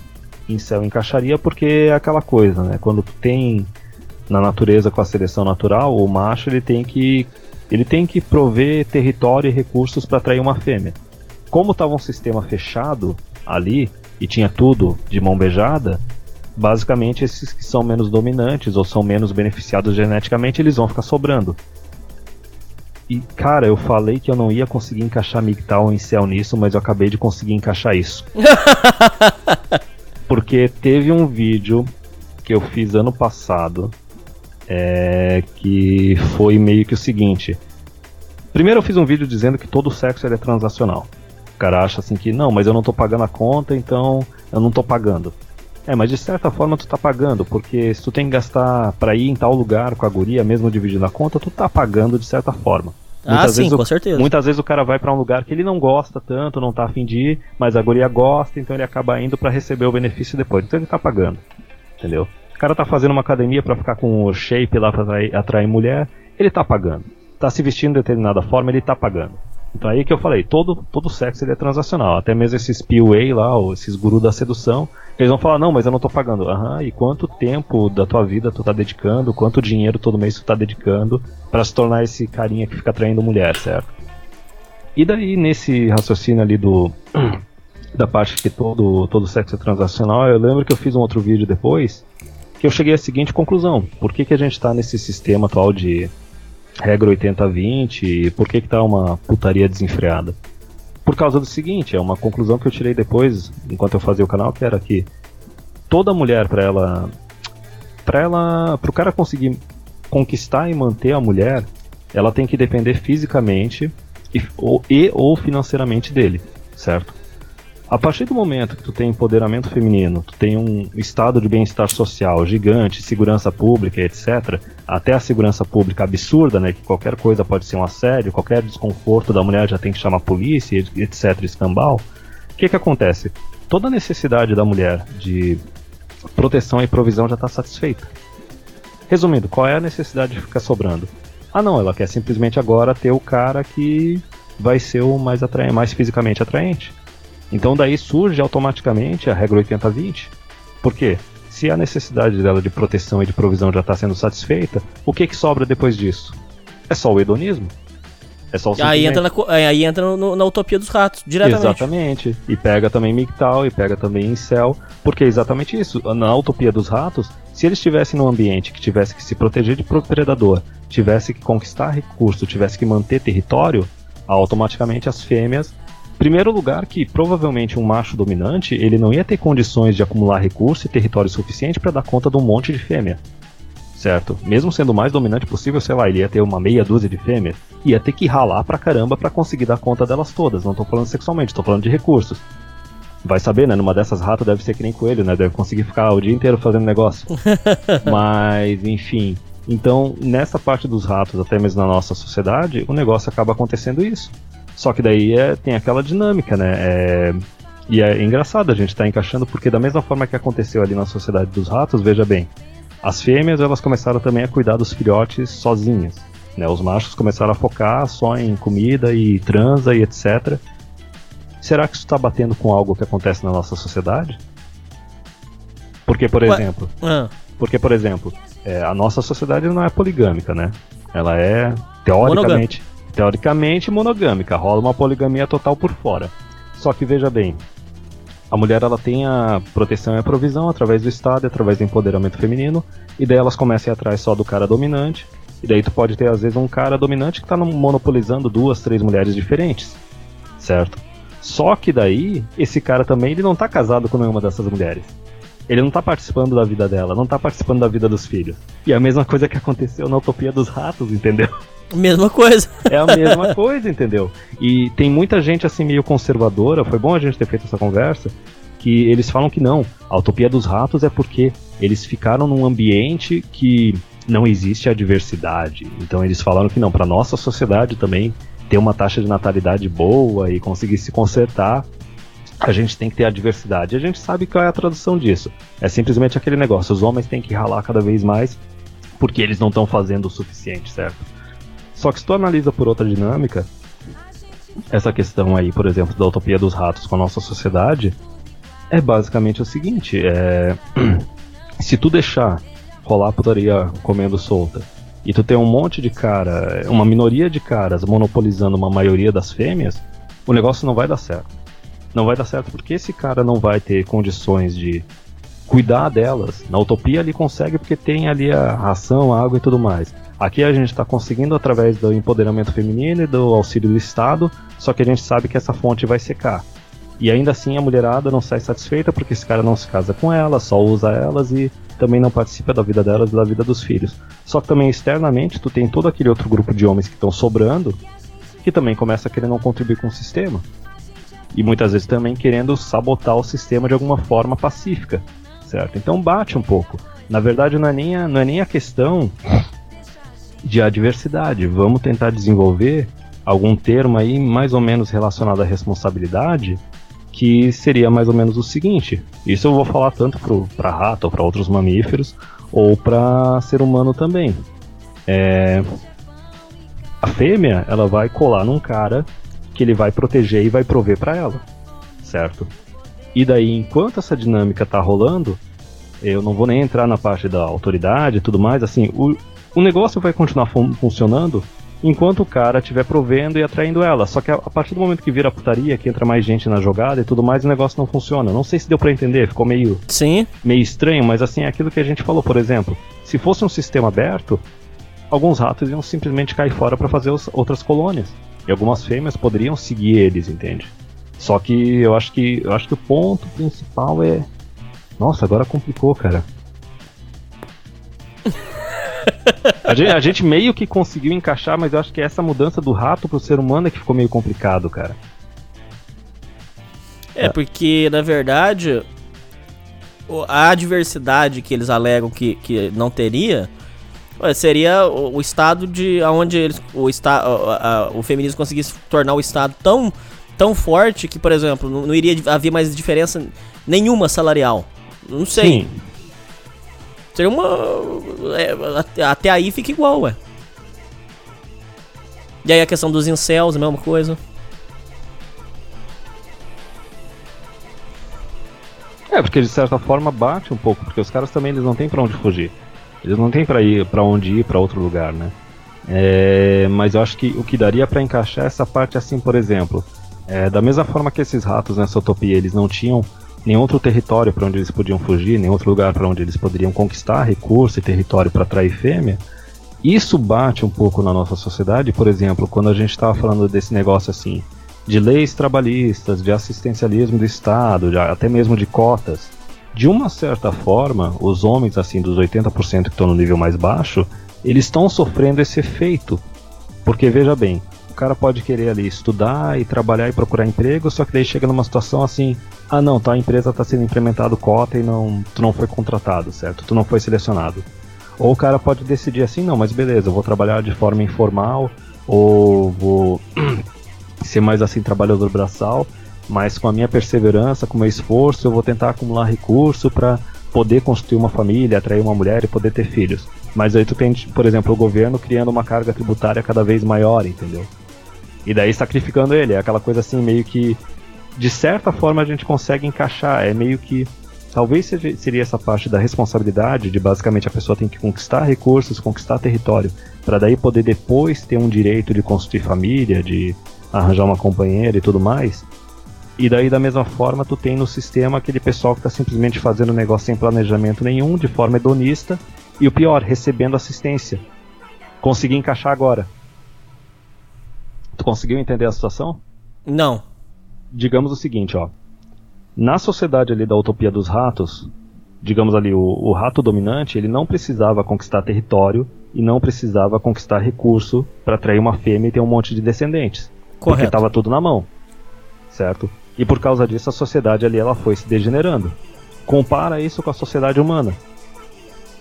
céu encaixaria, porque é aquela coisa, né? Quando tem na natureza com a seleção natural, o macho ele tem que ele tem que prover território e recursos para atrair uma fêmea. Como estava um sistema fechado ali e tinha tudo de mão beijada, basicamente esses que são menos dominantes ou são menos beneficiados geneticamente, eles vão ficar sobrando. E cara, eu falei que eu não ia conseguir encaixar MGTOW em céu nisso, mas eu acabei de conseguir encaixar isso. Porque teve um vídeo que eu fiz ano passado é, que foi meio que o seguinte. Primeiro eu fiz um vídeo dizendo que todo sexo é transacional. O cara acha assim que não, mas eu não tô pagando a conta, então eu não tô pagando. É, mas de certa forma tu tá pagando, porque se tu tem que gastar para ir em tal lugar com a guria, mesmo dividindo a conta, tu tá pagando de certa forma. Ah, Muitas sim, vezes o- com certeza. Muitas vezes o cara vai pra um lugar que ele não gosta tanto, não tá afim de ir, mas a guria gosta, então ele acaba indo pra receber o benefício depois. Então ele tá pagando. Entendeu? O cara tá fazendo uma academia pra ficar com o shape lá pra atrair, atrair mulher, ele tá pagando. Tá se vestindo de determinada forma, ele tá pagando. Então aí que eu falei, todo, todo sexo ele é transacional. Até mesmo esses PUA lá, ou esses gurus da sedução, eles vão falar, não, mas eu não tô pagando. Aham, e quanto tempo da tua vida tu tá dedicando, quanto dinheiro todo mês tu tá dedicando pra se tornar esse carinha que fica atraindo mulher, certo? E daí, nesse raciocínio ali do. da parte que todo, todo sexo é transacional, eu lembro que eu fiz um outro vídeo depois que eu cheguei à seguinte conclusão: por que, que a gente tá nesse sistema atual de regra 80-20 e por que, que tá uma putaria desenfreada? Por causa do seguinte, é uma conclusão que eu tirei depois, enquanto eu fazia o canal, que era que toda mulher, para ela. para ela. pro cara conseguir conquistar e manter a mulher, ela tem que depender fisicamente e ou, e, ou financeiramente dele, certo? A partir do momento que tu tem empoderamento feminino, tu tem um estado de bem-estar social gigante, segurança pública, etc., até a segurança pública absurda, né, que qualquer coisa pode ser um assédio, qualquer desconforto da mulher já tem que chamar a polícia, etc., escambau, o que que acontece? Toda a necessidade da mulher de proteção e provisão já está satisfeita. Resumindo, qual é a necessidade de ficar sobrando? Ah não, ela quer simplesmente agora ter o cara que vai ser o mais, atraente, mais fisicamente atraente. Então daí surge automaticamente a regra 80-20. Por quê? Se a necessidade dela de proteção e de provisão já está sendo satisfeita, o que, que sobra depois disso? É só o hedonismo. É só o Aí entra, na, co- aí entra no- na utopia dos ratos, diretamente. Exatamente. E pega também MGTOW e pega também Incel, porque é exatamente isso. Na utopia dos ratos, se eles estivessem num ambiente que tivesse que se proteger de predador, tivesse que conquistar recurso, tivesse que manter território, automaticamente as fêmeas. Primeiro lugar que provavelmente um macho dominante, ele não ia ter condições de acumular recurso e território suficiente para dar conta de um monte de fêmea. Certo? Mesmo sendo o mais dominante possível, sei lá, ele ia ter uma meia dúzia de fêmeas, ia ter que ralar pra caramba pra conseguir dar conta delas todas. Não tô falando sexualmente, tô falando de recursos. Vai saber, né? Numa dessas rato deve ser que nem coelho, né? Deve conseguir ficar o dia inteiro fazendo negócio. Mas, enfim. Então, nessa parte dos ratos, até mesmo na nossa sociedade, o negócio acaba acontecendo isso. Só que daí é, tem aquela dinâmica, né? É, e é engraçado a gente estar encaixando, porque da mesma forma que aconteceu ali na sociedade dos ratos, veja bem, as fêmeas elas começaram também a cuidar dos filhotes sozinhas. Né? Os machos começaram a focar só em comida e transa e etc. Será que isso está batendo com algo que acontece na nossa sociedade? Porque, por Ué. exemplo, Ah, porque, por exemplo, é, a nossa sociedade não é poligâmica, né? Ela é teoricamente, teoricamente monogâmica. Rola uma poligamia total por fora. Só que veja bem, a mulher ela tem a proteção e a provisão através do Estado, através do empoderamento feminino, e daí elas começam a ir atrás só do cara dominante. E daí tu pode ter às vezes um cara dominante que está monopolizando duas, três mulheres diferentes, certo? Só que daí esse cara também ele não tá casado com nenhuma dessas mulheres. Ele não tá participando da vida dela, não tá participando da vida dos filhos. E é a mesma coisa que aconteceu na Utopia dos Ratos, entendeu? mesma coisa. É a mesma coisa, entendeu? E tem muita gente assim meio conservadora, foi bom a gente ter feito essa conversa, que eles falam que não, a utopia dos ratos é porque eles ficaram num ambiente que não existe a diversidade. Então eles falaram que não, para nossa sociedade também ter uma taxa de natalidade boa e conseguir se consertar, a gente tem que ter a diversidade. A gente sabe qual é a tradução disso. É simplesmente aquele negócio, os homens têm que ralar cada vez mais porque eles não estão fazendo o suficiente, certo? Só que se tu analisa por outra dinâmica, essa questão aí, por exemplo, da utopia dos ratos com a nossa sociedade, é basicamente o seguinte: é... se tu deixar rolar putaria comendo solta e tu tem um monte de cara, uma minoria de caras monopolizando uma maioria das fêmeas, o negócio não vai dar certo. Não vai dar certo porque esse cara não vai ter condições de cuidar delas. Na utopia ele consegue porque tem ali a ração, a água e tudo mais. Aqui a gente está conseguindo através do empoderamento feminino e do auxílio do Estado, só que a gente sabe que essa fonte vai secar. E ainda assim a mulherada não sai satisfeita porque esse cara não se casa com elas, só usa elas e também não participa da vida delas e da vida dos filhos. Só que também externamente tu tem todo aquele outro grupo de homens que estão sobrando que também começa a querer não contribuir com o sistema. E muitas vezes também querendo sabotar o sistema de alguma forma pacífica, certo? Então bate um pouco. Na verdade não é nem a, não é nem a questão de adversidade. Vamos tentar desenvolver algum termo aí mais ou menos relacionado à responsabilidade que seria mais ou menos o seguinte. Isso eu vou falar tanto para rato ou para outros mamíferos ou para ser humano também. É, a fêmea ela vai colar num cara que ele vai proteger e vai prover para ela, certo? E daí, enquanto essa dinâmica tá rolando, eu não vou nem entrar na parte da autoridade e tudo mais, assim, o, o negócio vai continuar fun funcionando enquanto o cara estiver provendo e atraindo ela. Só que a, a, partir do momento que vira putaria, que entra mais gente na jogada e tudo mais, o negócio não funciona. Não sei se deu para entender, ficou meio Sim. meio estranho, mas assim, é aquilo que a gente falou, por exemplo, se fosse um sistema aberto, alguns ratos iam simplesmente cair fora para fazer os, outras colônias. E algumas fêmeas poderiam seguir eles, entende? Só que eu acho que eu acho que o ponto principal é Nossa, agora complicou, cara. A gente, a gente, meio que conseguiu encaixar, mas eu acho que essa mudança do rato pro ser humano é que ficou meio complicado, cara. É, porque na verdade a adversidade que eles alegam que, que não teria seria o, o estado de onde eles, o, esta, a, a, o feminismo conseguisse tornar o estado tão, tão forte que, por exemplo, não, não iria haver mais diferença nenhuma salarial. Não sei. Sim. Seria uma. É, até aí fica igual, ué. E aí a questão dos incels, a mesma coisa. É, porque de certa forma bate um pouco, porque os caras também eles não têm para onde fugir. Eles não têm para ir para onde ir para outro lugar, né? É, mas eu acho que o que daria para encaixar essa parte assim, por exemplo, é, da mesma forma que esses ratos nessa utopia eles não tinham nenhum outro território para onde eles podiam fugir, nenhum outro lugar para onde eles poderiam conquistar recurso e território para atrair fêmea. Isso bate um pouco na nossa sociedade, por exemplo, quando a gente estava falando desse negócio assim, de leis trabalhistas, de assistencialismo do Estado, de, até mesmo de cotas. De uma certa forma, os homens assim dos 80% que estão no nível mais baixo, eles estão sofrendo esse efeito. Porque veja bem, o cara pode querer ali estudar e trabalhar e procurar emprego, só que daí chega numa situação assim, ah não, tua empresa está sendo implementado cota e não, tu não foi contratado, certo? Tu não foi selecionado. Ou o cara pode decidir assim, não, mas beleza, eu vou trabalhar de forma informal, ou vou ser mais assim trabalhador braçal, mas com a minha perseverança, com o meu esforço, eu vou tentar acumular recurso para poder construir uma família, atrair uma mulher e poder ter filhos. Mas aí tu tem, por exemplo, o governo criando uma carga tributária cada vez maior, entendeu? E daí sacrificando ele, é aquela coisa assim meio que de certa forma a gente consegue encaixar. É meio que. Talvez seria essa parte da responsabilidade de basicamente a pessoa tem que conquistar recursos, conquistar território, para daí poder depois ter um direito de construir família, de arranjar uma companheira e tudo mais. E daí, da mesma forma, tu tem no sistema aquele pessoal que está simplesmente fazendo negócio sem planejamento nenhum, de forma hedonista, e o pior, recebendo assistência. Consegui encaixar agora. Tu conseguiu entender a situação? Não digamos o seguinte, ó. Na sociedade ali da utopia dos ratos, digamos ali, o, o rato dominante, ele não precisava conquistar território e não precisava conquistar recurso para atrair uma fêmea e ter um monte de descendentes. Correto. Porque estava tudo na mão. Certo? E por causa disso a sociedade ali ela foi se degenerando. Compara isso com a sociedade humana.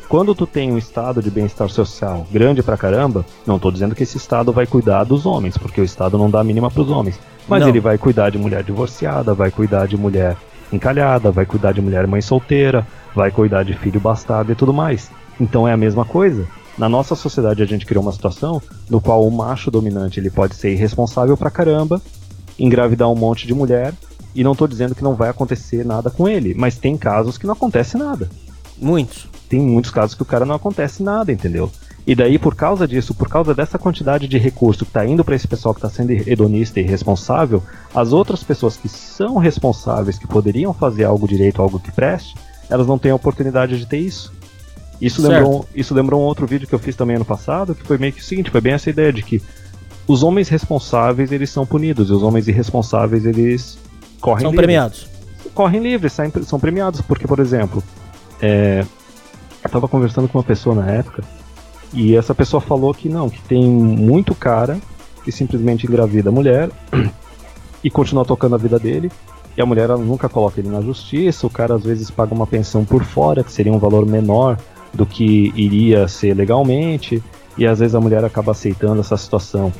Quando tu tem um estado de bem-estar social grande pra caramba, não tô dizendo que esse estado vai cuidar dos homens, porque o estado não dá a mínima pros homens. Mas não. ele vai cuidar de mulher divorciada, vai cuidar de mulher encalhada, vai cuidar de mulher mãe solteira, vai cuidar de filho bastardo e tudo mais. Então é a mesma coisa. Na nossa sociedade a gente criou uma situação no qual o macho dominante ele pode ser irresponsável pra caramba, engravidar um monte de mulher, e não tô dizendo que não vai acontecer nada com ele, mas tem casos que não acontece nada. Muitos. Tem muitos casos que o cara não acontece nada, entendeu? E daí, por causa disso, por causa dessa quantidade de recurso que está indo para esse pessoal que está sendo hedonista e irresponsável, as outras pessoas que são responsáveis, que poderiam fazer algo direito, algo que preste, elas não têm a oportunidade de ter isso. Isso Certo. lembrou, isso lembrou um outro vídeo que eu fiz também ano passado, que foi meio que o seguinte, foi bem essa ideia de que os homens responsáveis, eles são punidos, e os homens irresponsáveis, eles correm São livres premiados. correm livres, são premiados, porque, por exemplo, é, eu tava conversando com uma pessoa na época, e essa pessoa falou que não, que tem muito cara que simplesmente engravida a mulher e continua tocando a vida dele, e a mulher nunca coloca ele na justiça, o cara às vezes paga uma pensão por fora, que seria um valor menor do que iria ser legalmente, e às vezes a mulher acaba aceitando essa situação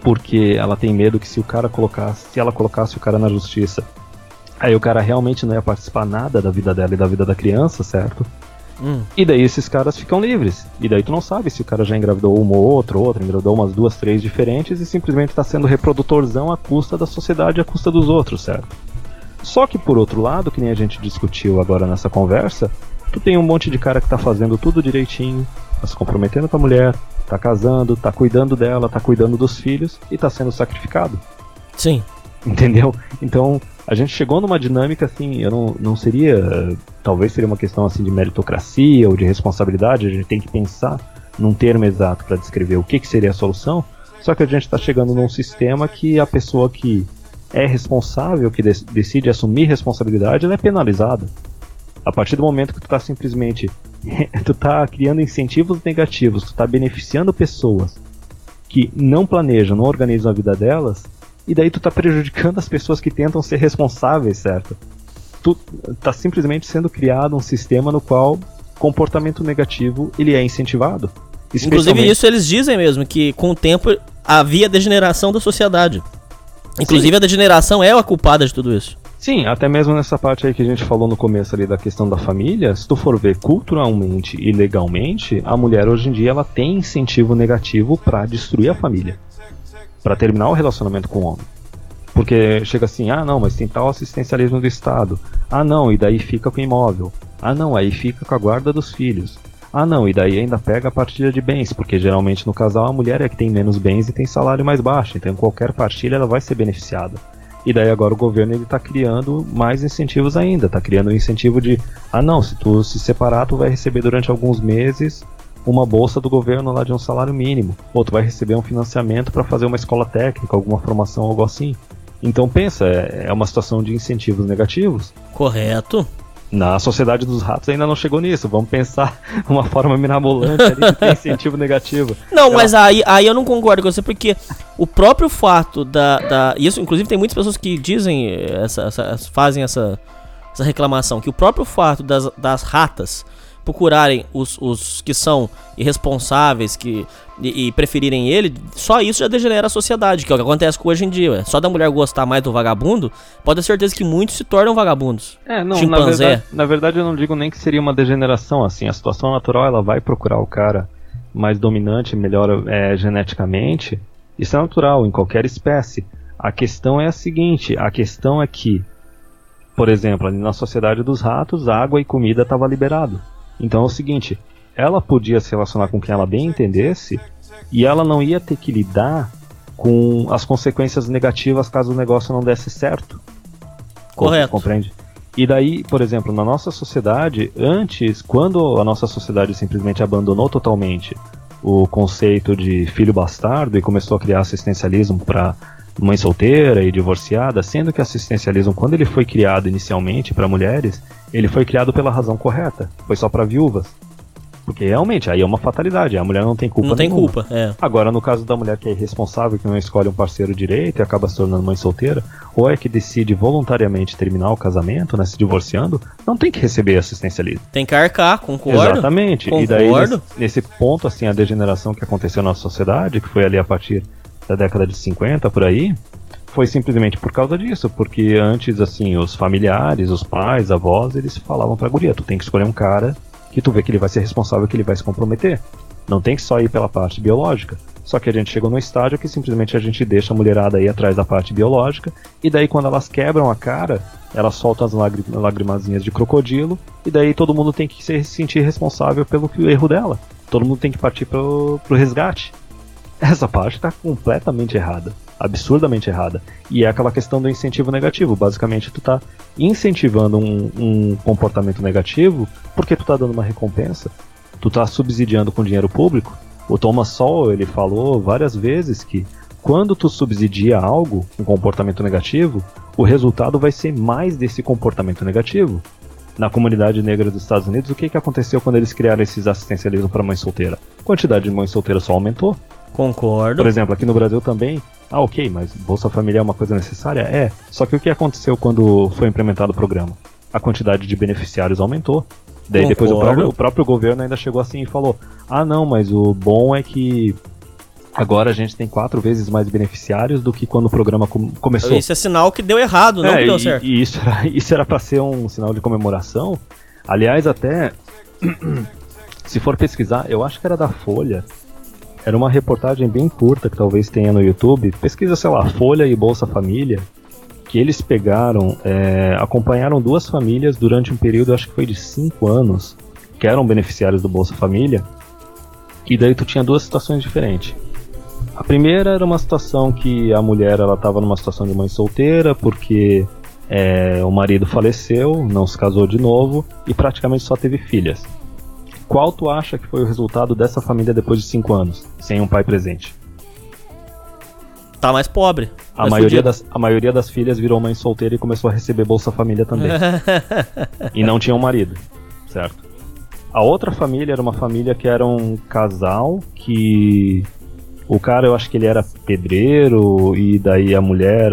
porque ela tem medo que se o cara colocasse, se ela colocasse o cara na justiça, Aí o cara realmente não ia participar nada da vida dela e da vida da criança, certo? Hum. E daí esses caras ficam livres. E daí tu não sabe se o cara já engravidou uma ou outra, outra, engravidou umas duas, três diferentes e simplesmente tá sendo reprodutorzão à custa da sociedade, à custa dos outros, certo? Só que por outro lado, que nem a gente discutiu agora nessa conversa, tu tem um monte de cara que tá fazendo tudo direitinho, tá se comprometendo com a mulher, tá casando, tá cuidando dela, tá cuidando dos filhos e tá sendo sacrificado. Sim. Entendeu? Então, a gente chegou numa dinâmica assim, eu não, não seria. Talvez seria uma questão assim de meritocracia ou de responsabilidade, a gente tem que pensar num termo exato para descrever o que, que seria a solução. Só que a gente está chegando num sistema que a pessoa que é responsável, que dec- decide assumir responsabilidade, ela é penalizada. A partir do momento que tu tá simplesmente. tu tá criando incentivos negativos, tu tá beneficiando pessoas que não planejam, não organizam a vida delas, e daí tu tá prejudicando as pessoas que tentam ser responsáveis, certo? Tu tá simplesmente sendo criado um sistema no qual comportamento negativo ele é incentivado. Inclusive, isso eles dizem mesmo, que com o tempo havia degeneração da sociedade. Inclusive, a degeneração é a culpada de tudo isso. Sim, até mesmo nessa parte aí que a gente falou no começo ali da questão da família, se tu for ver culturalmente e legalmente, a mulher hoje em dia ela tem incentivo negativo pra destruir a família, Pra terminar o relacionamento com o homem. Porque chega assim, ah não, mas tem tal assistencialismo do Estado. Ah não, e daí fica com o imóvel. Ah não, aí fica com a guarda dos filhos. Ah não, e daí ainda pega a partilha de bens, porque geralmente no casal a mulher é que tem menos bens e tem salário mais baixo, então qualquer partilha ela vai ser beneficiada. E daí agora o governo ele tá criando mais incentivos ainda, tá criando um incentivo de, ah não, se tu se separar, tu vai receber durante alguns meses uma bolsa do governo lá de um salário mínimo, ou tu vai receber um financiamento para fazer uma escola técnica, alguma formação, algo assim. Então pensa, é é uma situação de incentivos negativos. Correto. Na sociedade dos ratos ainda não chegou nisso. Vamos pensar uma forma mirabolante ali que tem incentivo negativo. Não, Ela- mas aí, aí eu não concordo com você, porque o próprio fato da. da isso, inclusive, tem muitas pessoas que dizem, essa, essa- fazem essa, essa reclamação, que o próprio fato das, das ratas procurarem os, os que são irresponsáveis que, e, e preferirem ele, só isso já degenera a sociedade, que é o que acontece com hoje em dia. Só da mulher gostar mais do vagabundo, pode ter certeza que muitos se tornam vagabundos. É, não, na Chimpanzé. verdade, na verdade eu não digo nem que seria uma degeneração, assim, a situação natural ela vai procurar o cara mais dominante, melhor é, geneticamente, isso é natural em qualquer espécie. A questão é a seguinte, a questão é que, por exemplo, ali na sociedade dos ratos, água e comida estava liberado. Então é o seguinte, ela podia se relacionar com quem ela bem entendesse e ela não ia ter que lidar com as consequências negativas caso o negócio não desse certo. Correto. Compreende? E daí, por exemplo, na nossa sociedade, antes, quando a nossa sociedade simplesmente abandonou totalmente o conceito de filho bastardo e começou a criar assistencialismo para mãe solteira e divorciada, sendo que assistencialismo, quando ele foi criado inicialmente para mulheres, ele foi criado pela razão correta, foi só para viúvas. Porque realmente aí é uma fatalidade, a mulher não tem culpa não tem nenhuma. culpa, é. Agora, no caso da mulher que é irresponsável, que não escolhe um parceiro direito e acaba se tornando mãe solteira, ou é que decide voluntariamente terminar o casamento, né, se divorciando, não tem que receber assistencialismo. Tem que arcar, concordo. Exatamente. E daí, Concordo. nesse, nesse ponto, assim, a degeneração que aconteceu na sociedade, que foi ali a partir da década de 50, por aí, foi simplesmente por causa disso, porque antes, assim, os familiares, os pais, avós, eles falavam pra guria, tu tem que escolher um cara que tu vê que ele vai ser responsável, que ele vai se comprometer. Não tem que só ir pela parte biológica. Só que a gente chegou num estágio que simplesmente a gente deixa a mulherada aí atrás da parte biológica, e daí quando elas quebram a cara, elas soltam as lagri- lagrimazinhas de crocodilo, e daí todo mundo tem que se sentir responsável pelo erro dela. Todo mundo tem que partir pro, pro resgate. Essa parte tá completamente errada. Absurdamente errada. E é aquela questão do incentivo negativo. Basicamente, tu tá incentivando um, um comportamento negativo porque tu tá dando uma recompensa, tu tá subsidiando com dinheiro público. O Thomas Sowell, ele falou várias vezes que quando tu subsidia algo, um comportamento negativo, o resultado vai ser mais desse comportamento negativo. Na comunidade negra dos Estados Unidos, o que, que aconteceu quando eles criaram esses assistencialismos para mãe solteira? A quantidade de mães solteiras só aumentou. Concordo. Por exemplo, aqui no Brasil também. Ah, ok, mas Bolsa Família é uma coisa necessária? É. Só que o que aconteceu quando foi implementado o programa? A quantidade de beneficiários aumentou. Daí depois o próprio, o próprio governo ainda chegou assim e falou: Ah, não, mas o bom é que agora a gente tem quatro vezes mais beneficiários do que quando o programa com- começou. Isso é sinal que deu errado, não É, que deu e, certo. e isso era, isso era pra ser um sinal de comemoração. Aliás, até se for pesquisar, eu acho que era da Folha. Era uma reportagem bem curta que talvez tenha no YouTube. Pesquisa, sei lá, Folha e Bolsa Família. Que eles pegaram, é, acompanharam duas famílias durante um período, acho que foi de cinco anos, que eram beneficiários do Bolsa Família. E daí tu tinha duas situações diferentes. A primeira era uma situação que a mulher ela estava numa situação de mãe solteira porque é, o marido faleceu, não se casou de novo e praticamente só teve filhas. Qual tu acha que foi o resultado dessa família depois de cinco anos, sem um pai presente? Tá mais pobre. A mais maioria, fudido. das, a maioria das filhas virou mãe solteira e começou a receber Bolsa Família também. e não tinha um marido, certo? A outra família era uma família que era um casal que o cara eu acho que ele era pedreiro e daí a mulher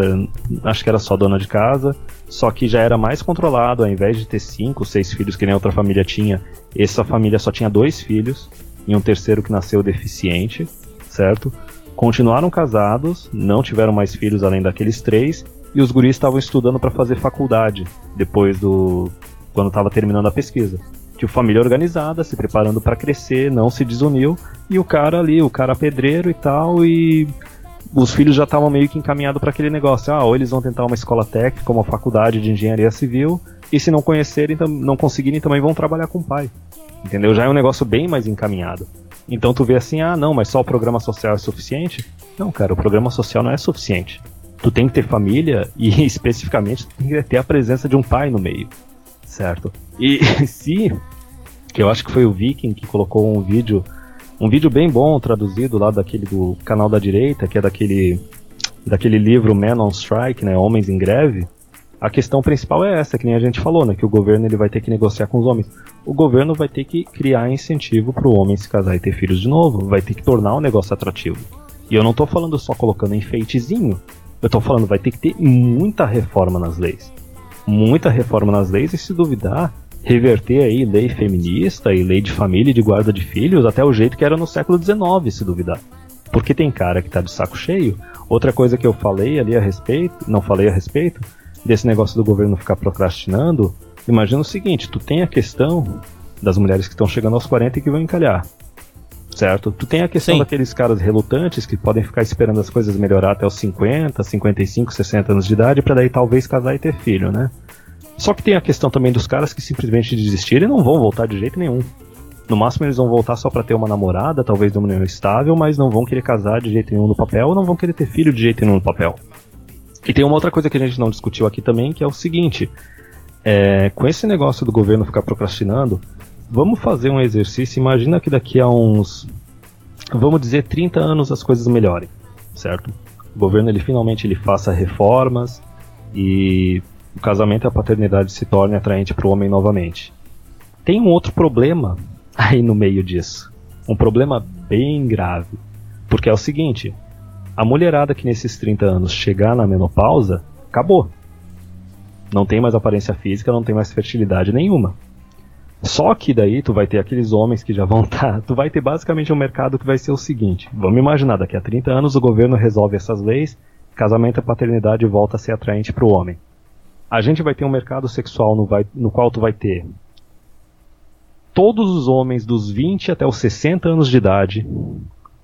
acho que era só dona de casa, só que já era mais controlado, ao invés de ter cinco, seis filhos que nem outra família tinha, essa família só tinha dois filhos e um terceiro que nasceu deficiente, certo? Continuaram casados, não tiveram mais filhos além daqueles três, e os guris estavam estudando para fazer faculdade depois do quando estava terminando a pesquisa. Tipo, família organizada, se preparando para crescer, não se desuniu, e o cara ali, o cara pedreiro e tal, e os filhos já estavam meio que encaminhados para aquele negócio. Ah, ou eles vão tentar uma escola técnica, uma faculdade de engenharia civil, e se não conhecerem, não conseguirem, também vão trabalhar com o pai. Entendeu? Já é um negócio bem mais encaminhado. Então tu vê assim, ah não, mas só o programa social é suficiente? Não, cara, o programa social não é suficiente. Tu tem que ter família e especificamente tu tem que ter a presença de um pai no meio. Certo? E se que eu acho que foi o Viking que colocou um vídeo, um vídeo bem bom traduzido lá daquele do canal da direita, que é daquele daquele livro Man on Strike, né, Homens em Greve. A questão principal é essa, que nem a gente falou, né, que o governo ele vai ter que negociar com os homens. O governo vai ter que criar incentivo para o homem se casar e ter filhos de novo, vai ter que tornar o negócio atrativo. E eu não tô falando só colocando enfeitezinho, eu tô falando vai ter que ter muita reforma nas leis. Muita reforma nas leis e se duvidar, reverter aí lei feminista e lei de família e de guarda de filhos até o jeito que era no século XIX, se duvidar. Porque tem cara que tá de saco cheio. Outra coisa que eu falei ali a respeito, não falei a respeito, desse negócio do governo ficar procrastinando, imagina o seguinte, tu tem a questão das mulheres que estão chegando aos 40 e que vão encalhar. Certo? Tu tem a questão Sim. daqueles caras relutantes que podem ficar esperando as coisas melhorar até os 50, 55, 60 anos de idade para daí talvez casar e ter filho, né? Só que tem a questão também dos caras que simplesmente desistiram e não vão voltar de jeito nenhum. No máximo eles vão voltar só pra ter uma namorada, talvez de uma união estável, mas não vão querer casar de jeito nenhum no papel, ou não vão querer ter filho de jeito nenhum no papel. E tem uma outra coisa que a gente não discutiu aqui também, que é o seguinte: é, com esse negócio do governo ficar procrastinando, vamos fazer um exercício. Imagina que daqui a uns, vamos dizer, 30 anos as coisas melhorem, certo? O governo ele finalmente ele faça reformas e o casamento e a paternidade se torne atraente para o homem novamente. Tem um outro problema aí no meio disso. Um problema bem grave. Porque é o seguinte: a mulherada que nesses 30 anos chegar na menopausa, acabou. Não tem mais aparência física, não tem mais fertilidade nenhuma. Só que daí tu vai ter aqueles homens que já vão estar. tu vai ter basicamente um mercado que vai ser o seguinte: vamos imaginar, daqui a 30 anos o governo resolve essas leis, casamento e paternidade volta a ser atraente para o homem. A gente vai ter um mercado sexual no, vai- no qual tu vai ter todos os homens dos 20 até os 60 anos de idade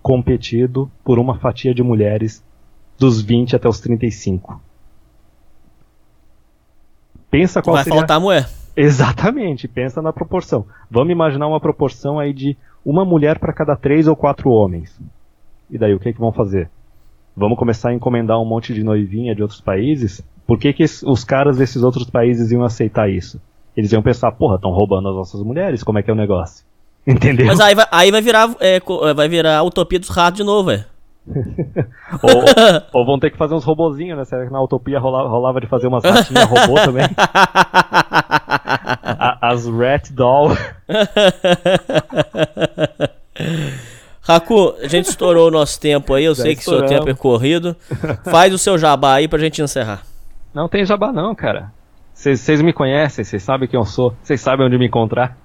competido por uma fatia de mulheres dos 20 até os 35. Pensa qual Vai seria... faltar mulher. Exatamente, pensa na proporção. Vamos imaginar uma proporção aí de uma mulher para cada três ou quatro homens. E daí o que, que vão fazer? vamos começar a encomendar um monte de noivinha de outros países, por que, que os caras desses outros países iam aceitar isso? Eles iam pensar, porra, estão roubando as nossas mulheres, como é que é o negócio? Entendeu? Mas aí vai, aí vai virar é, vai virar a utopia dos ratos de novo, velho. Ou, ou, vão ter que fazer uns robozinhos, né? Será que na utopia rolava, rolava de fazer umas ratinhas robô também? a, as Rat Doll. Raku, a gente estourou o nosso tempo aí, eu Já sei que seu tempo é corrido. Faz o seu jabá aí pra gente encerrar. Não tem jabá não, cara. Vocês me conhecem, vocês sabem quem eu sou, vocês sabem onde me encontrar.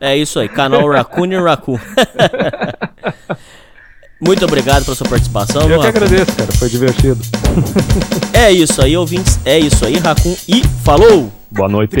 É isso aí, canal Raccoon e Raccoon. Muito obrigado pela sua participação. Eu que agradeço, cara, foi divertido. É isso aí, ouvintes. É isso aí, Raccoon. E falou! Boa noite.